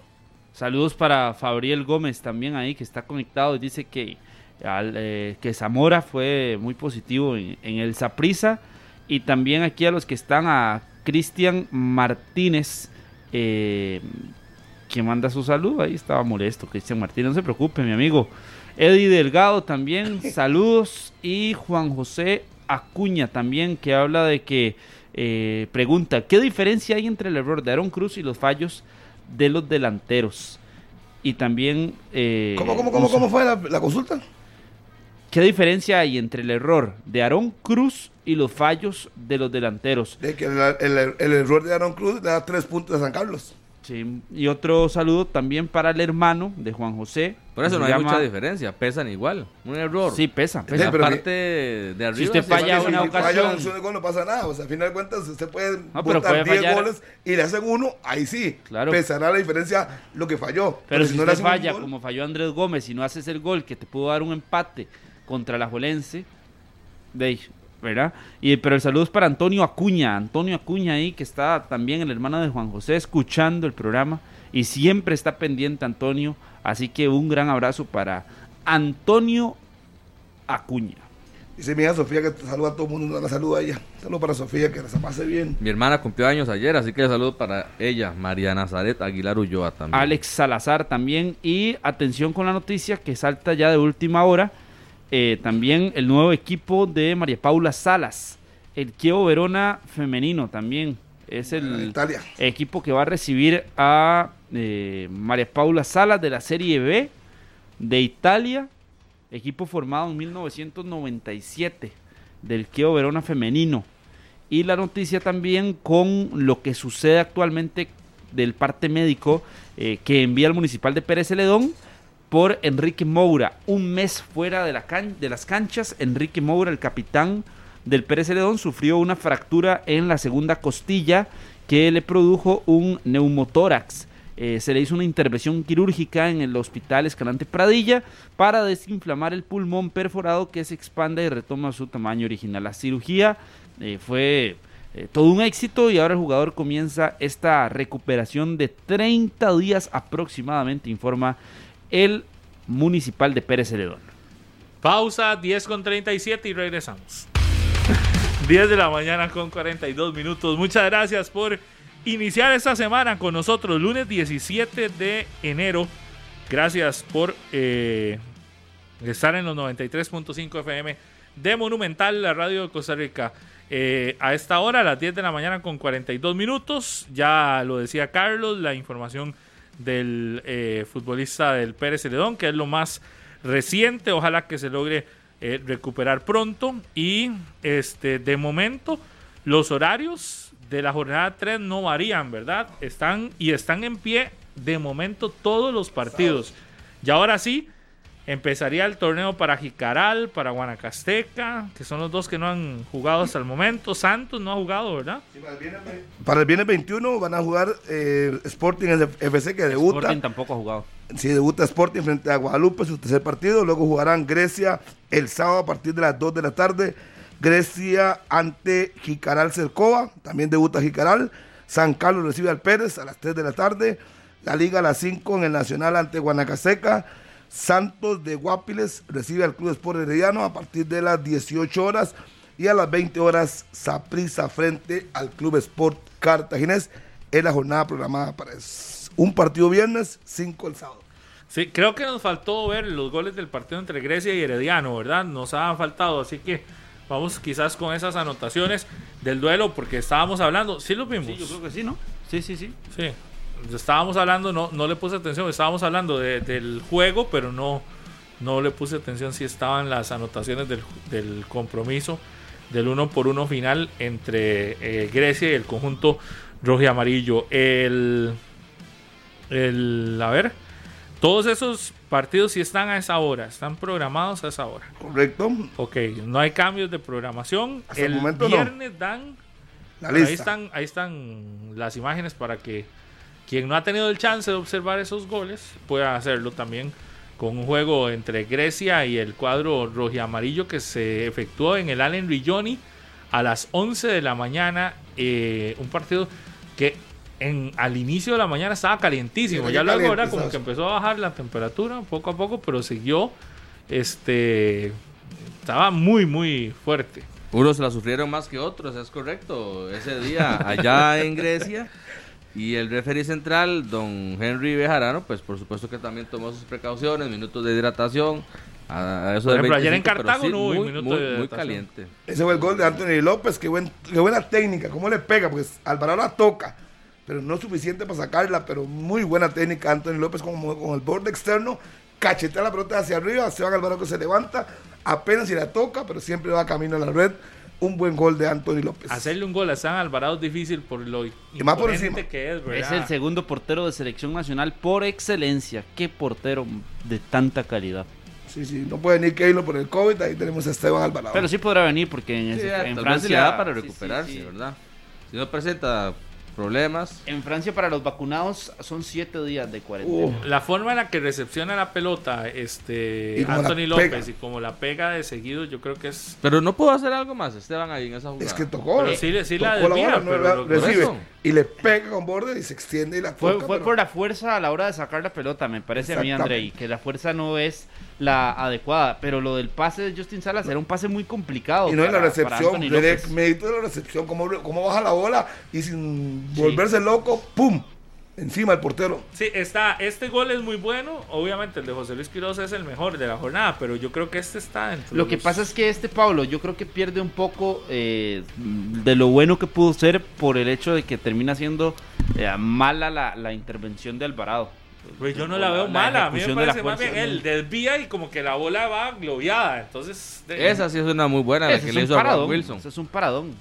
Saludos para Fabriel Gómez también ahí que está conectado y dice que, eh, que Zamora fue muy positivo en, en el Saprisa y también aquí a los que están a Cristian Martínez eh, que manda su saludo, ahí estaba molesto Cristian Martínez, no se preocupe mi amigo. Eddie Delgado también, saludos y Juan José Acuña también que habla de que eh, pregunta, ¿qué diferencia hay entre el error de Aaron Cruz y los fallos de los delanteros? Y también... Eh, ¿Cómo, cómo, cómo, cómo fue la, la consulta? ¿Qué diferencia hay entre el error de Aaron Cruz y los fallos de los delanteros? De que el, el- el error de Aaron Cruz le da 3 puntos a San Carlos. Sí, y otro saludo también para el hermano de Juan José. Por eso que no hay llama- mucha diferencia, pesan igual. Un error. Sí, pesa, pesa. pero- la parte de arriba. usted sí falla vale. una si ocasión- falla un gol no pasa nada. O sea, al final de cuentas, usted puede No, pero botar puede 10 fallar. goles y le hacen uno, ahí sí. Claro. Pesará la diferencia lo que falló. Pero, si no usted un falla, gol- como falló Andrés Gómez, y no haces el gol que te pudo dar un empate contra la Jolense, de ¿verdad? Y, pero el saludo es para Antonio Acuña, Antonio Acuña ahí, que está también el hermano de Juan José escuchando el programa y siempre está pendiente Antonio, así que un gran abrazo para Antonio Acuña. Dice mi hija Sofía que te saluda a todo el mundo, la saluda a ella. Saludo para Sofía, que se pase bien. Mi hermana cumplió años ayer, así que saludo para ella, María Nazaret Aguilar Ulloa también. Alex Salazar también. Y atención con la noticia que salta ya de última hora. Eh, también el nuevo equipo de María Paula Salas. El Chievo Verona femenino también. Es el Italia. equipo que va a recibir a eh, María Paula Salas de la Serie B de Italia. Equipo formado en 1997 del Chievo Verona femenino. Y la noticia también con lo que sucede actualmente del parte médico eh, que envía el municipal de Pérez Celedón por Enrique Moura. Un mes fuera de, las canchas, Enrique Moura, el capitán del Pérez Celedón, sufrió una fractura en la segunda costilla que le produjo un neumotórax. Eh, se le hizo una intervención quirúrgica en el Hospital Escalante Pradilla para desinflamar el pulmón perforado que se expande y retoma su tamaño original. La cirugía eh, fue eh, todo un éxito y ahora el jugador comienza esta recuperación de 30 días aproximadamente, informa el municipal de Pérez Celedón. Pausa 10 con 37 y regresamos. 10 de la mañana con 42 minutos. Muchas gracias por iniciar esta semana con nosotros, lunes 17 de enero. Gracias por eh, estar en los 93.5 FM de Monumental, la radio de Costa Rica. Eh, a esta hora, a las 10 de la mañana con 42 minutos, ya lo decía Carlos, la información del eh, futbolista del Pérez Celedón, que es lo más reciente, ojalá que se logre eh, recuperar pronto. Y este de momento, los horarios de la jornada 3 no varían, ¿verdad? Están y están en pie de momento todos los partidos. Y ahora sí, empezaría el torneo para Jicaral, para Guanacasteca, que son los dos que no han jugado hasta el momento. Santos no ha jugado, ¿verdad? Para el viernes 21 van a jugar eh, Sporting FC que debuta. Sporting tampoco ha jugado. Sí, debuta Sporting frente a Guadalupe, su tercer partido. Luego jugarán Grecia el sábado a partir de las 2 de la tarde. Grecia ante Jicaral Cercova. También debuta Jicaral. San Carlos recibe al Pérez a las 3 de la tarde. La Liga a las 5 en el Nacional ante Guanacaseca. Santos de Guapiles recibe al Club Sport Herediano a partir de las 18 horas. Y a las 20 horas, Saprissa frente al Club Sport Cartaginés. Es la jornada programada para un partido viernes, 5 el sábado. Sí, creo que nos faltó ver los goles del partido entre Grecia y Herediano, ¿verdad? Nos ha faltado, así que vamos quizás con esas anotaciones del duelo porque estábamos hablando, sí lo vimos. Sí, yo creo que sí, ¿no? Sí, sí, sí. Sí. Estábamos hablando, no, no le puse atención, estábamos hablando de- del juego, pero no, no le puse atención si estaban las anotaciones del, del compromiso del uno por uno final entre eh, Grecia y el conjunto rojo y amarillo. El, el, a ver, todos esos partidos sí están a esa hora, están programados a esa hora. Correcto. Ok, no hay cambios de programación. Hasta el el momento no. viernes dan La Ahí están, ahí están las imágenes para que quien no ha tenido el chance de observar esos goles pueda hacerlo también con un juego entre Grecia y el cuadro rojo y amarillo que se efectuó en el Allen Rigioni a las 11 de la mañana. eh, un partido que en, al inicio de la mañana estaba calientísimo. Sí, ya luego ahora como que empezó a bajar la temperatura poco a poco, pero siguió este estaba muy muy fuerte. Unos la sufrieron más que otros, es correcto. Ese día allá en Grecia. Y el referee central, don Henry Bejarano, pues por supuesto que también tomó sus precauciones, minutos de hidratación. A, eso Por ayer en 25, pero Cartago sí, no hubo muy, minuto muy, de muy hidratación. caliente. Ese fue el gol de Anthony López. Qué, buen, qué buena técnica. ¿Cómo le pega? Pues Alvarado la toca. Pero no suficiente para sacarla. Pero muy buena técnica. Anthony López con, con el borde externo. Cachetea la pelota hacia arriba. Esteban Alvarado que se levanta. Apenas si la toca. Pero siempre va camino a la red. Un buen gol de Anthony López. Hacerle un gol a San Alvarado es difícil por lo más por encima. que es, ¿verdad? Es el segundo portero de selección nacional por excelencia. Qué portero de tanta calidad. Sí, sí. No puede ni Keylor por el COVID. Ahí tenemos a Esteban Alvarado. Pero sí podrá venir porque en, Sí, ese- en Francia da para sí, sí, recuperarse, sí. ¿verdad? Si no presenta problemas, En Francia para los vacunados son siete días de cuarentena. Uh, La forma en la que recepciona la pelota este Anthony López pega. y como la pega de seguido, yo creo que es. pero no pudo hacer algo más, Esteban ahí en esa jugada. es que tocó. Pero sí, sí la desvía, bola, no pero la lo- recibe. Y le pega con borde y se extiende y la Fue, toca. fue pero- por la fuerza a la hora de sacar la pelota, me parece a mí. Andrei, que la fuerza no es la adecuada. Pero lo del pase de Justin Salas era un pase muy complicado. Y no en la para- para recepción, López. mérito de la recepción, cómo, cómo baja la bola y sin volverse loco, ¡pum! Encima del portero. Sí, está. Este gol es muy bueno. Obviamente el de José Luis Quiroz es el mejor de la jornada, pero yo creo que este está dentro Lo de que los- pasa es que este Pablo, yo creo que pierde un poco eh, de lo bueno que pudo ser por el hecho de que termina siendo eh, mala la, la intervención de Alvarado. Pues yo no la veo mala. A mí me parece más bien él desvía y como que la bola va globeada. Entonces. de- Esa sí es una muy buena, la Ese que es le un hizo a paradón. Wilson. ese es un paradón.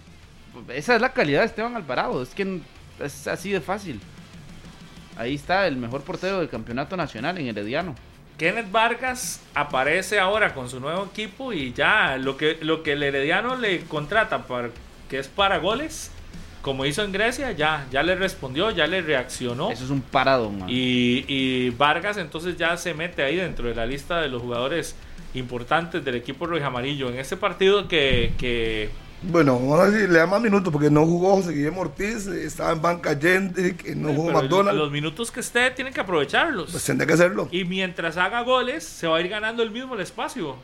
Esa es la calidad de Esteban Alvarado. Es que es así de fácil. Ahí está el mejor portero del campeonato nacional en Herediano. Kenneth Vargas aparece ahora con su nuevo equipo y ya lo que, lo que el Herediano le contrata para, que es para goles, como hizo en Grecia, ya, ya le respondió, ya le reaccionó. Eso es un paradón. Y, y Vargas entonces ya se mete ahí dentro de la lista de los jugadores importantes del equipo rojo y amarillo. En este partido que, que Bueno, vamos a si le da más minutos porque no jugó José Guillermo Ortiz, estaba en banca Jendrick, eh, no jugó pero McDonald. los minutos que esté tienen que aprovecharlos. Pues tendría que hacerlo. Y mientras haga goles, se va a ir ganando el mismo el espacio.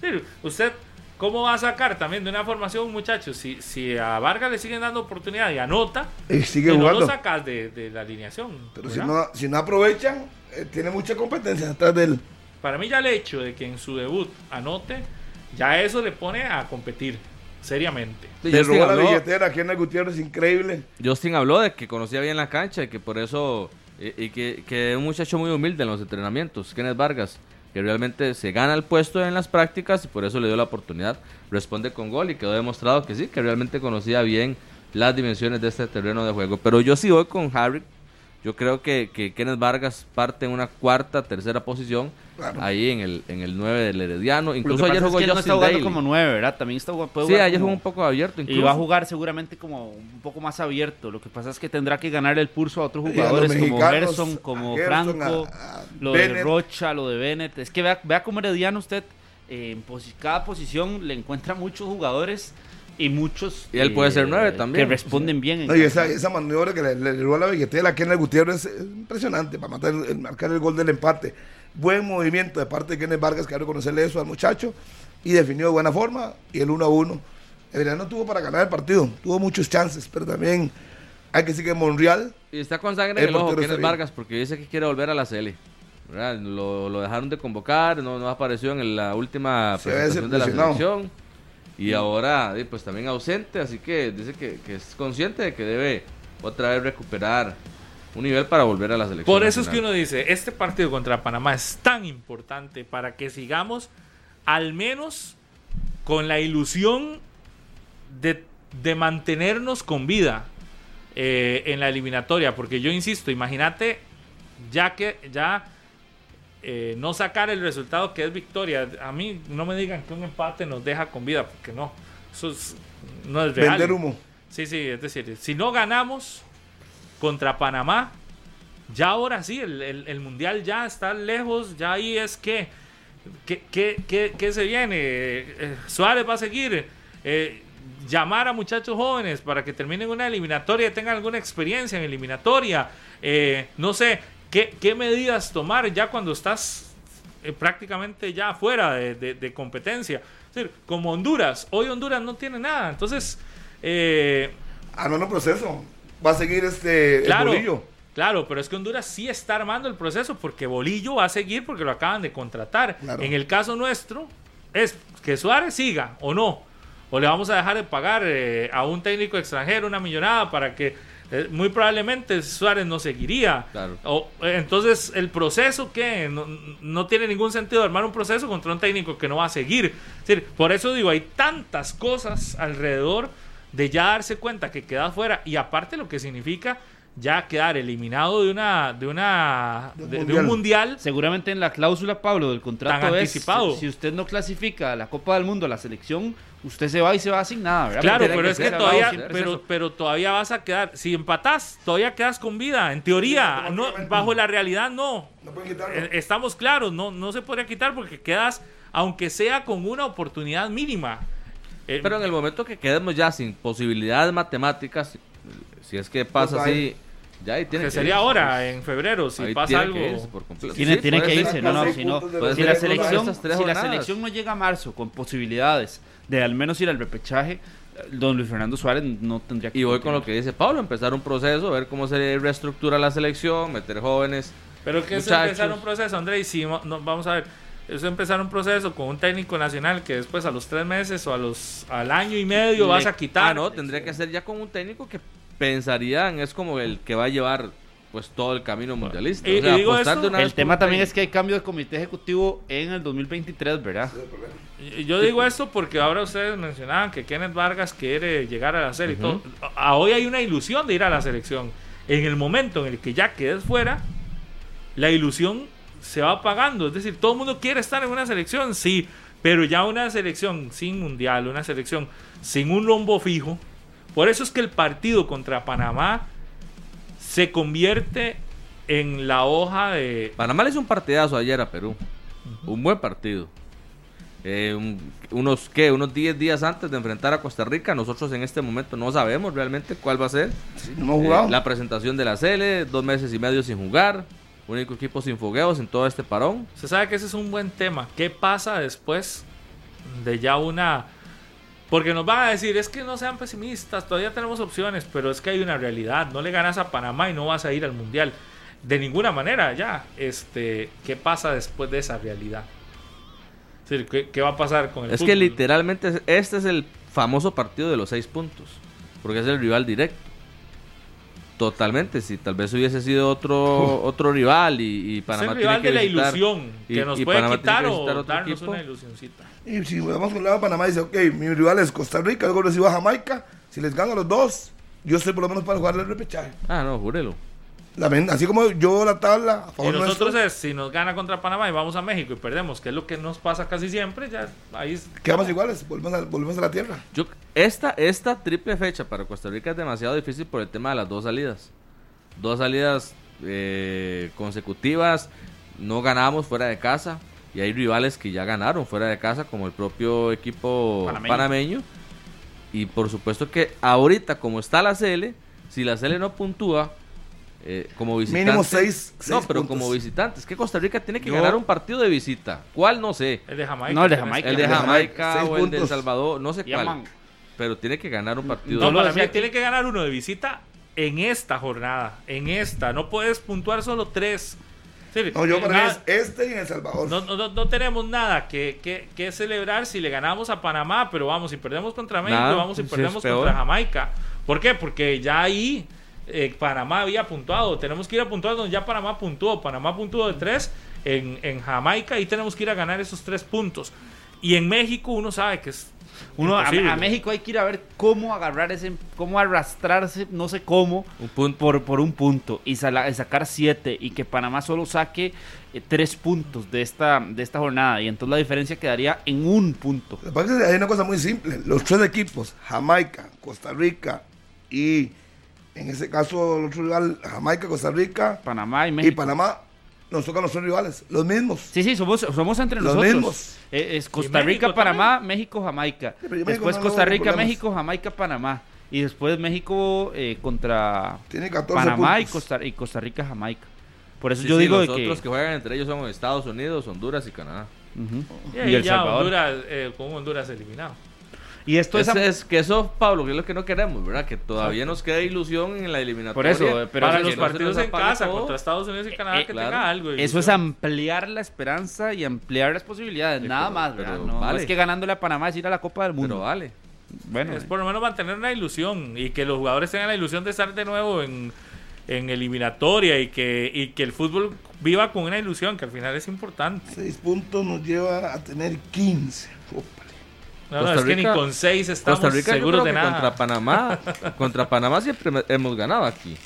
Sí, usted, ¿cómo va a sacar también de una formación, muchachos? Si, si a Vargas le siguen dando oportunidad y anota, Y sigue que no jugando. lo sacas de, de la alineación. Pero si no, si no aprovechan, eh, tiene mucha competencia atrás de él. Para mí ya el hecho de que en su debut anote, ya eso le pone a competir seriamente. Sí, Le robó la billetera a Kenneth Gutiérrez, increíble. Justin habló de que conocía bien la cancha y que por eso, y, y que, que es un muchacho muy humilde en los entrenamientos, Kenneth Vargas, que realmente se gana el puesto en las prácticas y por eso le dio la oportunidad. Responde con gol y quedó demostrado que sí, que realmente conocía bien las dimensiones de este terreno de juego. Pero yo sí voy con Harry. Yo creo que, que Kenneth Vargas parte en una cuarta, tercera posición, Claro. ahí en el, en el 9 del Herediano. Incluso ayer es jugó que él no está jugando Daly. como nueve, ¿verdad? También está jugando- puede Sí, jugar ayer como- jugó un poco abierto. Y Incluso. va a jugar seguramente como un poco más abierto. Lo que pasa es que tendrá que ganar el pulso a otros Y a jugadores como Gerson, a como Gerson, Franco, a- a lo de Bennett. Rocha, lo de Bennett. Es que vea, vea como Herediano usted eh, en posi- cada posición le encuentra muchos jugadores y muchos Y él puede ser nueve también. que responden bien. en No, y esa, esa maniobra que le, le robó la billetera a Kenneth Gutiérrez es impresionante para matar el- marcar el gol del empate. Buen movimiento de parte de Kenneth Vargas, que reconocerle eso al muchacho, y definió de buena forma, y el 1 a 1. no tuvo para ganar el partido, tuvo muchos chances, pero también hay que decir que Monreal, Y está con sangre en el ojo, Kenneth. Vargas, porque dice que quiere volver a la CL. Lo, lo dejaron de convocar, no, no apareció en la última Se presentación de la selección. Y ahora, eh, pues también ausente, así que dice que, que es consciente de que debe otra vez recuperar un nivel para volver a la selección. Por eso es que uno dice, este partido contra Panamá es tan importante para que sigamos al menos con la ilusión de, de mantenernos con vida eh, en la eliminatoria. Porque yo insisto, imagínate ya que ya eh, no sacar el resultado que es victoria. A mí no me digan que un empate nos deja con vida, porque no. Eso es- no es real. Vender humo. Sí, sí, es decir, si no ganamos contra Panamá, ya ahora sí, el, el- Mundial ya está lejos, ya ahí es que, ¿qué se viene? Eh, Suárez va a seguir, eh, llamar a muchachos jóvenes para que terminen una eliminatoria tengan alguna experiencia en eliminatoria, eh, no sé, ¿qué, qué medidas tomar ya cuando estás eh, prácticamente ya fuera de, de- competencia? Es decir, como Honduras, hoy Honduras no tiene nada, entonces... eh, Ah, no, no, proceso. Va a seguir este el bolillo. claro, pero es que Honduras sí está armando el proceso porque Bolillo va a seguir porque lo acaban de contratar. Claro. En el caso nuestro, es que Suárez siga o no. O le vamos a dejar de pagar eh, a un técnico extranjero una millonada para que eh, muy probablemente Suárez no seguiría. Claro. O, eh, entonces, el proceso que no, no tiene ningún sentido armar un proceso contra un técnico que no va a seguir. Es decir, por eso digo, hay tantas cosas alrededor de ya darse cuenta que queda fuera y aparte lo que significa ya quedar eliminado de una de una De un de, de mundial. un mundial Seguramente en la cláusula, Pablo, del contrato Tan es, anticipado. si usted no clasifica a la Copa del Mundo, a la selección, usted se va y se va sin nada, ¿verdad? Claro, pero es que todavía, pero, todavía vas a quedar, si empatas, todavía quedas con vida, en teoría, Sí, no, bajo la realidad no. No pueden quitarlo. Eh, Estamos claros, no, no se podría quitar porque quedas, aunque sea con una oportunidad mínima. Eh, Pero en el momento que quedemos ya sin posibilidades matemáticas, si es que pasa Pues así, ya ahí tiene que que sería irse. ahora, en febrero, si Ahí pasa tiene algo. que irse por completo. Tiene, Sí, tiene que irse, no, no, si no, si la selección, si la selección no llega a marzo con posibilidades de al menos ir al repechaje, eh, don Luis Fernando Suárez no tendría que Y voy con lo que dice Pablo, empezar un proceso, ver cómo se reestructura la selección, meter jóvenes. Pero que es empezar un proceso, André, y si no, vamos a ver, es empezar un proceso con un técnico nacional que después a los tres meses o a los al año y medio Le- vas a quitar. Ah, no, tendría que ser ya con un técnico que pensarían es como el que va a llevar pues todo el camino mundialista. y- O sea, digo una El tema también es que hay cambio de comité ejecutivo en el 2023, ¿verdad? Y- Yo digo esto porque ahora ustedes mencionaban que Kenneth Vargas quiere llegar a la serie. y todo. A- hoy hay una ilusión de ir a la selección. En el momento en el que ya quedes fuera, la ilusión se va apagando. Es decir, todo el mundo quiere estar en una selección, sí, pero ya una selección sin mundial, una selección sin un rombo fijo. Por eso es que el partido contra Panamá se convierte en la hoja de, Panamá le hizo un partidazo ayer a Perú. Un buen partido. Eh, un- unos ¿qué? unos 10 días antes de enfrentar a Costa Rica, nosotros en este momento no sabemos realmente cuál va a ser. Sí, no. Eh, la presentación de la CL, dos meses y medio sin jugar, único equipo sin fogueos en todo este parón. Se sabe que ese es un buen tema. ¿Qué pasa después de ya una... Porque nos van a decir, es que no sean pesimistas, todavía tenemos opciones, pero es que hay una realidad. No le ganas a Panamá y no vas a ir al Mundial. De ninguna manera, ya. Este, ¿Qué pasa después de esa realidad? Es decir, ¿qué, qué va a pasar con el Es fútbol? que literalmente este es el famoso partido de los seis puntos, porque es el rival directo. Totalmente, si tal vez hubiese sido otro otro rival y, y Es Panamá el rival tiene de la visitar- ilusión, que y- nos y puede Panamá quitar o darnos equipo. una ilusioncita. Y si vamos con la Panamá, dice, ok, mi rival es Costa Rica, luego recibo a Jamaica. Si les gano a los dos, yo estoy por lo menos para jugar el repechaje. Ah, no, júrelo. La así como yo la tabla a Y favor nosotros nuestro, es, si nos gana contra Panamá y vamos a México y perdemos, que es lo que nos pasa casi siempre, ya ahí es- quedamos iguales, volvemos a, volvemos a la tierra. Yo, esta, esta triple fecha para Costa Rica es demasiado difícil por el tema de las dos salidas. Dos salidas eh, consecutivas, no ganamos fuera de casa y hay rivales que ya ganaron fuera de casa, como el propio equipo Panameño. panameño. Y por supuesto que ahorita, como está la CL, si la CL no puntúa, eh, como visitante. Mínimo seis- No, pero puntos. como visitante. Es que Costa Rica tiene que Yo- ganar un partido de visita. ¿Cuál? No sé. el de Jamaica. No, el de Jamaica. El de El de Jamaica o el de El. Salvador, no sé cuál. Pero tiene que ganar un partido. No, para mí tiene que ganar uno de visita en esta jornada. En esta. No puedes puntuar solo tres. Sí, No, yo para nada- es este y en El Salvador. no, no- no- no tenemos nada que, que- que celebrar si le ganamos a Panamá, pero vamos, si perdemos contra México, Nada, vamos y sí, perdemos contra Jamaica. ¿Por qué? Porque ya ahí eh, Panamá había puntuado. Tenemos que ir a puntuar donde ya Panamá puntuó. Panamá puntuó de tres en, en Jamaica y tenemos que ir a ganar esos tres puntos. Y en México uno sabe que es Uno, a, México hay que ir a ver cómo agarrar ese, cómo arrastrarse, no sé cómo, Un punto. por, por un punto y sala- y sacar siete y que Panamá solo saque eh, tres puntos de esta, de esta jornada y entonces la diferencia quedaría en un punto. Lo que pasa es que hay una cosa muy simple. Los tres equipos, Jamaica, Costa Rica y en ese caso el otro rival, Jamaica, Costa Rica Panamá y y México. Panamá, nos tocan los tres rivales, los mismos. Sí, sí, somos, somos entre Los nosotros. mismos. Eh, es Costa Y México Rica, Panamá, México, Jamaica. Sí, Después no Costa Rica. México, Jamaica, Panamá. Y después México eh, contra Tiene 14 Panamá y. Costa, y Costa Rica, Jamaica. Por eso Sí, yo sí, digo los de que... otros que juegan entre ellos son Estados Unidos, Honduras y Canadá. Ujú. Y ahí Y El ya Salvador. Honduras, eh, con Honduras eliminado. Y esto es... Es que eso, Pablo, que es lo que no queremos, ¿verdad? Que todavía nos queda ilusión en la eliminatoria. Por eso, eh, pero Para los partidos en casa todo. contra Estados Unidos y Canadá Eh, que claro. tenga algo. Eso es ampliar la esperanza y ampliar las posibilidades, Sí, nada pero- más, ¿verdad? No, es que ganándole a Panamá es ir a la Copa del Mundo. Pero vale. bueno, Es por lo menos mantener una ilusión y que los jugadores tengan la ilusión de estar de nuevo en, en eliminatoria y que, y que el fútbol viva con una ilusión, que al final es importante. Seis puntos nos lleva a tener 15. Ópale. No, no, Costa es que Rica- ni con seis estamos Costa Rica seguros de que nada. contra Panamá, contra Panamá siempre hemos ganado aquí.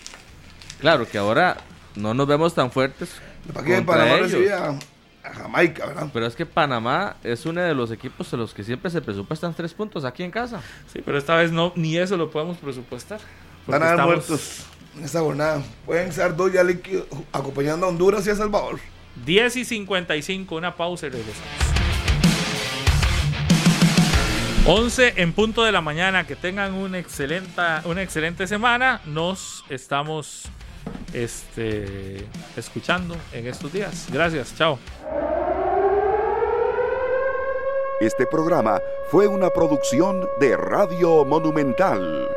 Claro que ahora no nos vemos tan fuertes ¿Para qué Panamá ellos. recibía a Jamaica, verdad? Pero es que Panamá es uno de los equipos de los que siempre se presupuestan tres puntos aquí en casa. Sí, pero esta vez no, ni eso lo podemos presupuestar. Van a haber estamos muertos en esta jornada. Pueden ser dos ya líquidos acompañando a Honduras y a Salvador. 10 y 55, una pausa y regresamos. 11 en punto de la mañana, que tengan una excelente, una excelente semana. Nos estamos este, escuchando en estos días. Gracias, chao. Este programa fue una producción de Radio Monumental.